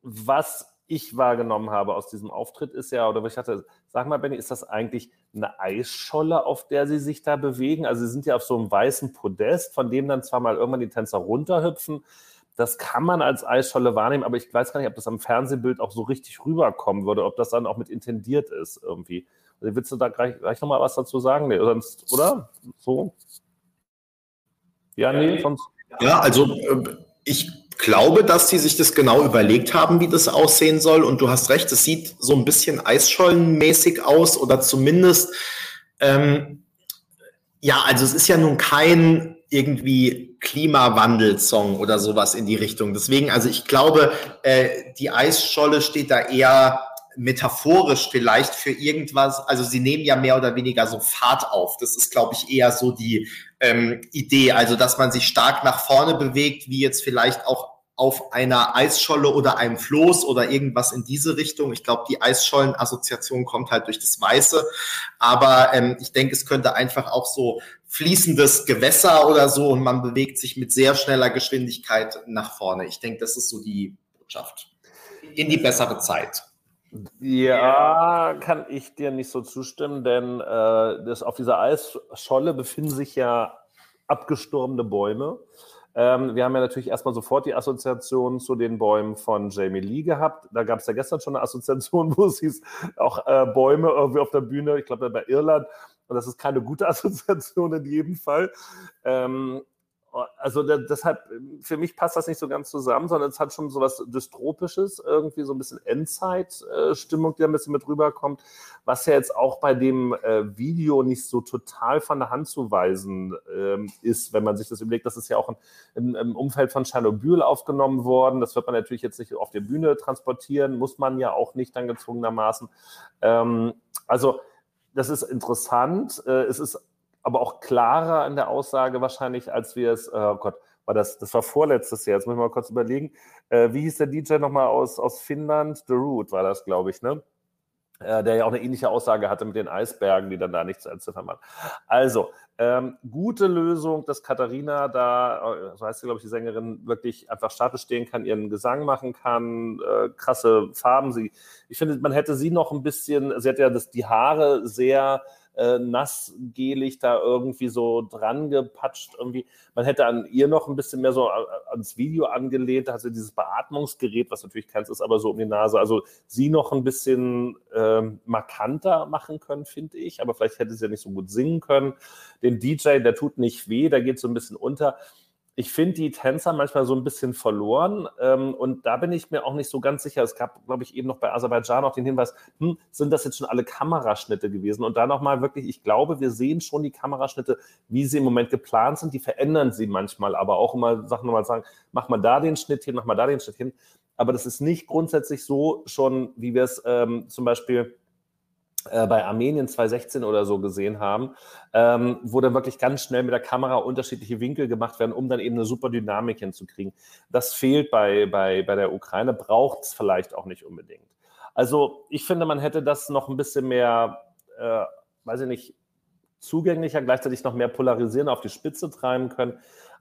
was ich wahrgenommen habe aus diesem Auftritt ist ja, oder ich hatte, sag mal, Benny, ist das eigentlich eine Eisscholle, auf der sie sich da bewegen? Also sie sind ja auf so einem weißen Podest, von dem dann zwar mal irgendwann die Tänzer runterhüpfen. Das kann man als Eisscholle wahrnehmen, aber ich weiß gar nicht, ob das am Fernsehbild auch so richtig rüberkommen würde, ob das dann auch mit intendiert ist irgendwie. Also willst du da gleich, gleich nochmal was dazu sagen? Nee, sonst, oder? So? Ja, nee, sonst. Ja, also äh, ich glaube, dass die sich das genau überlegt haben, wie das aussehen soll. Und du hast recht, es sieht so ein bisschen eisschollenmäßig aus oder zumindest, ähm, ja, also es ist ja nun kein irgendwie Klimawandel-Song oder sowas in die Richtung. Deswegen, also ich glaube, äh, die Eisscholle steht da eher metaphorisch vielleicht für irgendwas. Also sie nehmen ja mehr oder weniger so Fahrt auf. Das ist, glaube ich, eher so die ähm, Idee. Also dass man sich stark nach vorne bewegt, wie jetzt vielleicht auch auf einer Eisscholle oder einem Floß oder irgendwas in diese Richtung. Ich glaube, die Eisschollen-Assoziation kommt halt durch das Weiße. Aber ähm, ich denke, es könnte einfach auch so fließendes Gewässer oder so und man bewegt sich mit sehr schneller Geschwindigkeit nach vorne. Ich denke, das ist so die Botschaft. In die bessere Zeit. Ja, kann ich dir nicht so zustimmen, denn äh, das, auf dieser Eisscholle befinden sich ja abgestorbene Bäume. Ähm, wir haben ja natürlich erstmal sofort die Assoziation zu den Bäumen von Jamie Lee gehabt. Da gab es ja gestern schon eine Assoziation, wo es hieß, auch äh, Bäume irgendwie auf der Bühne, ich glaube bei Irland. Und das ist keine gute Assoziation in jedem Fall. Ähm, also deshalb, für mich passt das nicht so ganz zusammen, sondern es hat schon so was Dystropisches, irgendwie so ein bisschen Endzeit-Stimmung, die da ein bisschen mit rüberkommt, was ja jetzt auch bei dem äh, Video nicht so total von der Hand zu weisen ähm, ist, wenn man sich das überlegt. Das ist ja auch im, im Umfeld von Tschernobyl aufgenommen worden. Das wird man natürlich jetzt nicht auf der Bühne transportieren, muss man ja auch nicht dann gezwungenermaßen. Ähm, also, das ist interessant. Äh, es ist aber auch klarer in der Aussage wahrscheinlich, als wir es, oh Gott, war das, das war vorletztes Jahr, jetzt muss ich mal kurz überlegen. Äh, wie hieß der DJ nochmal aus, aus Finnland? The Root war das, glaube ich, ne? Äh, der ja auch eine ähnliche Aussage hatte mit den Eisbergen, die dann da nichts entziffern waren. Also, ähm, gute Lösung, dass Katharina da, äh, so heißt sie, glaube ich, die Sängerin, wirklich einfach statisch stehen kann, ihren Gesang machen kann, äh, krasse Farben. Sie, ich finde, man hätte sie noch ein bisschen, sie hat ja das, die Haare sehr äh, nassgelig da irgendwie so dran gepatscht. Irgendwie. Man hätte an ihr noch ein bisschen mehr so äh, ans Video angelehnt. Da sie dieses Beatmungsgerät, was natürlich keins ist, aber so um die Nase. Also sie noch ein bisschen ähm, markanter machen können, finde ich. Aber vielleicht hätte sie ja nicht so gut singen können. Den DJ, der tut nicht weh, der geht so ein bisschen unter ich finde die Tänzer manchmal so ein bisschen verloren ähm, und da bin ich mir auch nicht so ganz sicher. Es gab, glaube ich, eben noch bei Aserbaidschan auch den Hinweis, hm, sind das jetzt schon alle Kameraschnitte gewesen? Und da nochmal wirklich, ich glaube, wir sehen schon die Kameraschnitte, wie sie im Moment geplant sind. Die verändern sie manchmal, aber auch immer Sachen nochmal sagen, mach mal da den Schnitt hin, mach mal da den Schnitt hin. Aber das ist nicht grundsätzlich so schon, wie wir es ähm, zum Beispiel bei Armenien 2016 oder so gesehen haben, ähm, wo dann wirklich ganz schnell mit der Kamera unterschiedliche Winkel gemacht werden, um dann eben eine super Dynamik hinzukriegen. Das fehlt bei, bei, bei der Ukraine, braucht es vielleicht auch nicht unbedingt. Also ich finde, man hätte das noch ein bisschen mehr, äh, weiß ich nicht, zugänglicher, gleichzeitig noch mehr polarisieren, auf die Spitze treiben können.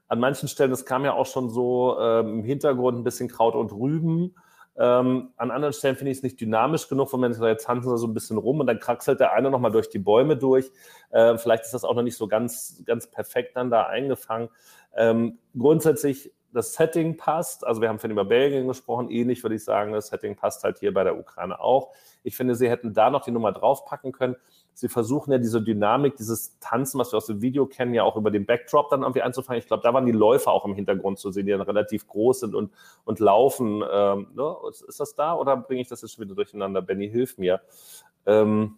An manchen Stellen, das kam ja auch schon so äh, im Hintergrund ein bisschen Kraut und Rüben ähm, an anderen Stellen finde ich es nicht dynamisch genug, wenn man sagt, jetzt tanzen sie so ein bisschen rum und dann kraxelt der eine nochmal durch die Bäume durch. Äh, vielleicht ist das auch noch nicht so ganz, ganz perfekt dann da eingefangen. Ähm, grundsätzlich das Setting passt. Also wir haben vorhin über Belgien gesprochen, ähnlich würde ich sagen, das Setting passt halt hier bei der Ukraine auch. Ich finde, sie hätten da noch die Nummer draufpacken können sie versuchen ja diese Dynamik, dieses Tanzen, was wir aus dem Video kennen, ja auch über den Backdrop dann irgendwie einzufangen. Ich glaube, da waren die Läufer auch im Hintergrund zu sehen, die dann relativ groß sind und, und laufen. Ähm, ne? Ist das da oder bringe ich das jetzt schon wieder durcheinander? Benny, hilf mir. Ähm,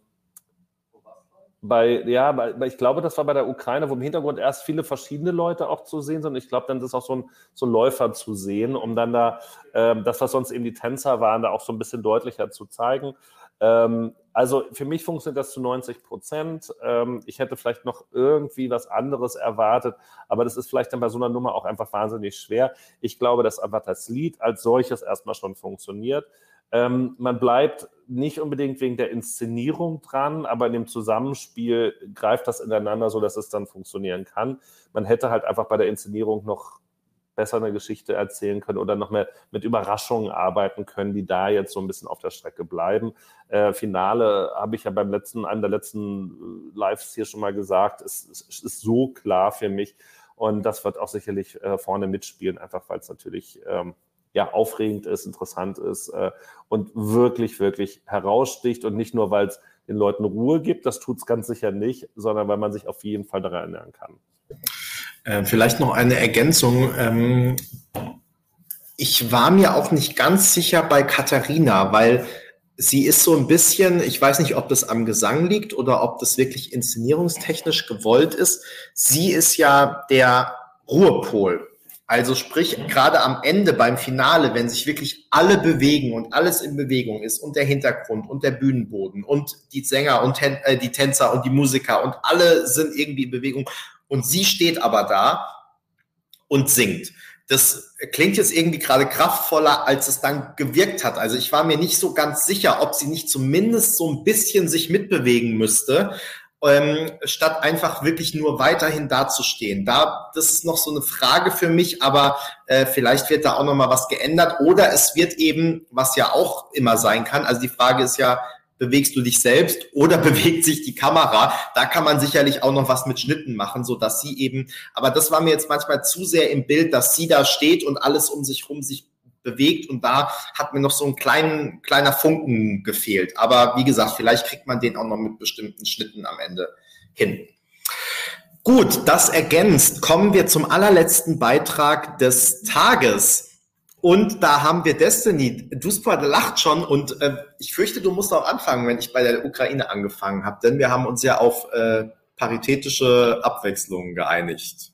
bei, ja, bei, ich glaube, das war bei der Ukraine, wo im Hintergrund erst viele verschiedene Leute auch zu sehen sind. Ich glaube, dann ist auch so ein, so Läufer zu sehen, um dann da ähm, das, was sonst eben die Tänzer waren, da auch so ein bisschen deutlicher zu zeigen. Ähm, also für mich funktioniert das zu 90 Prozent. Ähm, ich hätte vielleicht noch irgendwie was anderes erwartet, aber das ist vielleicht dann bei so einer Nummer auch einfach wahnsinnig schwer. Ich glaube, dass einfach das Lied als solches erstmal schon funktioniert. Ähm, man bleibt nicht unbedingt wegen der Inszenierung dran, aber in dem Zusammenspiel greift das ineinander, sodass es dann funktionieren kann. Man hätte halt einfach bei der Inszenierung noch besser eine Geschichte erzählen können oder noch mehr mit Überraschungen arbeiten können, die da jetzt so ein bisschen auf der Strecke bleiben. Äh, Finale habe ich ja beim letzten, einem der letzten äh, Lives hier schon mal gesagt, es, es ist so klar für mich. Und das wird auch sicherlich äh, vorne mitspielen, einfach weil es natürlich ähm, ja, aufregend ist, interessant ist äh, und wirklich, wirklich heraussticht und nicht nur, weil es den Leuten Ruhe gibt, das tut es ganz sicher nicht, sondern weil man sich auf jeden Fall daran erinnern kann. Äh, vielleicht noch eine Ergänzung. Ähm, ich war mir auch nicht ganz sicher bei Katharina, weil sie ist so ein bisschen, ich weiß nicht, ob das am Gesang liegt oder ob das wirklich inszenierungstechnisch gewollt ist. Sie ist ja der Ruhepol. Also sprich, gerade am Ende beim Finale, wenn sich wirklich alle bewegen und alles in Bewegung ist und der Hintergrund und der Bühnenboden und die Sänger und äh, die Tänzer und die Musiker und alle sind irgendwie in Bewegung und sie steht aber da und singt. Das klingt jetzt irgendwie gerade kraftvoller, als es dann gewirkt hat. Also ich war mir nicht so ganz sicher, ob sie nicht zumindest so ein bisschen sich mitbewegen müsste, ähm, statt einfach wirklich nur weiterhin dazustehen. Da, das ist noch so eine Frage für mich, aber äh, vielleicht wird da auch noch mal was geändert oder es wird eben, was ja auch immer sein kann. Also die Frage ist ja, bewegst du dich selbst oder bewegt sich die Kamera. Da kann man sicherlich auch noch was mit Schnitten machen, so dass sie eben, aber das war mir jetzt manchmal zu sehr im Bild, dass sie da steht und alles um sich rum sich bewegt und da hat mir noch so ein kleinen, kleiner Funken gefehlt. Aber wie gesagt, vielleicht kriegt man den auch noch mit bestimmten Schnitten am Ende hin. Gut, das ergänzt. Kommen wir zum allerletzten Beitrag des Tages. Und da haben wir Destiny. Duspa lacht schon und äh, ich fürchte, du musst auch anfangen, wenn ich bei der Ukraine angefangen habe, denn wir haben uns ja auf äh, paritätische Abwechslung geeinigt.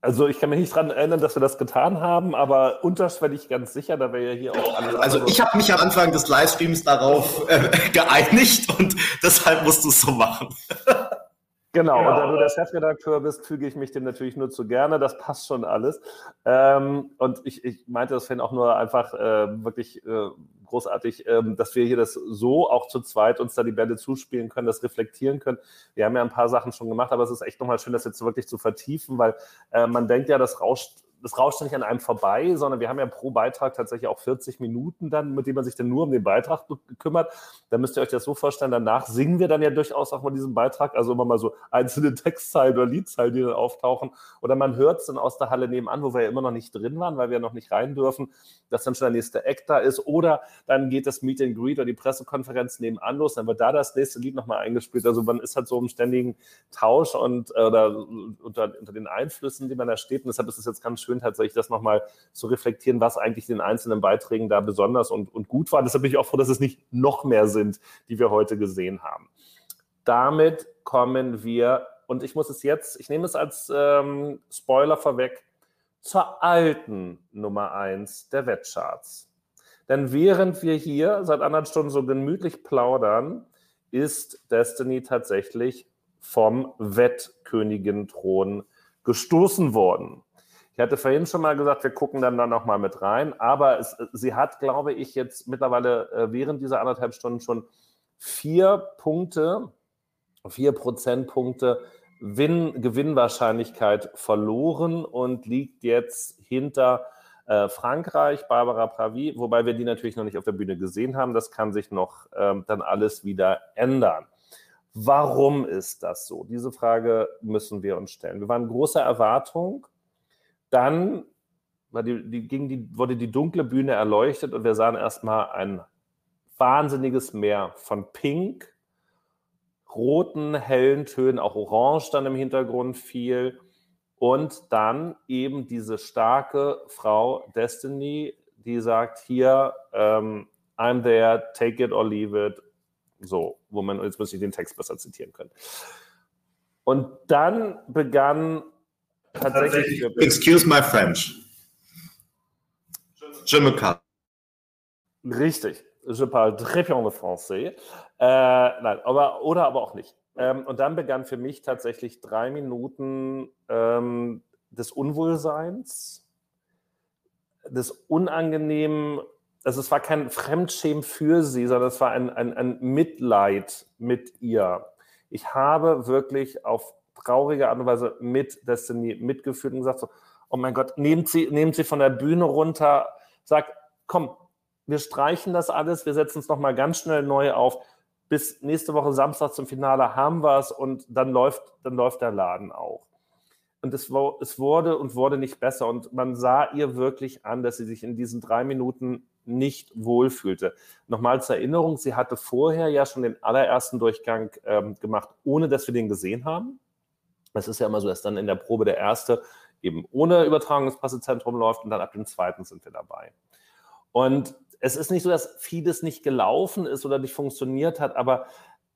Also ich kann mich nicht daran erinnern, dass wir das getan haben, aber unterschwellig ganz sicher, da wäre ja hier auch alles. Also ich habe mich am Anfang des Livestreams darauf äh, geeinigt und deshalb musst du es so machen. Genau, und da du der Chefredakteur bist, füge ich mich dem natürlich nur zu gerne. Das passt schon alles. Ähm, und ich, ich meinte das vorhin auch nur einfach äh, wirklich äh, großartig, ähm, dass wir hier das so auch zu zweit uns da die Bälle zuspielen können, das reflektieren können. Wir haben ja ein paar Sachen schon gemacht, aber es ist echt nochmal schön, das jetzt wirklich zu vertiefen, weil äh, man denkt ja, das rauscht das rauscht nicht an einem vorbei, sondern wir haben ja pro Beitrag tatsächlich auch 40 Minuten dann, mit denen man sich dann nur um den Beitrag kümmert. Da müsst ihr euch das so vorstellen, danach singen wir dann ja durchaus auch mal diesen Beitrag, also immer mal so einzelne Textzeilen oder Liedzeilen, die dann auftauchen. Oder man hört es dann aus der Halle nebenan, wo wir ja immer noch nicht drin waren, weil wir noch nicht rein dürfen, dass dann schon der nächste Act da ist. Oder dann geht das Meet and Greet oder die Pressekonferenz nebenan los, dann wird da das nächste Lied nochmal eingespielt. Also man ist halt so im ständigen Tausch und äh, oder unter, unter den Einflüssen, die man da steht. Und deshalb ist es jetzt ganz schön, schön, tatsächlich das nochmal zu reflektieren, was eigentlich den einzelnen Beiträgen da besonders und, und gut war. Deshalb bin ich auch froh, dass es nicht noch mehr sind, die wir heute gesehen haben. Damit kommen wir, und ich muss es jetzt, ich nehme es als ähm, Spoiler vorweg, zur alten Nummer 1 der Wettcharts. Denn während wir hier seit anderthalb Stunden so gemütlich plaudern, ist Destiny tatsächlich vom Wettkönigin-Thron gestoßen worden. Ich hatte vorhin schon mal gesagt, wir gucken dann da nochmal mit rein, aber es, sie hat, glaube ich, jetzt mittlerweile äh, während dieser anderthalb Stunden schon vier Punkte, vier Prozentpunkte Win Gewinnwahrscheinlichkeit verloren und liegt jetzt hinter äh, Frankreich, Barbara Pravi, wobei wir die natürlich noch nicht auf der Bühne gesehen haben. Das kann sich noch ähm, dann alles wieder ändern. Warum ist das so? Diese Frage müssen wir uns stellen. Wir waren großer Erwartung dann die, die, ging die, wurde die dunkle Bühne erleuchtet und wir sahen erstmal ein wahnsinniges Meer von Pink, roten, hellen Tönen, auch Orange dann im Hintergrund fiel. Und dann eben diese starke Frau Destiny, die sagt, hier, ähm, I'm there, take it or leave it. So, wo man, jetzt muss ich den Text besser zitieren können. Und dann begann tatsächlich. Excuse my French. Je me calme. Richtig. Je parle très bien le français. Äh, nein, aber, oder aber auch nicht. Ähm, und dann begann für mich tatsächlich drei Minuten ähm, des Unwohlseins, des Unangenehmen. Also es war kein Fremdschämen für sie, sondern es war ein, ein, ein Mitleid mit ihr. Ich habe wirklich auf traurige Art und Weise mit Destiny mitgeführt und gesagt so, oh mein Gott, nehmt sie, nehmt sie von der Bühne runter, sagt, komm, wir streichen das alles, wir setzen es nochmal ganz schnell neu auf. Bis nächste Woche Samstag zum Finale haben wir es und dann läuft, dann läuft der Laden auch. Und es, es wurde und wurde nicht besser. Und man sah ihr wirklich an, dass sie sich in diesen drei Minuten nicht wohlfühlte. Nochmal zur Erinnerung, sie hatte vorher ja schon den allerersten Durchgang ähm, gemacht, ohne dass wir den gesehen haben. Es ist ja immer so, dass dann in der Probe der erste eben ohne Übertragungspassezentrum läuft und dann ab dem zweiten sind wir dabei. Und es ist nicht so, dass vieles nicht gelaufen ist oder nicht funktioniert hat, aber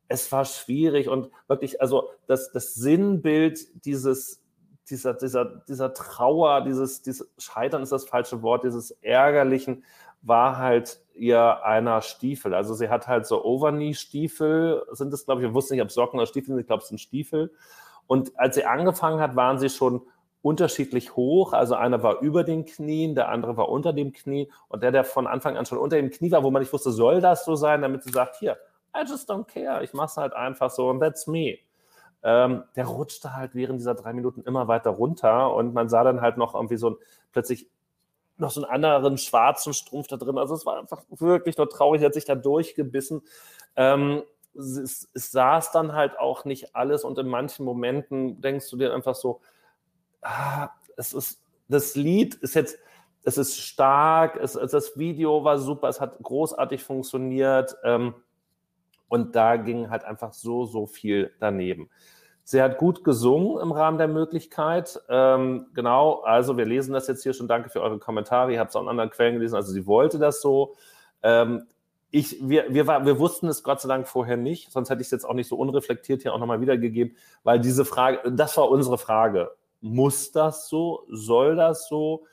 es war schwierig und wirklich, also das, das Sinnbild dieses, dieser, dieser, dieser Trauer, dieses, dieses Scheitern ist das falsche Wort, dieses Ärgerlichen, war halt ihr einer Stiefel. Also sie hat halt so Overknee-Stiefel, sind es, glaube ich, ich wusste nicht, ob Socken oder Stiefel sind, ich glaube, es sind Stiefel. Und als sie angefangen hat, waren sie schon unterschiedlich hoch. Also einer war über den Knien, der andere war unter dem Knie. Und der, der von Anfang an schon unter dem Knie war, wo man nicht wusste, soll das so sein, damit sie sagt, hier, I just don't care, ich mache es halt einfach so und that's me. Ähm, der rutschte halt während dieser drei Minuten immer weiter runter und man sah dann halt noch irgendwie so ein, plötzlich noch so einen anderen schwarzen Strumpf da drin. Also es war einfach wirklich nur traurig, er hat sich da durchgebissen. Ähm, es, es saß dann halt auch nicht alles und in manchen Momenten denkst du dir einfach so, ah, es ist, das Lied ist jetzt, es ist stark, es, das Video war super, es hat großartig funktioniert ähm, und da ging halt einfach so, so viel daneben. Sie hat gut gesungen im Rahmen der Möglichkeit. Ähm, genau, also wir lesen das jetzt hier schon. Danke für eure Kommentare. Ihr habt es auch in anderen Quellen gelesen. Also sie wollte das so. Ähm, ich, wir, wir, war, wir wussten es Gott sei Dank vorher nicht, sonst hätte ich es jetzt auch nicht so unreflektiert hier auch nochmal wiedergegeben, weil diese Frage, das war unsere Frage. Muss das so? Soll das so?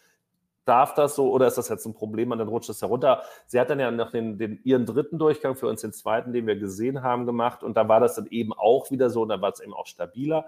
darf das so oder ist das jetzt ein Problem und dann rutscht es herunter? Sie hat dann ja noch den, den, ihren dritten Durchgang für uns, den zweiten, den wir gesehen haben, gemacht und da war das dann eben auch wieder so und da war es eben auch stabiler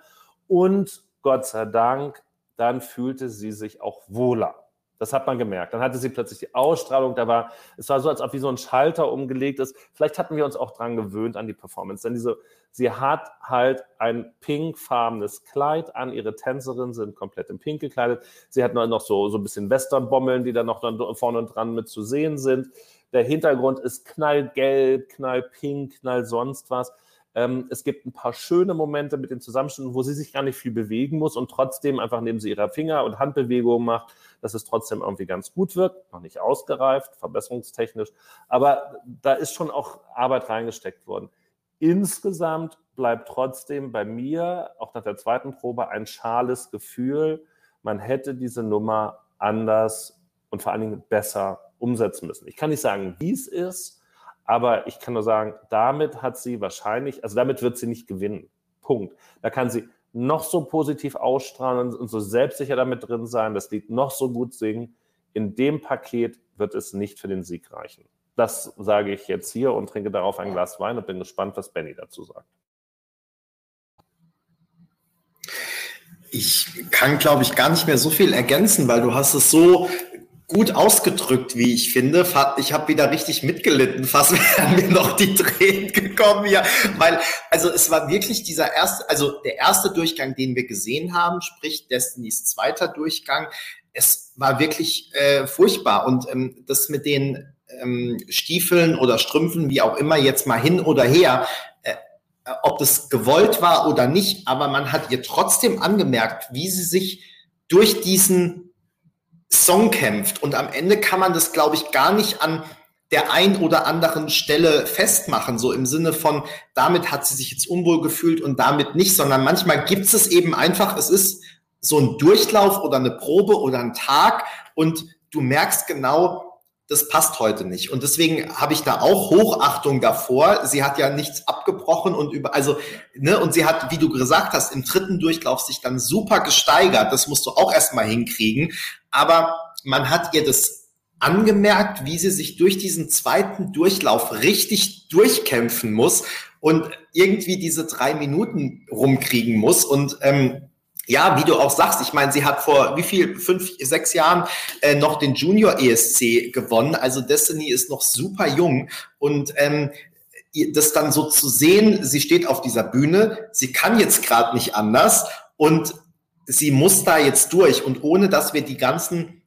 und Gott sei Dank, dann fühlte sie sich auch wohler. Das hat man gemerkt. Dann hatte sie plötzlich die Ausstrahlung. Da war, es war so, als ob wie so ein Schalter umgelegt ist. Vielleicht hatten wir uns auch dran gewöhnt an die Performance. Denn diese, sie hat halt ein pinkfarbenes Kleid an. Ihre Tänzerinnen sind komplett in pink gekleidet. Sie hat noch so, so ein bisschen Westernbommeln, die dann noch vorne und dran mit zu sehen sind. Der Hintergrund ist knallgelb, knallpink, knall sonst was. Ähm, es gibt ein paar schöne Momente mit den Zusammenschnitten, wo sie sich gar nicht viel bewegen muss und trotzdem einfach neben sie ihrer Finger- und Handbewegungen macht, dass es trotzdem irgendwie ganz gut wirkt. Noch nicht ausgereift, verbesserungstechnisch, aber da ist schon auch Arbeit reingesteckt worden. Insgesamt bleibt trotzdem bei mir, auch nach der zweiten Probe, ein schales Gefühl, man hätte diese Nummer anders und vor allen Dingen besser umsetzen müssen. Ich kann nicht sagen, wie es ist, aber ich kann nur sagen, damit hat sie wahrscheinlich, also damit wird sie nicht gewinnen. Punkt. Da kann sie noch so positiv ausstrahlen und so selbstsicher damit drin sein, das Lied noch so gut singen. In dem Paket wird es nicht für den Sieg reichen. Das sage ich jetzt hier und trinke darauf ein Glas Wein und bin gespannt, was Benny dazu sagt. Ich kann, glaube ich, gar nicht mehr so viel ergänzen, weil du hast es so gut ausgedrückt, wie ich finde. Ich habe wieder richtig mitgelitten. Fast wären mir noch die Tränen gekommen hier, weil also es war wirklich dieser erste, also der erste Durchgang, den wir gesehen haben, sprich Destinys zweiter Durchgang. Es war wirklich äh, furchtbar und ähm, das mit den ähm, Stiefeln oder Strümpfen, wie auch immer, jetzt mal hin oder her. Äh, ob das gewollt war oder nicht, aber man hat ihr trotzdem angemerkt, wie sie sich durch diesen Song kämpft. Und am Ende kann man das, glaube ich, gar nicht an der ein oder anderen Stelle festmachen, so im Sinne von, damit hat sie sich jetzt unwohl gefühlt und damit nicht, sondern manchmal gibt es eben einfach, es ist so ein Durchlauf oder eine Probe oder ein Tag und du merkst genau, das passt heute nicht. Und deswegen habe ich da auch Hochachtung davor. Sie hat ja nichts abgebrochen und über, also, ne, und sie hat, wie du gesagt hast, im dritten Durchlauf sich dann super gesteigert. Das musst du auch erstmal hinkriegen. Aber man hat ihr das angemerkt, wie sie sich durch diesen zweiten Durchlauf richtig durchkämpfen muss und irgendwie diese drei Minuten rumkriegen muss. Und ähm, ja, wie du auch sagst, ich meine, sie hat vor wie viel, fünf, sechs Jahren äh, noch den Junior ESC gewonnen. Also Destiny ist noch super jung. Und ähm, das dann so zu sehen, sie steht auf dieser Bühne, sie kann jetzt gerade nicht anders. Und sie muss da jetzt durch. Und ohne dass wir die ganzen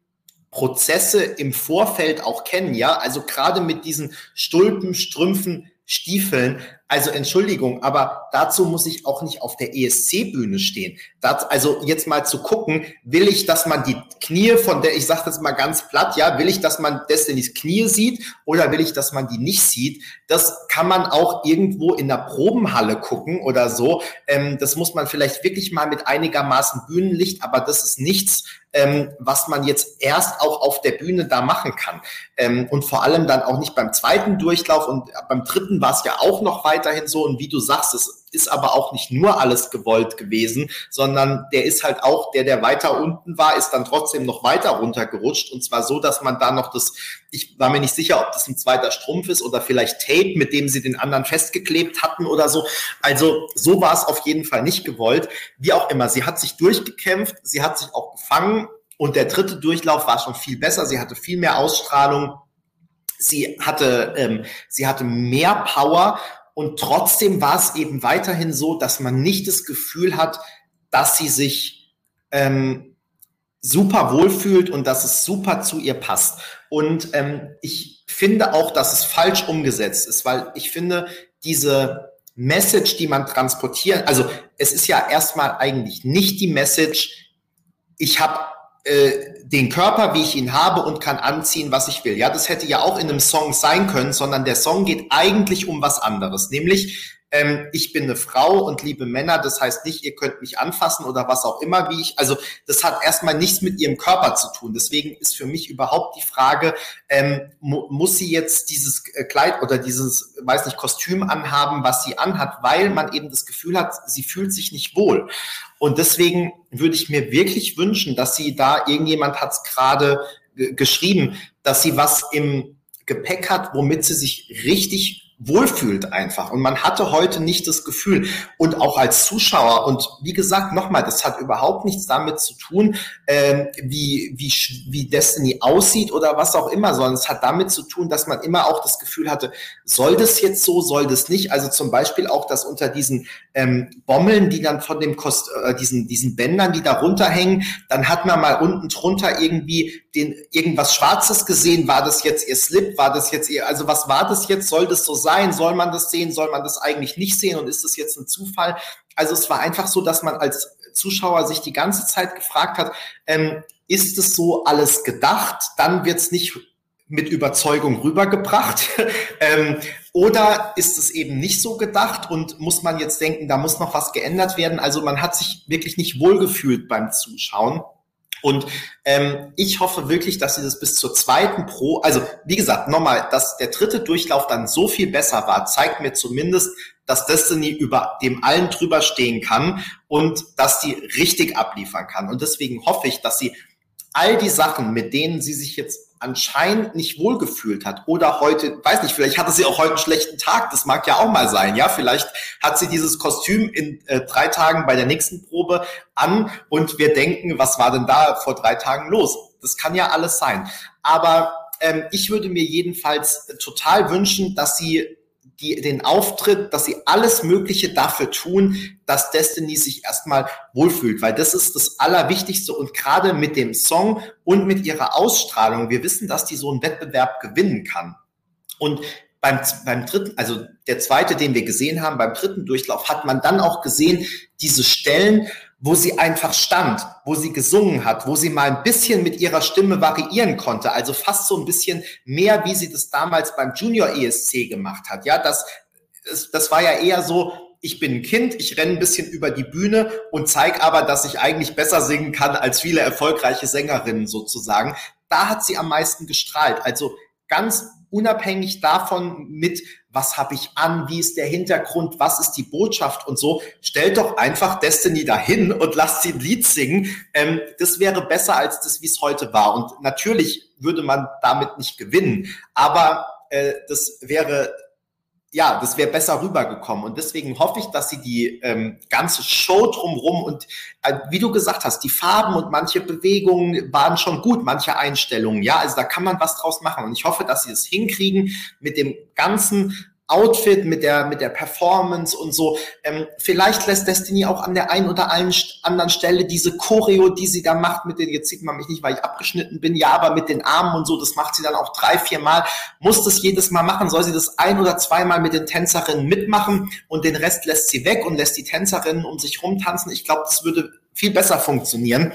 Prozesse im Vorfeld auch kennen, ja, also gerade mit diesen Stulpen, Strümpfen, Stiefeln, also Entschuldigung, aber dazu muss ich auch nicht auf der ESC-Bühne stehen. Das, also jetzt mal zu gucken, will ich, dass man die Knie von der, ich sage das mal ganz platt, ja, will ich, dass man Destinys Knie sieht oder will ich, dass man die nicht sieht? Das kann man auch irgendwo in der Probenhalle gucken oder so. Ähm, das muss man vielleicht wirklich mal mit einigermaßen Bühnenlicht, aber das ist nichts, ähm, was man jetzt erst auch auf der Bühne da machen kann. Ähm, und vor allem dann auch nicht beim zweiten Durchlauf und beim dritten war es ja auch noch weiterhin so. Und wie du sagst, es ist aber auch nicht nur alles gewollt gewesen, sondern der ist halt auch, der, der weiter unten war, ist dann trotzdem noch weiter runtergerutscht. Und zwar so, dass man da noch das, ich war mir nicht sicher, ob das ein zweiter Strumpf ist oder vielleicht Tape, mit dem sie den anderen festgeklebt hatten oder so. Also so war es auf jeden Fall nicht gewollt. Wie auch immer, sie hat sich durchgekämpft, sie hat sich auch gefangen. Und der dritte Durchlauf war schon viel besser. Sie hatte viel mehr Ausstrahlung. Sie hatte, ähm, sie hatte mehr Power und trotzdem war es eben weiterhin so, dass man nicht das Gefühl hat, dass sie sich ähm, super wohlfühlt und dass es super zu ihr passt. Und ähm, ich finde auch, dass es falsch umgesetzt ist, weil ich finde, diese Message, die man transportiert, also es ist ja erstmal eigentlich nicht die Message, ich habe äh, den Körper, wie ich ihn habe und kann anziehen, was ich will. Ja, das hätte ja auch in einem Song sein können, sondern der Song geht eigentlich um was anderes, nämlich ähm, ich bin eine Frau und liebe Männer, das heißt nicht, ihr könnt mich anfassen oder was auch immer, wie ich, also das hat erstmal nichts mit ihrem Körper zu tun. Deswegen ist für mich überhaupt die Frage, ähm, mu muss sie jetzt dieses äh, Kleid oder dieses, weiß nicht, Kostüm anhaben, was sie anhat, weil man eben das Gefühl hat, sie fühlt sich nicht wohl. Und deswegen würde ich mir wirklich wünschen, dass sie da, irgendjemand hat es gerade geschrieben, dass sie was im Gepäck hat, womit sie sich richtig wohlfühlt einfach. Und man hatte heute nicht das Gefühl. Und auch als Zuschauer, und wie gesagt, nochmal, das hat überhaupt nichts damit zu tun, ähm, wie, wie, wie Destiny aussieht oder was auch immer, sondern es hat damit zu tun, dass man immer auch das Gefühl hatte, soll das jetzt so, soll das nicht? Also zum Beispiel auch, dass unter diesen ähm, Bommeln, die dann von dem Kost, äh, diesen, diesen Bändern, die da runterhängen, dann hat man mal unten drunter irgendwie den, irgendwas Schwarzes gesehen. War das jetzt ihr Slip? War das jetzt ihr, also was war das jetzt? Soll das so sein? Sein? Soll man das sehen? Soll man das eigentlich nicht sehen? Und ist das jetzt ein Zufall? Also es war einfach so, dass man als Zuschauer sich die ganze Zeit gefragt hat, ähm, ist es so alles gedacht? Dann wird es nicht mit Überzeugung rübergebracht? ähm, oder ist es eben nicht so gedacht und muss man jetzt denken, da muss noch was geändert werden? Also man hat sich wirklich nicht wohlgefühlt beim Zuschauen. Und ähm, ich hoffe wirklich, dass sie das bis zur zweiten Pro, also wie gesagt, nochmal, dass der dritte Durchlauf dann so viel besser war, zeigt mir zumindest, dass Destiny über dem allen drüber stehen kann und dass die richtig abliefern kann. Und deswegen hoffe ich, dass sie all die Sachen, mit denen sie sich jetzt anscheinend nicht wohlgefühlt hat oder heute, weiß nicht, vielleicht hatte sie auch heute einen schlechten Tag, das mag ja auch mal sein, ja, vielleicht hat sie dieses Kostüm in äh, drei Tagen bei der nächsten Probe an und wir denken, was war denn da vor drei Tagen los? Das kann ja alles sein. Aber ähm, ich würde mir jedenfalls total wünschen, dass sie die, den Auftritt, dass sie alles Mögliche dafür tun, dass Destiny sich erstmal wohlfühlt, weil das ist das Allerwichtigste und gerade mit dem Song und mit ihrer Ausstrahlung, wir wissen, dass die so einen Wettbewerb gewinnen kann. Und beim, beim dritten, also der zweite, den wir gesehen haben, beim dritten Durchlauf, hat man dann auch gesehen, diese Stellen, wo sie einfach stand, wo sie gesungen hat, wo sie mal ein bisschen mit ihrer Stimme variieren konnte, also fast so ein bisschen mehr, wie sie das damals beim Junior ESC gemacht hat. Ja, das, das war ja eher so, ich bin ein Kind, ich renne ein bisschen über die Bühne und zeige aber, dass ich eigentlich besser singen kann als viele erfolgreiche Sängerinnen sozusagen. Da hat sie am meisten gestrahlt. Also ganz unabhängig davon mit, was habe ich an, wie ist der Hintergrund, was ist die Botschaft und so, stellt doch einfach Destiny dahin und lasst sie ein Lied singen. Ähm, das wäre besser als das, wie es heute war. Und natürlich würde man damit nicht gewinnen, aber äh, das wäre ja, das wäre besser rübergekommen. Und deswegen hoffe ich, dass sie die ähm, ganze Show drumrum und äh, wie du gesagt hast, die Farben und manche Bewegungen waren schon gut, manche Einstellungen. Ja, also da kann man was draus machen. Und ich hoffe, dass sie es hinkriegen mit dem ganzen Outfit, mit der, mit der Performance und so. Ähm, vielleicht lässt Destiny auch an der einen oder anderen Stelle diese Choreo, die sie da macht, mit den, jetzt sieht man mich nicht, weil ich abgeschnitten bin, ja, aber mit den Armen und so, das macht sie dann auch drei, vier Mal. Muss das jedes Mal machen? Soll sie das ein oder zweimal mit den Tänzerinnen mitmachen und den Rest lässt sie weg und lässt die Tänzerinnen um sich rumtanzen? Ich glaube, das würde viel besser funktionieren.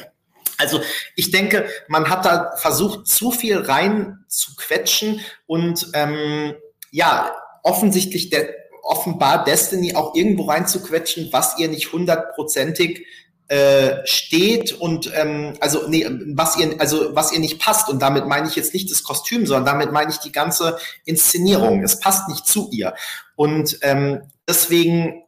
Also ich denke, man hat da versucht, zu viel rein zu quetschen und ähm, ja, offensichtlich der, offenbar Destiny auch irgendwo reinzuquetschen, was ihr nicht hundertprozentig äh, steht und ähm, also nee, was ihr also was ihr nicht passt. Und damit meine ich jetzt nicht das Kostüm, sondern damit meine ich die ganze Inszenierung. Es passt nicht zu ihr. Und ähm, deswegen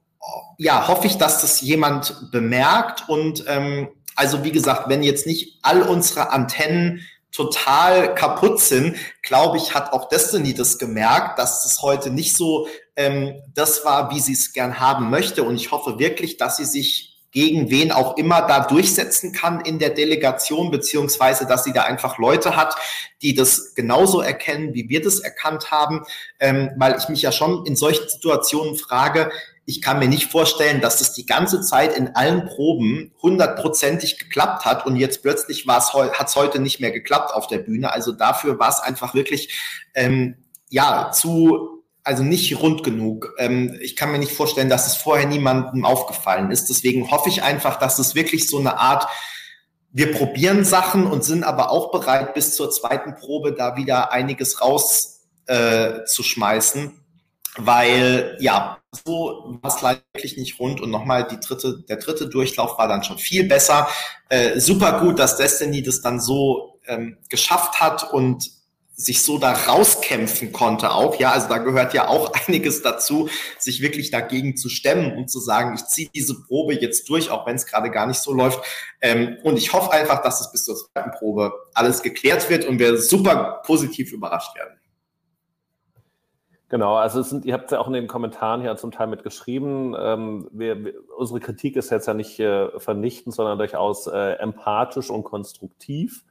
ja hoffe ich, dass das jemand bemerkt. Und ähm, also wie gesagt, wenn jetzt nicht all unsere Antennen total kaputt sind, glaube ich, hat auch Destiny das gemerkt, dass es heute nicht so ähm, das war, wie sie es gern haben möchte. Und ich hoffe wirklich, dass sie sich gegen wen auch immer da durchsetzen kann in der Delegation, beziehungsweise dass sie da einfach Leute hat, die das genauso erkennen, wie wir das erkannt haben, ähm, weil ich mich ja schon in solchen Situationen frage, ich kann mir nicht vorstellen, dass das die ganze Zeit in allen Proben hundertprozentig geklappt hat und jetzt plötzlich hat es heute nicht mehr geklappt auf der Bühne. Also dafür war es einfach wirklich ähm, ja zu also nicht rund genug. Ähm, ich kann mir nicht vorstellen, dass es vorher niemandem aufgefallen ist. Deswegen hoffe ich einfach, dass es wirklich so eine Art wir probieren Sachen und sind aber auch bereit, bis zur zweiten Probe da wieder einiges rauszuschmeißen. Äh, weil ja, so war es leider wirklich nicht rund und nochmal die dritte, der dritte Durchlauf war dann schon viel besser. Äh, super gut, dass Destiny das dann so ähm, geschafft hat und sich so da rauskämpfen konnte auch. Ja, also da gehört ja auch einiges dazu, sich wirklich dagegen zu stemmen und zu sagen, ich ziehe diese Probe jetzt durch, auch wenn es gerade gar nicht so läuft. Ähm, und ich hoffe einfach, dass es bis zur zweiten Probe alles geklärt wird und wir super positiv überrascht werden. Genau, also sind, ihr habt ja auch in den Kommentaren hier zum Teil mitgeschrieben. Ähm, wir, wir, unsere Kritik ist jetzt ja nicht äh, vernichtend, sondern durchaus äh, empathisch und konstruktiv.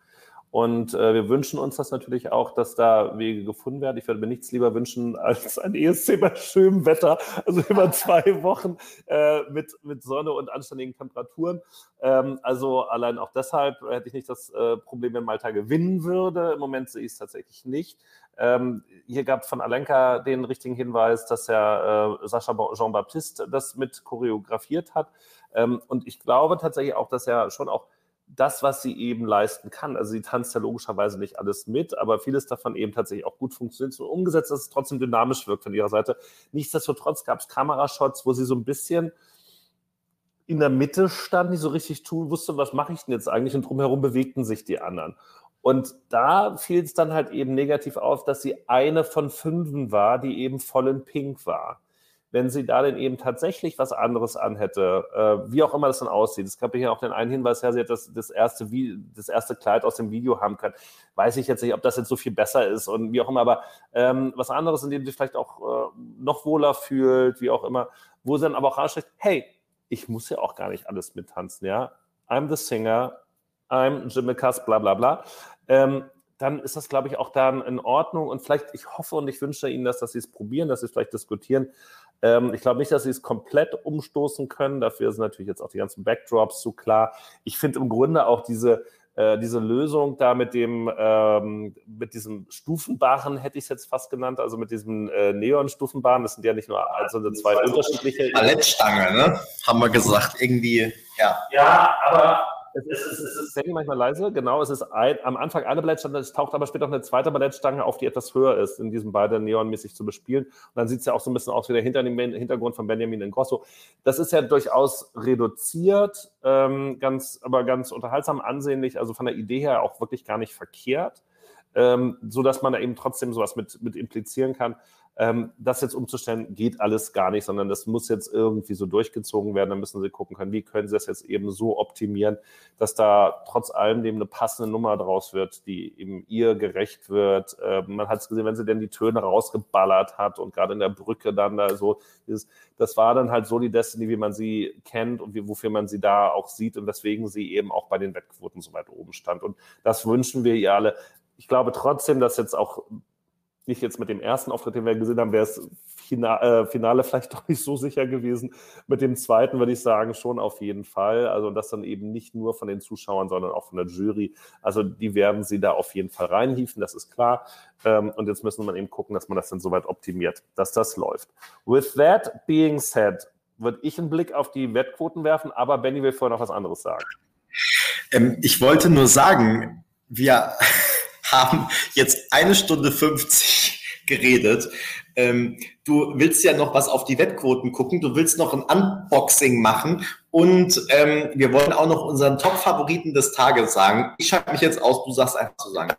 Und äh, wir wünschen uns das natürlich auch, dass da Wege gefunden werden. Ich würde mir nichts lieber wünschen als ein ESC bei schönem Wetter, also über zwei Wochen äh, mit, mit Sonne und anständigen Temperaturen. Ähm, also allein auch deshalb hätte ich nicht das äh, Problem, wenn Malta gewinnen würde. Im Moment sehe ich es tatsächlich nicht. Ähm, hier gab von Alenka den richtigen Hinweis, dass ja äh, Sascha Jean-Baptiste das mit choreografiert hat. Ähm, und ich glaube tatsächlich auch, dass er schon auch das, was sie eben leisten kann. Also sie tanzt ja logischerweise nicht alles mit, aber vieles davon eben tatsächlich auch gut funktioniert und umgesetzt, dass es trotzdem dynamisch wirkt von ihrer Seite. Nichtsdestotrotz gab es Kamerashots, wo sie so ein bisschen in der Mitte stand, nicht so richtig tun wusste, was mache ich denn jetzt eigentlich und drumherum bewegten sich die anderen. Und da fiel es dann halt eben negativ auf, dass sie eine von fünfen war, die eben voll in Pink war wenn sie da denn eben tatsächlich was anderes anhätte, äh, wie auch immer das dann aussieht. Es gab hier auch den einen Hinweis, ja, sie hat das, das, erste, das erste Kleid aus dem Video haben können. Weiß ich jetzt nicht, ob das jetzt so viel besser ist und wie auch immer, aber ähm, was anderes, in dem sie vielleicht auch äh, noch wohler fühlt, wie auch immer, wo sie dann aber auch rausstellt, hey, ich muss ja auch gar nicht alles mittanzen, ja. I'm the singer, I'm Jimmy Cass, bla bla bla. Ähm, dann ist das, glaube ich, auch dann in Ordnung. Und vielleicht, ich hoffe und ich wünsche Ihnen das, dass Sie es probieren, dass Sie es vielleicht diskutieren. Ähm, ich glaube nicht, dass sie es komplett umstoßen können. Dafür sind natürlich jetzt auch die ganzen Backdrops zu klar. Ich finde im Grunde auch diese, äh, diese Lösung da mit dem ähm, mit diesem Stufenbarren hätte ich es jetzt fast genannt, also mit diesem äh, Neon-Stufenbarren, das sind ja nicht nur also zwei unterschiedliche. Ballettstange, ne? Haben wir gesagt, irgendwie, ja. Ja, aber es ist, es ist, es ist Sandy manchmal leise, genau. Es ist ein, am Anfang eine Ballettstange, es taucht aber später noch eine zweite Ballettstange auf, die etwas höher ist, in diesem beide neonmäßig zu bespielen. Und dann sieht es ja auch so ein bisschen aus wie der Hintergrund von Benjamin Ingrosso. Das ist ja durchaus reduziert, ähm, ganz, aber ganz unterhaltsam ansehnlich, also von der Idee her auch wirklich gar nicht verkehrt. Ähm, so dass man da eben trotzdem sowas mit, mit implizieren kann. Ähm, das jetzt umzustellen, geht alles gar nicht, sondern das muss jetzt irgendwie so durchgezogen werden. Dann müssen Sie gucken können, wie können Sie das jetzt eben so optimieren, dass da trotz allem eben eine passende Nummer draus wird, die eben ihr gerecht wird. Ähm, man hat es gesehen, wenn sie denn die Töne rausgeballert hat und gerade in der Brücke dann da so, dieses, das war dann halt so die Destiny, wie man sie kennt und wie, wofür man sie da auch sieht und weswegen sie eben auch bei den Wettquoten so weit oben stand. Und das wünschen wir ihr alle. Ich glaube trotzdem, dass jetzt auch nicht jetzt mit dem ersten Auftritt, den wir gesehen haben, wäre es Finale, äh, Finale vielleicht doch nicht so sicher gewesen. Mit dem zweiten würde ich sagen, schon auf jeden Fall. Also das dann eben nicht nur von den Zuschauern, sondern auch von der Jury. Also die werden sie da auf jeden Fall reinhieven, das ist klar. Ähm, und jetzt müssen wir eben gucken, dass man das dann soweit optimiert, dass das läuft. With that being said, würde ich einen Blick auf die Wettquoten werfen, aber Benny will vorher noch was anderes sagen. Ähm, ich wollte nur sagen, wir haben jetzt eine Stunde 50 geredet. Ähm, du willst ja noch was auf die Wettquoten gucken, du willst noch ein Unboxing machen und ähm, wir wollen auch noch unseren Top-Favoriten des Tages sagen. Ich schalte mich jetzt aus, du sagst einfach zu sagen.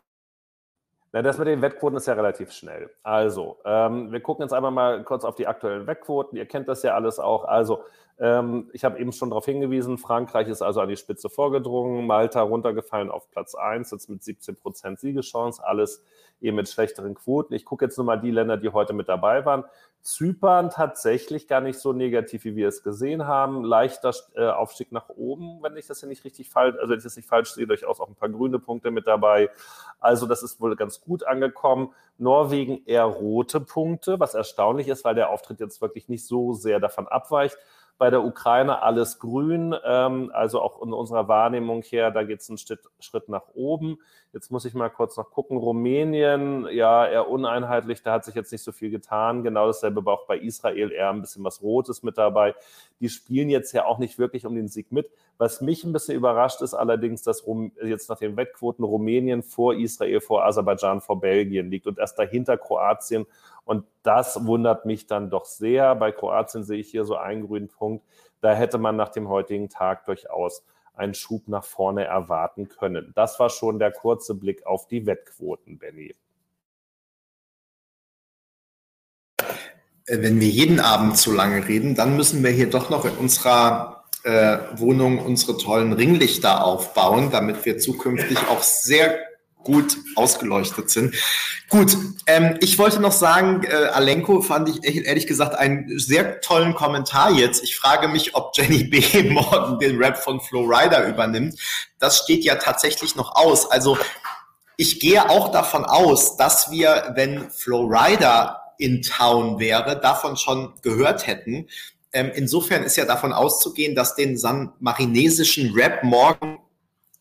Na, das mit den Wettquoten ist ja relativ schnell. Also, ähm, wir gucken jetzt einmal mal kurz auf die aktuellen Wettquoten. Ihr kennt das ja alles auch. Also, ähm, ich habe eben schon darauf hingewiesen, Frankreich ist also an die Spitze vorgedrungen, Malta runtergefallen auf Platz 1, jetzt mit 17 Prozent Siegeschance, alles eben mit schlechteren Quoten. Ich gucke jetzt nur mal die Länder, die heute mit dabei waren. Zypern tatsächlich gar nicht so negativ, wie wir es gesehen haben. Leichter äh, Aufstieg nach oben, wenn ich das hier nicht richtig falsch, also wenn ich das nicht falsch sehe, durchaus auch ein paar grüne Punkte mit dabei. Also das ist wohl ganz gut angekommen. Norwegen eher rote Punkte, was erstaunlich ist, weil der Auftritt jetzt wirklich nicht so sehr davon abweicht. Bei der Ukraine alles grün, ähm, also auch in unserer Wahrnehmung her, da geht es einen Schritt, Schritt nach oben. Jetzt muss ich mal kurz noch gucken. Rumänien, ja, eher uneinheitlich, da hat sich jetzt nicht so viel getan. Genau dasselbe war auch bei Israel, eher ein bisschen was Rotes mit dabei. Die spielen jetzt ja auch nicht wirklich um den Sieg mit. Was mich ein bisschen überrascht ist allerdings, dass Rum, jetzt nach den Wettquoten Rumänien vor Israel, vor Aserbaidschan, vor Belgien liegt und erst dahinter Kroatien. Und das wundert mich dann doch sehr. Bei Kroatien sehe ich hier so einen grünen Punkt. Da hätte man nach dem heutigen Tag durchaus einen Schub nach vorne erwarten können. Das war schon der kurze Blick auf die Wettquoten, Benny. Äh, wenn wir jeden Abend zu lange reden, dann müssen wir hier doch noch in unserer äh, Wohnung unsere tollen Ringlichter aufbauen, damit wir zukünftig auch sehr gut ausgeleuchtet sind. Gut, ähm, ich wollte noch sagen, äh, Alenko fand ich ehrlich gesagt einen sehr tollen Kommentar jetzt. Ich frage mich, ob Jenny B. morgen den Rap von Flo Rider übernimmt. Das steht ja tatsächlich noch aus. Also ich gehe auch davon aus, dass wir, wenn Flo Rider in Town wäre, davon schon gehört hätten. Ähm, insofern ist ja davon auszugehen, dass den san marinesischen Rap morgen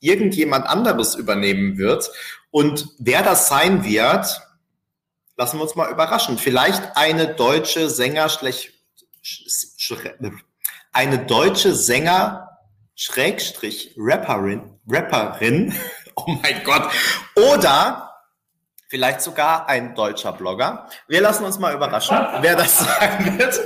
irgendjemand anderes übernehmen wird. Und wer das sein wird, lassen wir uns mal überraschen. Vielleicht eine deutsche Sänger, eine deutsche Sänger, Schrägstrich, Rapperin, Rapperin, oh mein Gott, oder vielleicht sogar ein deutscher Blogger. Wir lassen uns mal überraschen, wer das sein wird.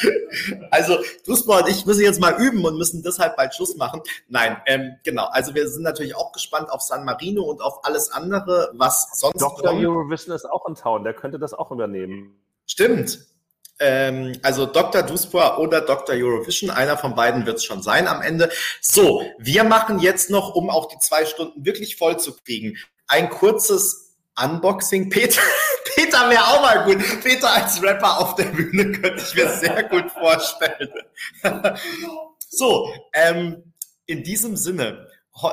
Also Fußball und ich müssen jetzt mal üben und müssen deshalb bald Schluss machen. Nein, ähm, genau. Also wir sind natürlich auch gespannt auf San Marino und auf alles andere, was sonst Dr. Eurovision ist auch in Town, der könnte das auch übernehmen. Stimmt. Ähm, also Dr. Duspor oder Dr. Eurovision, einer von beiden wird es schon sein am Ende. So, wir machen jetzt noch, um auch die zwei Stunden wirklich voll zu kriegen, ein kurzes Unboxing. Peter, Peter wäre auch mal gut. Peter als Rapper auf der Bühne könnte ich mir sehr gut vorstellen. so, ähm, in diesem Sinne,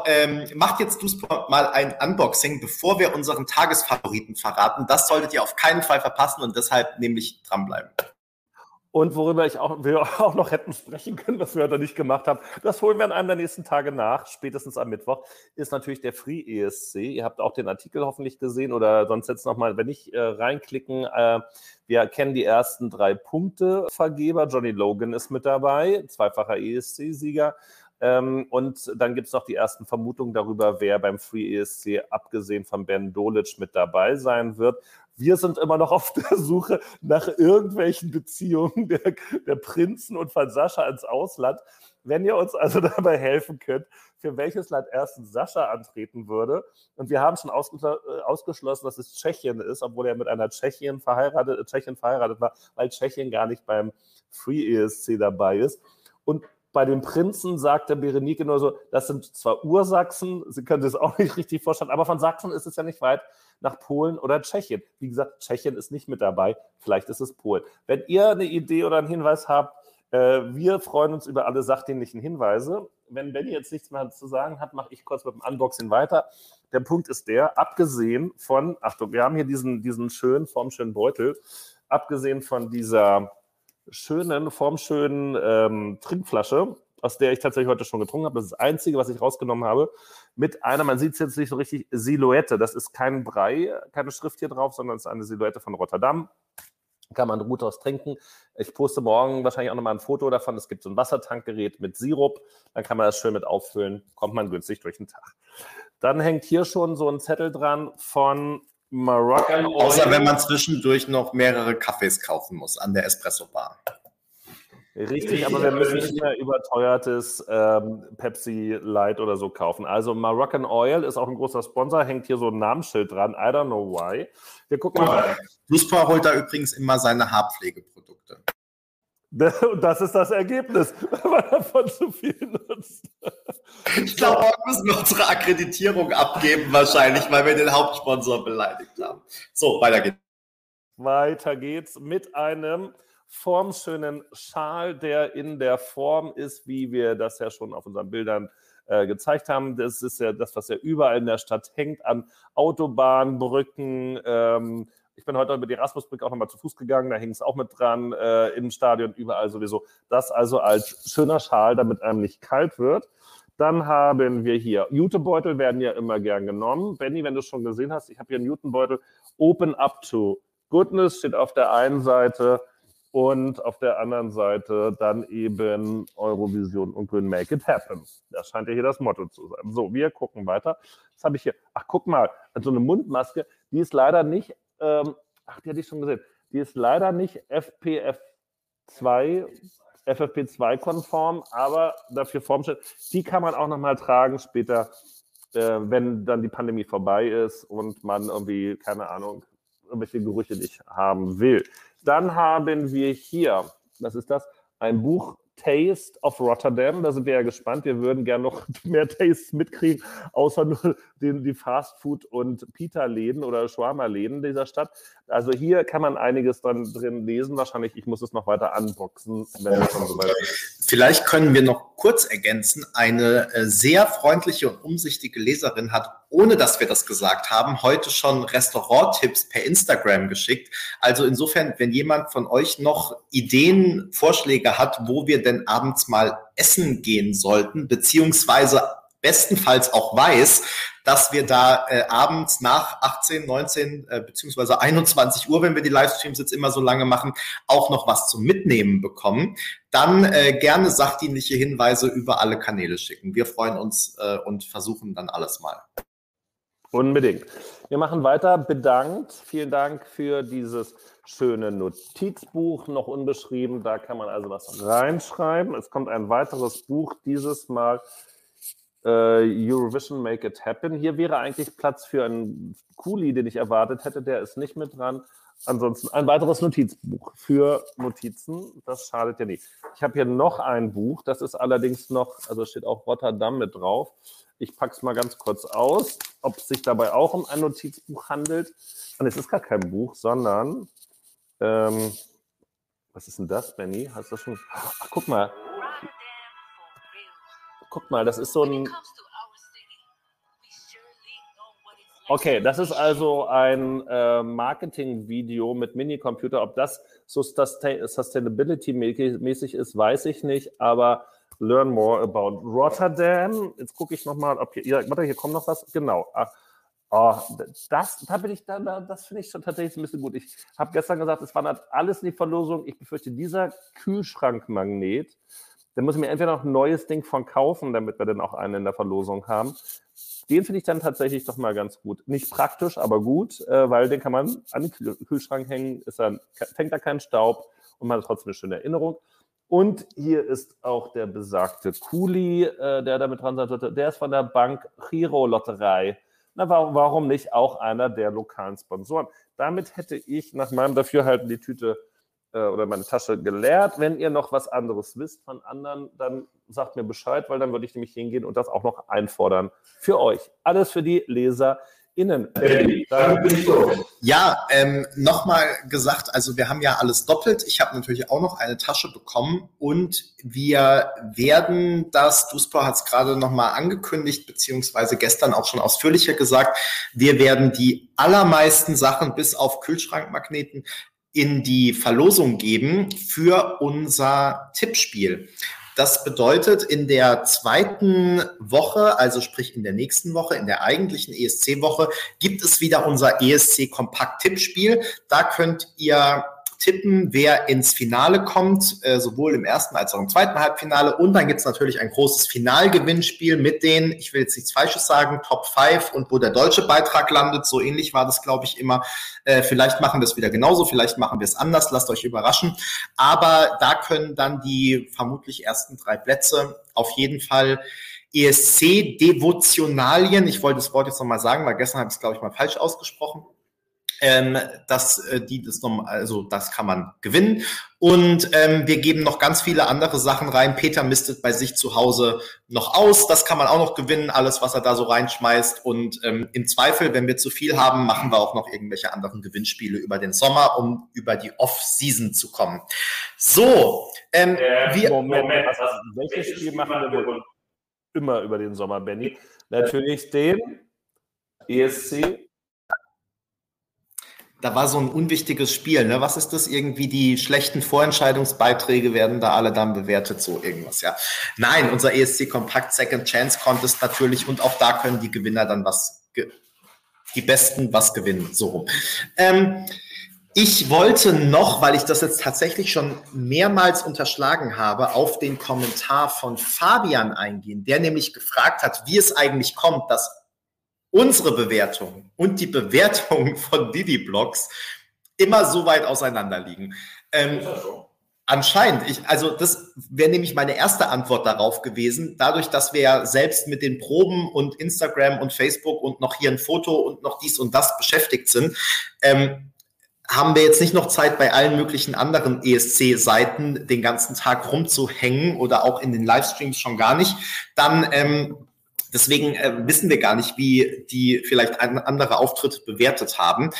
ähm, macht jetzt du mal ein Unboxing, bevor wir unseren Tagesfavoriten verraten. Das solltet ihr auf keinen Fall verpassen und deshalb nämlich dranbleiben. Und worüber ich auch, wir auch noch hätten sprechen können, was wir heute nicht gemacht haben, das holen wir an einem der nächsten Tage nach, spätestens am Mittwoch, ist natürlich der Free ESC. Ihr habt auch den Artikel hoffentlich gesehen oder sonst jetzt nochmal, wenn nicht, äh, reinklicken. Äh, wir kennen die ersten drei Punktevergeber. Johnny Logan ist mit dabei, zweifacher ESC-Sieger. Ähm, und dann gibt es noch die ersten Vermutungen darüber, wer beim Free ESC abgesehen von Ben Dolic mit dabei sein wird. Wir sind immer noch auf der Suche nach irgendwelchen Beziehungen der, der Prinzen und von Sascha ins Ausland. Wenn ihr uns also dabei helfen könnt, für welches Land erstens Sascha antreten würde. Und wir haben schon äh, ausgeschlossen, dass es Tschechien ist, obwohl er mit einer Tschechien verheiratet, Tschechien verheiratet war, weil Tschechien gar nicht beim Free ESC dabei ist. Und bei den Prinzen sagt der Berenike nur so, das sind zwar Ursachsen, sie können sich das auch nicht richtig vorstellen, aber von Sachsen ist es ja nicht weit nach Polen oder Tschechien. Wie gesagt, Tschechien ist nicht mit dabei, vielleicht ist es Polen. Wenn ihr eine Idee oder einen Hinweis habt, äh, wir freuen uns über alle sachdienlichen Hinweise. Wenn Benny jetzt nichts mehr zu sagen hat, mache ich kurz mit dem Unboxing weiter. Der Punkt ist der, abgesehen von, Achtung, wir haben hier diesen, diesen schönen, formschönen Beutel, abgesehen von dieser schönen, formschönen ähm, Trinkflasche, aus der ich tatsächlich heute schon getrunken habe. Das ist das Einzige, was ich rausgenommen habe. Mit einer, man sieht es jetzt nicht so richtig, Silhouette. Das ist kein Brei, keine Schrift hier drauf, sondern es ist eine Silhouette von Rotterdam. Kann man gut aus trinken. Ich poste morgen wahrscheinlich auch nochmal ein Foto davon. Es gibt so ein Wassertankgerät mit Sirup. Dann kann man das schön mit auffüllen. Kommt man günstig durch den Tag. Dann hängt hier schon so ein Zettel dran von Moroccan Oil. Außer wenn man zwischendurch noch mehrere Kaffees kaufen muss an der Espresso-Bar. Richtig, aber wir müssen nicht mehr überteuertes ähm, Pepsi Light oder so kaufen. Also Moroccan Oil ist auch ein großer Sponsor, hängt hier so ein Namensschild dran. I don't know why. Wir gucken mal. Luspa holt da übrigens immer seine Haarpflegeprodukte. Und das ist das Ergebnis, wenn man davon zu viel nutzt. Ich glaube, wir müssen unsere Akkreditierung abgeben, wahrscheinlich, weil wir den Hauptsponsor beleidigt haben. So, weiter geht's. Weiter geht's mit einem formschönen Schal, der in der Form ist, wie wir das ja schon auf unseren Bildern äh, gezeigt haben. Das ist ja das, was ja überall in der Stadt hängt, an Autobahnen, Brücken, ähm, ich bin heute über die Erasmusbrücke auch nochmal zu Fuß gegangen, da hing es auch mit dran, äh, im Stadion, überall sowieso. Das also als schöner Schal, damit einem nicht kalt wird. Dann haben wir hier, Jutebeutel werden ja immer gern genommen. Benny, wenn du es schon gesehen hast, ich habe hier einen Jutebeutel. Open up to goodness steht auf der einen Seite und auf der anderen Seite dann eben Eurovision und Grün Make It Happen. Das scheint ja hier das Motto zu sein. So, wir gucken weiter. Was habe ich hier? Ach, guck mal, so eine Mundmaske, die ist leider nicht, ähm, ach, die hatte ich schon gesehen, die ist leider nicht FPF2, FFP2-konform, aber dafür formstellt. Die kann man auch nochmal tragen später, äh, wenn dann die Pandemie vorbei ist und man irgendwie, keine Ahnung, irgendwelche Gerüche nicht haben will. Dann haben wir hier, was ist das? Ein Buch Taste of Rotterdam. Da sind wir ja gespannt. Wir würden gerne noch mehr Tastes mitkriegen, außer nur den, die Fastfood- und Pita-Läden oder Shawarma-Läden dieser Stadt. Also hier kann man einiges dann drin lesen. Wahrscheinlich, ich muss es noch weiter unboxen, wenn es ist. Vielleicht können wir noch kurz ergänzen. Eine äh, sehr freundliche und umsichtige Leserin hat, ohne dass wir das gesagt haben, heute schon Restauranttipps per Instagram geschickt. Also insofern, wenn jemand von euch noch Ideen, Vorschläge hat, wo wir denn abends mal essen gehen sollten, beziehungsweise bestenfalls auch weiß, dass wir da äh, abends nach 18, 19 äh, beziehungsweise 21 Uhr, wenn wir die Livestreams jetzt immer so lange machen, auch noch was zum Mitnehmen bekommen, dann äh, gerne sachdienliche Hinweise über alle Kanäle schicken. Wir freuen uns äh, und versuchen dann alles mal. Unbedingt. Wir machen weiter. Bedankt. Vielen Dank für dieses schöne Notizbuch, noch unbeschrieben. Da kann man also was reinschreiben. Es kommt ein weiteres Buch, dieses Mal Eurovision Make It Happen. Hier wäre eigentlich Platz für einen Kuli, den ich erwartet hätte. Der ist nicht mit dran. Ansonsten ein weiteres Notizbuch für Notizen. Das schadet ja nicht. Ich habe hier noch ein Buch. Das ist allerdings noch, also steht auch Rotterdam mit drauf. Ich packe es mal ganz kurz aus, ob es sich dabei auch um ein Notizbuch handelt. Und es ist gar kein Buch, sondern ähm, was ist denn das, Benny? Hast du schon? Ach, guck mal. Guck mal, das ist so ein. Okay, das ist also ein äh, Marketing-Video mit Minicomputer. Ob das so Sustainability-mäßig ist, weiß ich nicht, aber learn more about Rotterdam. Jetzt gucke ich nochmal, ob hier, ja, warte, hier kommt noch was. Genau. Ah, oh, das, da bin ich dann, das finde ich schon tatsächlich ein bisschen gut. Ich habe gestern gesagt, es wandert alles in die Verlosung. Ich befürchte, dieser Kühlschrankmagnet, da muss ich mir entweder noch ein neues Ding von kaufen, damit wir dann auch einen in der Verlosung haben. Den finde ich dann tatsächlich doch mal ganz gut. Nicht praktisch, aber gut, äh, weil den kann man an den Kühlschrank hängen, ist dann, fängt da kein Staub und man hat trotzdem eine schöne Erinnerung. Und hier ist auch der besagte Kuli, äh, der damit dran sein sollte. Der ist von der Bank Giro Lotterei. Na, warum, warum nicht auch einer der lokalen Sponsoren? Damit hätte ich nach meinem Dafürhalten die Tüte äh, oder meine Tasche geleert. Wenn ihr noch was anderes wisst von anderen, dann sagt mir Bescheid, weil dann würde ich nämlich hingehen und das auch noch einfordern für euch. Alles für die Leser innen. Ja, ähm, nochmal gesagt, also wir haben ja alles doppelt. Ich habe natürlich auch noch eine Tasche bekommen und wir werden das, Duspor hat es gerade nochmal angekündigt, beziehungsweise gestern auch schon ausführlicher gesagt, wir werden die allermeisten Sachen bis auf Kühlschrankmagneten in die Verlosung geben für unser Tippspiel. Das bedeutet, in der zweiten Woche, also sprich in der nächsten Woche, in der eigentlichen ESC-Woche, gibt es wieder unser ESC-Kompakt-Tippspiel. Da könnt ihr tippen, wer ins Finale kommt, äh, sowohl im ersten als auch im zweiten Halbfinale. Und dann gibt's natürlich ein großes Finalgewinnspiel mit den, ich will jetzt nichts Falsches sagen, Top 5 und wo der deutsche Beitrag landet. So ähnlich war das, glaube ich, immer. Äh, vielleicht machen wir es wieder genauso, vielleicht machen wir es anders, lasst euch überraschen. Aber da können dann die vermutlich ersten drei Plätze auf jeden Fall ESC-Devotionalien, ich wollte das Wort jetzt nochmal sagen, weil gestern habe ich es, glaube ich, mal falsch ausgesprochen, ähm, das, äh, die, das noch, also das kann man gewinnen. Und ähm, wir geben noch ganz viele andere Sachen rein. Peter mistet bei sich zu Hause noch aus. Das kann man auch noch gewinnen, alles, was er da so reinschmeißt. Und ähm, im Zweifel, wenn wir zu viel haben, machen wir auch noch irgendwelche anderen Gewinnspiele über den Sommer, um über die Off-Season zu kommen. So, ähm, äh, wir. Moment, Moment was, welches Spiel machen wir wohl immer über den Sommer, Benny? Natürlich den ESC da war so ein unwichtiges Spiel. Ne? Was ist das? Irgendwie die schlechten Vorentscheidungsbeiträge werden da alle dann bewertet, so irgendwas, ja. Nein, unser ESC Kompakt Second Chance Contest natürlich und auch da können die Gewinner dann was, die Besten was gewinnen, so rum. Ähm, ich wollte noch, weil ich das jetzt tatsächlich schon mehrmals unterschlagen habe, auf den Kommentar von Fabian eingehen, der nämlich gefragt hat, wie es eigentlich kommt, dass unsere Bewertung und die Bewertung von Didi-Blogs immer so weit auseinander liegen. Ähm, anscheinend, ich, also das wäre nämlich meine erste Antwort darauf gewesen. Dadurch, dass wir ja selbst mit den Proben und Instagram und Facebook und noch hier ein Foto und noch dies und das beschäftigt sind, ähm, haben wir jetzt nicht noch Zeit, bei allen möglichen anderen ESC-Seiten den ganzen Tag rumzuhängen oder auch in den Livestreams schon gar nicht, dann ähm, Deswegen äh, wissen wir gar nicht, wie die vielleicht andere Auftritte bewertet haben.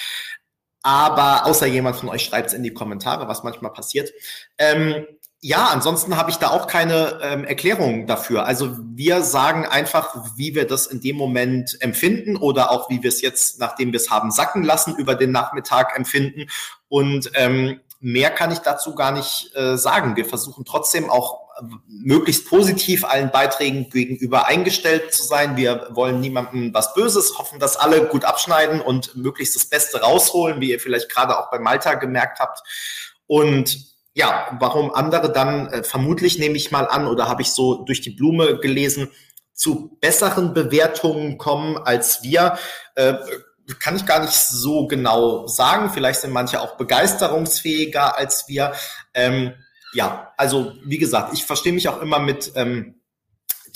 Aber außer jemand von euch schreibt es in die Kommentare, was manchmal passiert. Ähm, ja, ansonsten habe ich da auch keine ähm, Erklärung dafür. Also wir sagen einfach, wie wir das in dem Moment empfinden oder auch wie wir es jetzt, nachdem wir es haben sacken lassen, über den Nachmittag empfinden. Und ähm, mehr kann ich dazu gar nicht äh, sagen. Wir versuchen trotzdem auch möglichst positiv allen Beiträgen gegenüber eingestellt zu sein. Wir wollen niemandem was Böses, hoffen, dass alle gut abschneiden und möglichst das Beste rausholen, wie ihr vielleicht gerade auch bei Malta gemerkt habt. Und ja, warum andere dann äh, vermutlich nehme ich mal an oder habe ich so durch die Blume gelesen, zu besseren Bewertungen kommen als wir, äh, kann ich gar nicht so genau sagen. Vielleicht sind manche auch begeisterungsfähiger als wir. Ähm, ja, also wie gesagt, ich verstehe mich auch immer mit ähm,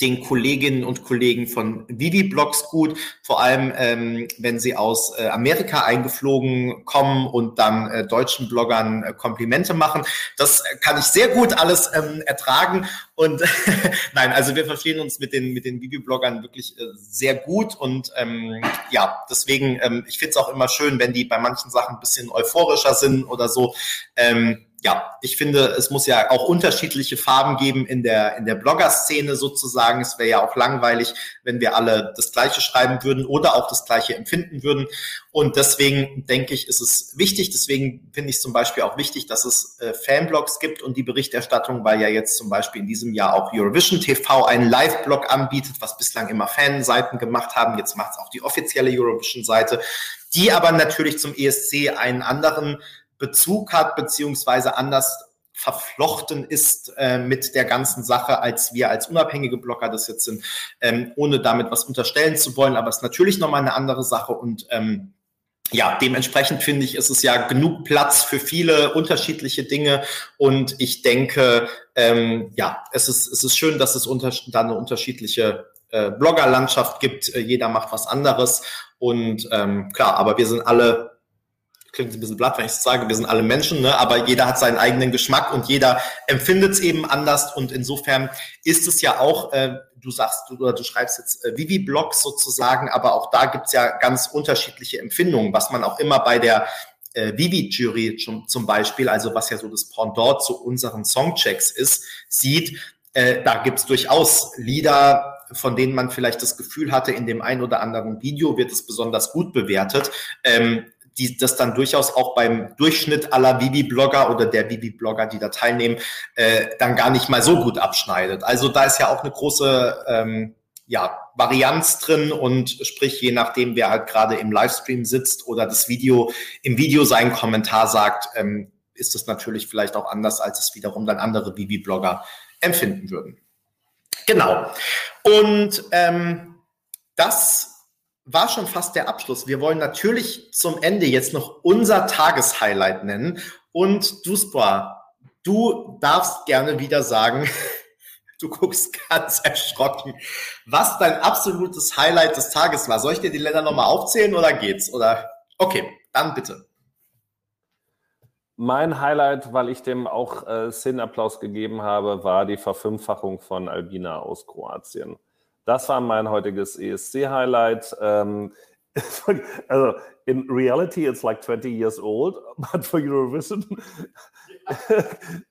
den Kolleginnen und Kollegen von Vivi Blogs gut, vor allem ähm, wenn sie aus äh, Amerika eingeflogen kommen und dann äh, deutschen Bloggern äh, Komplimente machen. Das kann ich sehr gut alles ähm, ertragen und nein, also wir verstehen uns mit den mit den Vivi Bloggern wirklich äh, sehr gut und ähm, ja, deswegen ähm, ich finde es auch immer schön, wenn die bei manchen Sachen ein bisschen euphorischer sind oder so. Ähm, ja, ich finde, es muss ja auch unterschiedliche Farben geben in der, in der Blogger-Szene sozusagen. Es wäre ja auch langweilig, wenn wir alle das Gleiche schreiben würden oder auch das Gleiche empfinden würden. Und deswegen denke ich, ist es wichtig. Deswegen finde ich zum Beispiel auch wichtig, dass es äh, Fanblogs gibt und die Berichterstattung, weil ja jetzt zum Beispiel in diesem Jahr auch Eurovision TV einen Live-Blog anbietet, was bislang immer Fanseiten gemacht haben. Jetzt macht es auch die offizielle Eurovision-Seite, die aber natürlich zum ESC einen anderen Bezug hat, beziehungsweise anders verflochten ist äh, mit der ganzen Sache, als wir als unabhängige Blogger das jetzt sind, ähm, ohne damit was unterstellen zu wollen. Aber es ist natürlich nochmal eine andere Sache und ähm, ja, dementsprechend finde ich, ist es ja genug Platz für viele unterschiedliche Dinge. Und ich denke, ähm, ja, es ist, es ist schön, dass es unter, da eine unterschiedliche äh, Bloggerlandschaft gibt. Äh, jeder macht was anderes. Und ähm, klar, aber wir sind alle klingt ein bisschen blatt, wenn ich das sage, wir sind alle Menschen, ne? aber jeder hat seinen eigenen Geschmack und jeder empfindet es eben anders und insofern ist es ja auch, äh, du sagst du, oder du schreibst jetzt äh, Vivi-Blogs sozusagen, aber auch da gibt's ja ganz unterschiedliche Empfindungen, was man auch immer bei der äh, Vivi-Jury zum, zum Beispiel, also was ja so das Pendant zu unseren Songchecks ist, sieht, äh, da gibt's durchaus Lieder, von denen man vielleicht das Gefühl hatte, in dem ein oder anderen Video wird es besonders gut bewertet. Ähm, die das dann durchaus auch beim Durchschnitt aller Vivi-Blogger oder der Vivi-Blogger, die da teilnehmen, äh, dann gar nicht mal so gut abschneidet. Also da ist ja auch eine große ähm, ja, Varianz drin und sprich, je nachdem, wer halt gerade im Livestream sitzt oder das Video im Video seinen Kommentar sagt, ähm, ist das natürlich vielleicht auch anders, als es wiederum dann andere Vivi-Blogger empfinden würden. Genau. Und ähm, das war schon fast der Abschluss. Wir wollen natürlich zum Ende jetzt noch unser Tageshighlight nennen. Und Duspa, du darfst gerne wieder sagen, du guckst ganz erschrocken, was dein absolutes Highlight des Tages war. Soll ich dir die Länder nochmal aufzählen oder geht's? Oder okay, dann bitte. Mein Highlight, weil ich dem auch äh, Sin-Applaus gegeben habe, war die Verfünffachung von Albina aus Kroatien. Das war mein heutiges ESC-Highlight. Ähm, also in reality, it's like 20 years old, but for Eurovision,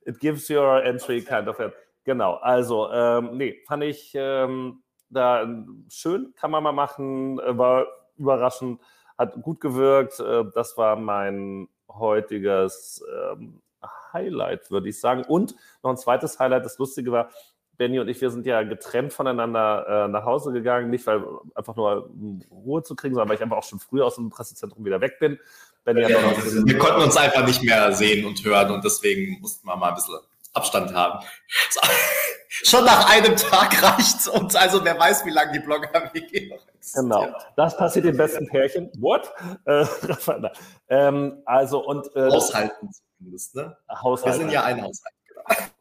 it gives your entry kind of a. Genau, also, ähm, nee, fand ich ähm, da schön, kann man mal machen, war überraschend, hat gut gewirkt. Äh, das war mein heutiges ähm, Highlight, würde ich sagen. Und noch ein zweites Highlight, das Lustige war, Benny und ich, wir sind ja getrennt voneinander äh, nach Hause gegangen, nicht weil einfach nur um Ruhe zu kriegen, sondern weil ich einfach auch schon früh aus dem Pressezentrum wieder weg bin. Benny ja, wir konnten uns einfach nicht mehr sehen und hören und deswegen mussten wir mal ein bisschen Abstand haben. Schon nach einem Tag reicht's uns. Also wer weiß, wie lange die Blogger-WG noch existiert. Genau. Das passiert den besten Pärchen. What? Äh, ähm, also und äh, Haushalten zumindest, ne? Haushalten. Wir sind ja ein Haushalt. Genau.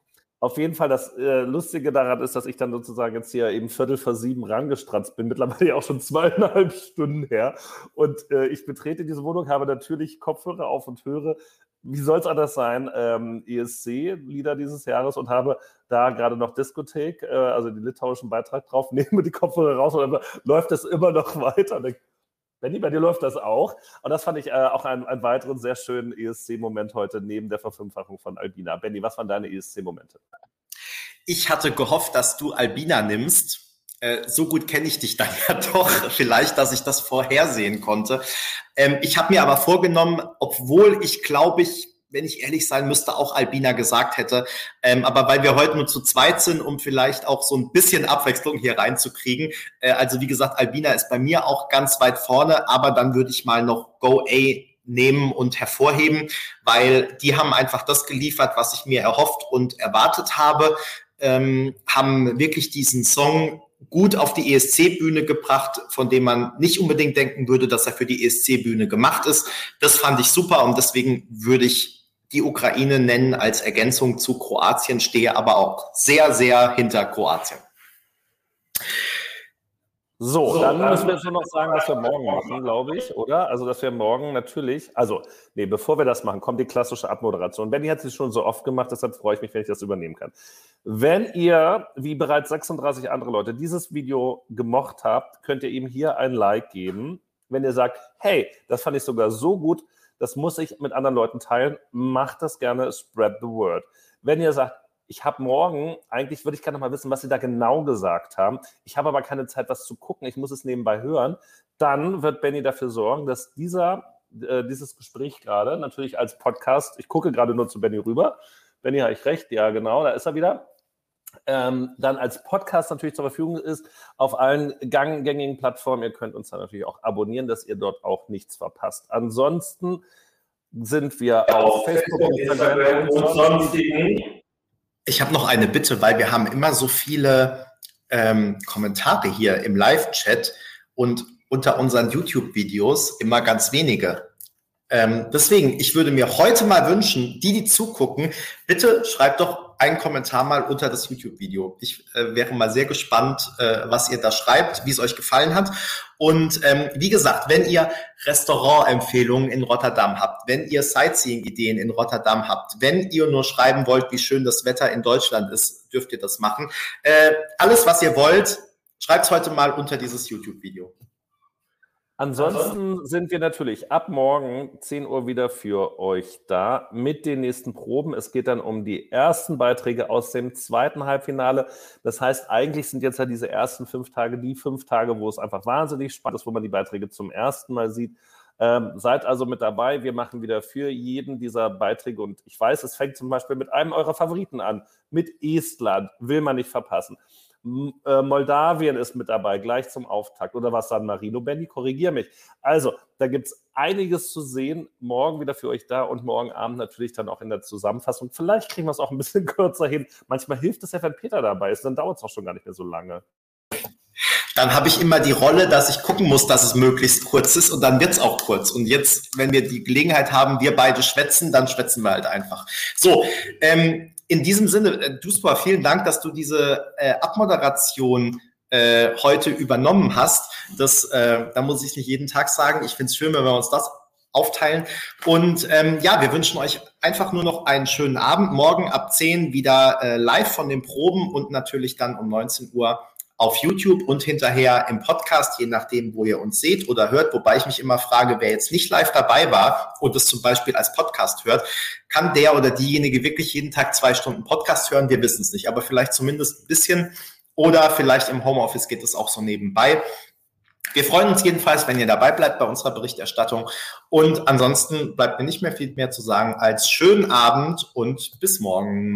Auf jeden Fall, das äh, Lustige daran ist, dass ich dann sozusagen jetzt hier eben Viertel vor sieben rangestratzt bin, mittlerweile auch schon zweieinhalb Stunden her. Und äh, ich betrete diese Wohnung, habe natürlich Kopfhörer auf und höre, wie soll es anders sein, ähm, ESC-Lieder dieses Jahres und habe da gerade noch Diskothek, äh, also den litauischen Beitrag drauf, nehme die Kopfhörer raus und dann läuft das immer noch weiter. Benny, bei dir läuft das auch. Und das fand ich äh, auch einen, einen weiteren sehr schönen ESC-Moment heute neben der Verfünffachung von Albina. Benny, was waren deine ESC-Momente? Ich hatte gehofft, dass du Albina nimmst. Äh, so gut kenne ich dich dann ja doch, vielleicht, dass ich das vorhersehen konnte. Ähm, ich habe mir aber vorgenommen, obwohl ich glaube ich wenn ich ehrlich sein müsste, auch Albina gesagt hätte. Ähm, aber weil wir heute nur zu zweit sind, um vielleicht auch so ein bisschen Abwechslung hier reinzukriegen. Äh, also wie gesagt, Albina ist bei mir auch ganz weit vorne, aber dann würde ich mal noch Go A nehmen und hervorheben, weil die haben einfach das geliefert, was ich mir erhofft und erwartet habe, ähm, haben wirklich diesen Song gut auf die ESC-Bühne gebracht, von dem man nicht unbedingt denken würde, dass er für die ESC-Bühne gemacht ist. Das fand ich super und deswegen würde ich die Ukraine nennen als Ergänzung zu Kroatien, stehe aber auch sehr, sehr hinter Kroatien. So, so, dann müssen wir jetzt nur noch sagen, was wir morgen machen, glaube ich, oder? Also, dass wir morgen natürlich, also, nee, bevor wir das machen, kommt die klassische Abmoderation. Benny hat sie schon so oft gemacht, deshalb freue ich mich, wenn ich das übernehmen kann. Wenn ihr, wie bereits 36 andere Leute, dieses Video gemocht habt, könnt ihr ihm hier ein Like geben. Wenn ihr sagt, hey, das fand ich sogar so gut, das muss ich mit anderen Leuten teilen. Macht das gerne, spread the word. Wenn ihr sagt, ich habe morgen, eigentlich würde ich gerne mal wissen, was Sie da genau gesagt haben. Ich habe aber keine Zeit, was zu gucken. Ich muss es nebenbei hören. Dann wird Benny dafür sorgen, dass dieser, äh, dieses Gespräch gerade natürlich als Podcast, ich gucke gerade nur zu Benny rüber. Benny, habe ich recht? Ja, genau, da ist er wieder ähm, dann als Podcast natürlich zur Verfügung ist auf allen gängigen Plattformen. Ihr könnt uns dann natürlich auch abonnieren, dass ihr dort auch nichts verpasst. Ansonsten sind wir ja, auf Facebook, und Instagram und sonstigen. Ich habe noch eine Bitte, weil wir haben immer so viele ähm, Kommentare hier im Live-Chat und unter unseren YouTube-Videos immer ganz wenige. Ähm, deswegen, ich würde mir heute mal wünschen, die, die zugucken, bitte schreibt doch einen Kommentar mal unter das YouTube-Video. Ich äh, wäre mal sehr gespannt, äh, was ihr da schreibt, wie es euch gefallen hat. Und ähm, wie gesagt, wenn ihr Restaurantempfehlungen in Rotterdam habt, wenn ihr Sightseeing-Ideen in Rotterdam habt, wenn ihr nur schreiben wollt, wie schön das Wetter in Deutschland ist, dürft ihr das machen. Äh, alles, was ihr wollt, schreibt es heute mal unter dieses YouTube-Video. Ansonsten sind wir natürlich ab morgen 10 Uhr wieder für euch da mit den nächsten Proben. Es geht dann um die ersten Beiträge aus dem zweiten Halbfinale. Das heißt, eigentlich sind jetzt ja diese ersten fünf Tage die fünf Tage, wo es einfach wahnsinnig spannend ist, wo man die Beiträge zum ersten Mal sieht. Ähm, seid also mit dabei. Wir machen wieder für jeden dieser Beiträge und ich weiß, es fängt zum Beispiel mit einem eurer Favoriten an, mit Estland. Will man nicht verpassen. Äh, Moldawien ist mit dabei, gleich zum Auftakt. Oder was San Marino? Benny, korrigier mich. Also, da gibt es einiges zu sehen. Morgen wieder für euch da und morgen Abend natürlich dann auch in der Zusammenfassung. Vielleicht kriegen wir es auch ein bisschen kürzer hin. Manchmal hilft es ja, wenn Peter dabei ist, dann dauert es auch schon gar nicht mehr so lange. Dann habe ich immer die Rolle, dass ich gucken muss, dass es möglichst kurz ist und dann wird es auch kurz. Und jetzt, wenn wir die Gelegenheit haben, wir beide schwätzen, dann schwätzen wir halt einfach. So, ähm, in diesem Sinne, äh, Duspa, vielen Dank, dass du diese äh, Abmoderation äh, heute übernommen hast. Das, äh, da muss ich nicht jeden Tag sagen. Ich finde es schön, wenn wir uns das aufteilen. Und ähm, ja, wir wünschen euch einfach nur noch einen schönen Abend. Morgen ab 10 wieder äh, live von den Proben und natürlich dann um 19 Uhr auf YouTube und hinterher im Podcast, je nachdem, wo ihr uns seht oder hört. Wobei ich mich immer frage, wer jetzt nicht live dabei war und es zum Beispiel als Podcast hört, kann der oder diejenige wirklich jeden Tag zwei Stunden Podcast hören? Wir wissen es nicht, aber vielleicht zumindest ein bisschen oder vielleicht im Homeoffice geht es auch so nebenbei. Wir freuen uns jedenfalls, wenn ihr dabei bleibt bei unserer Berichterstattung. Und ansonsten bleibt mir nicht mehr viel mehr zu sagen als schönen Abend und bis morgen.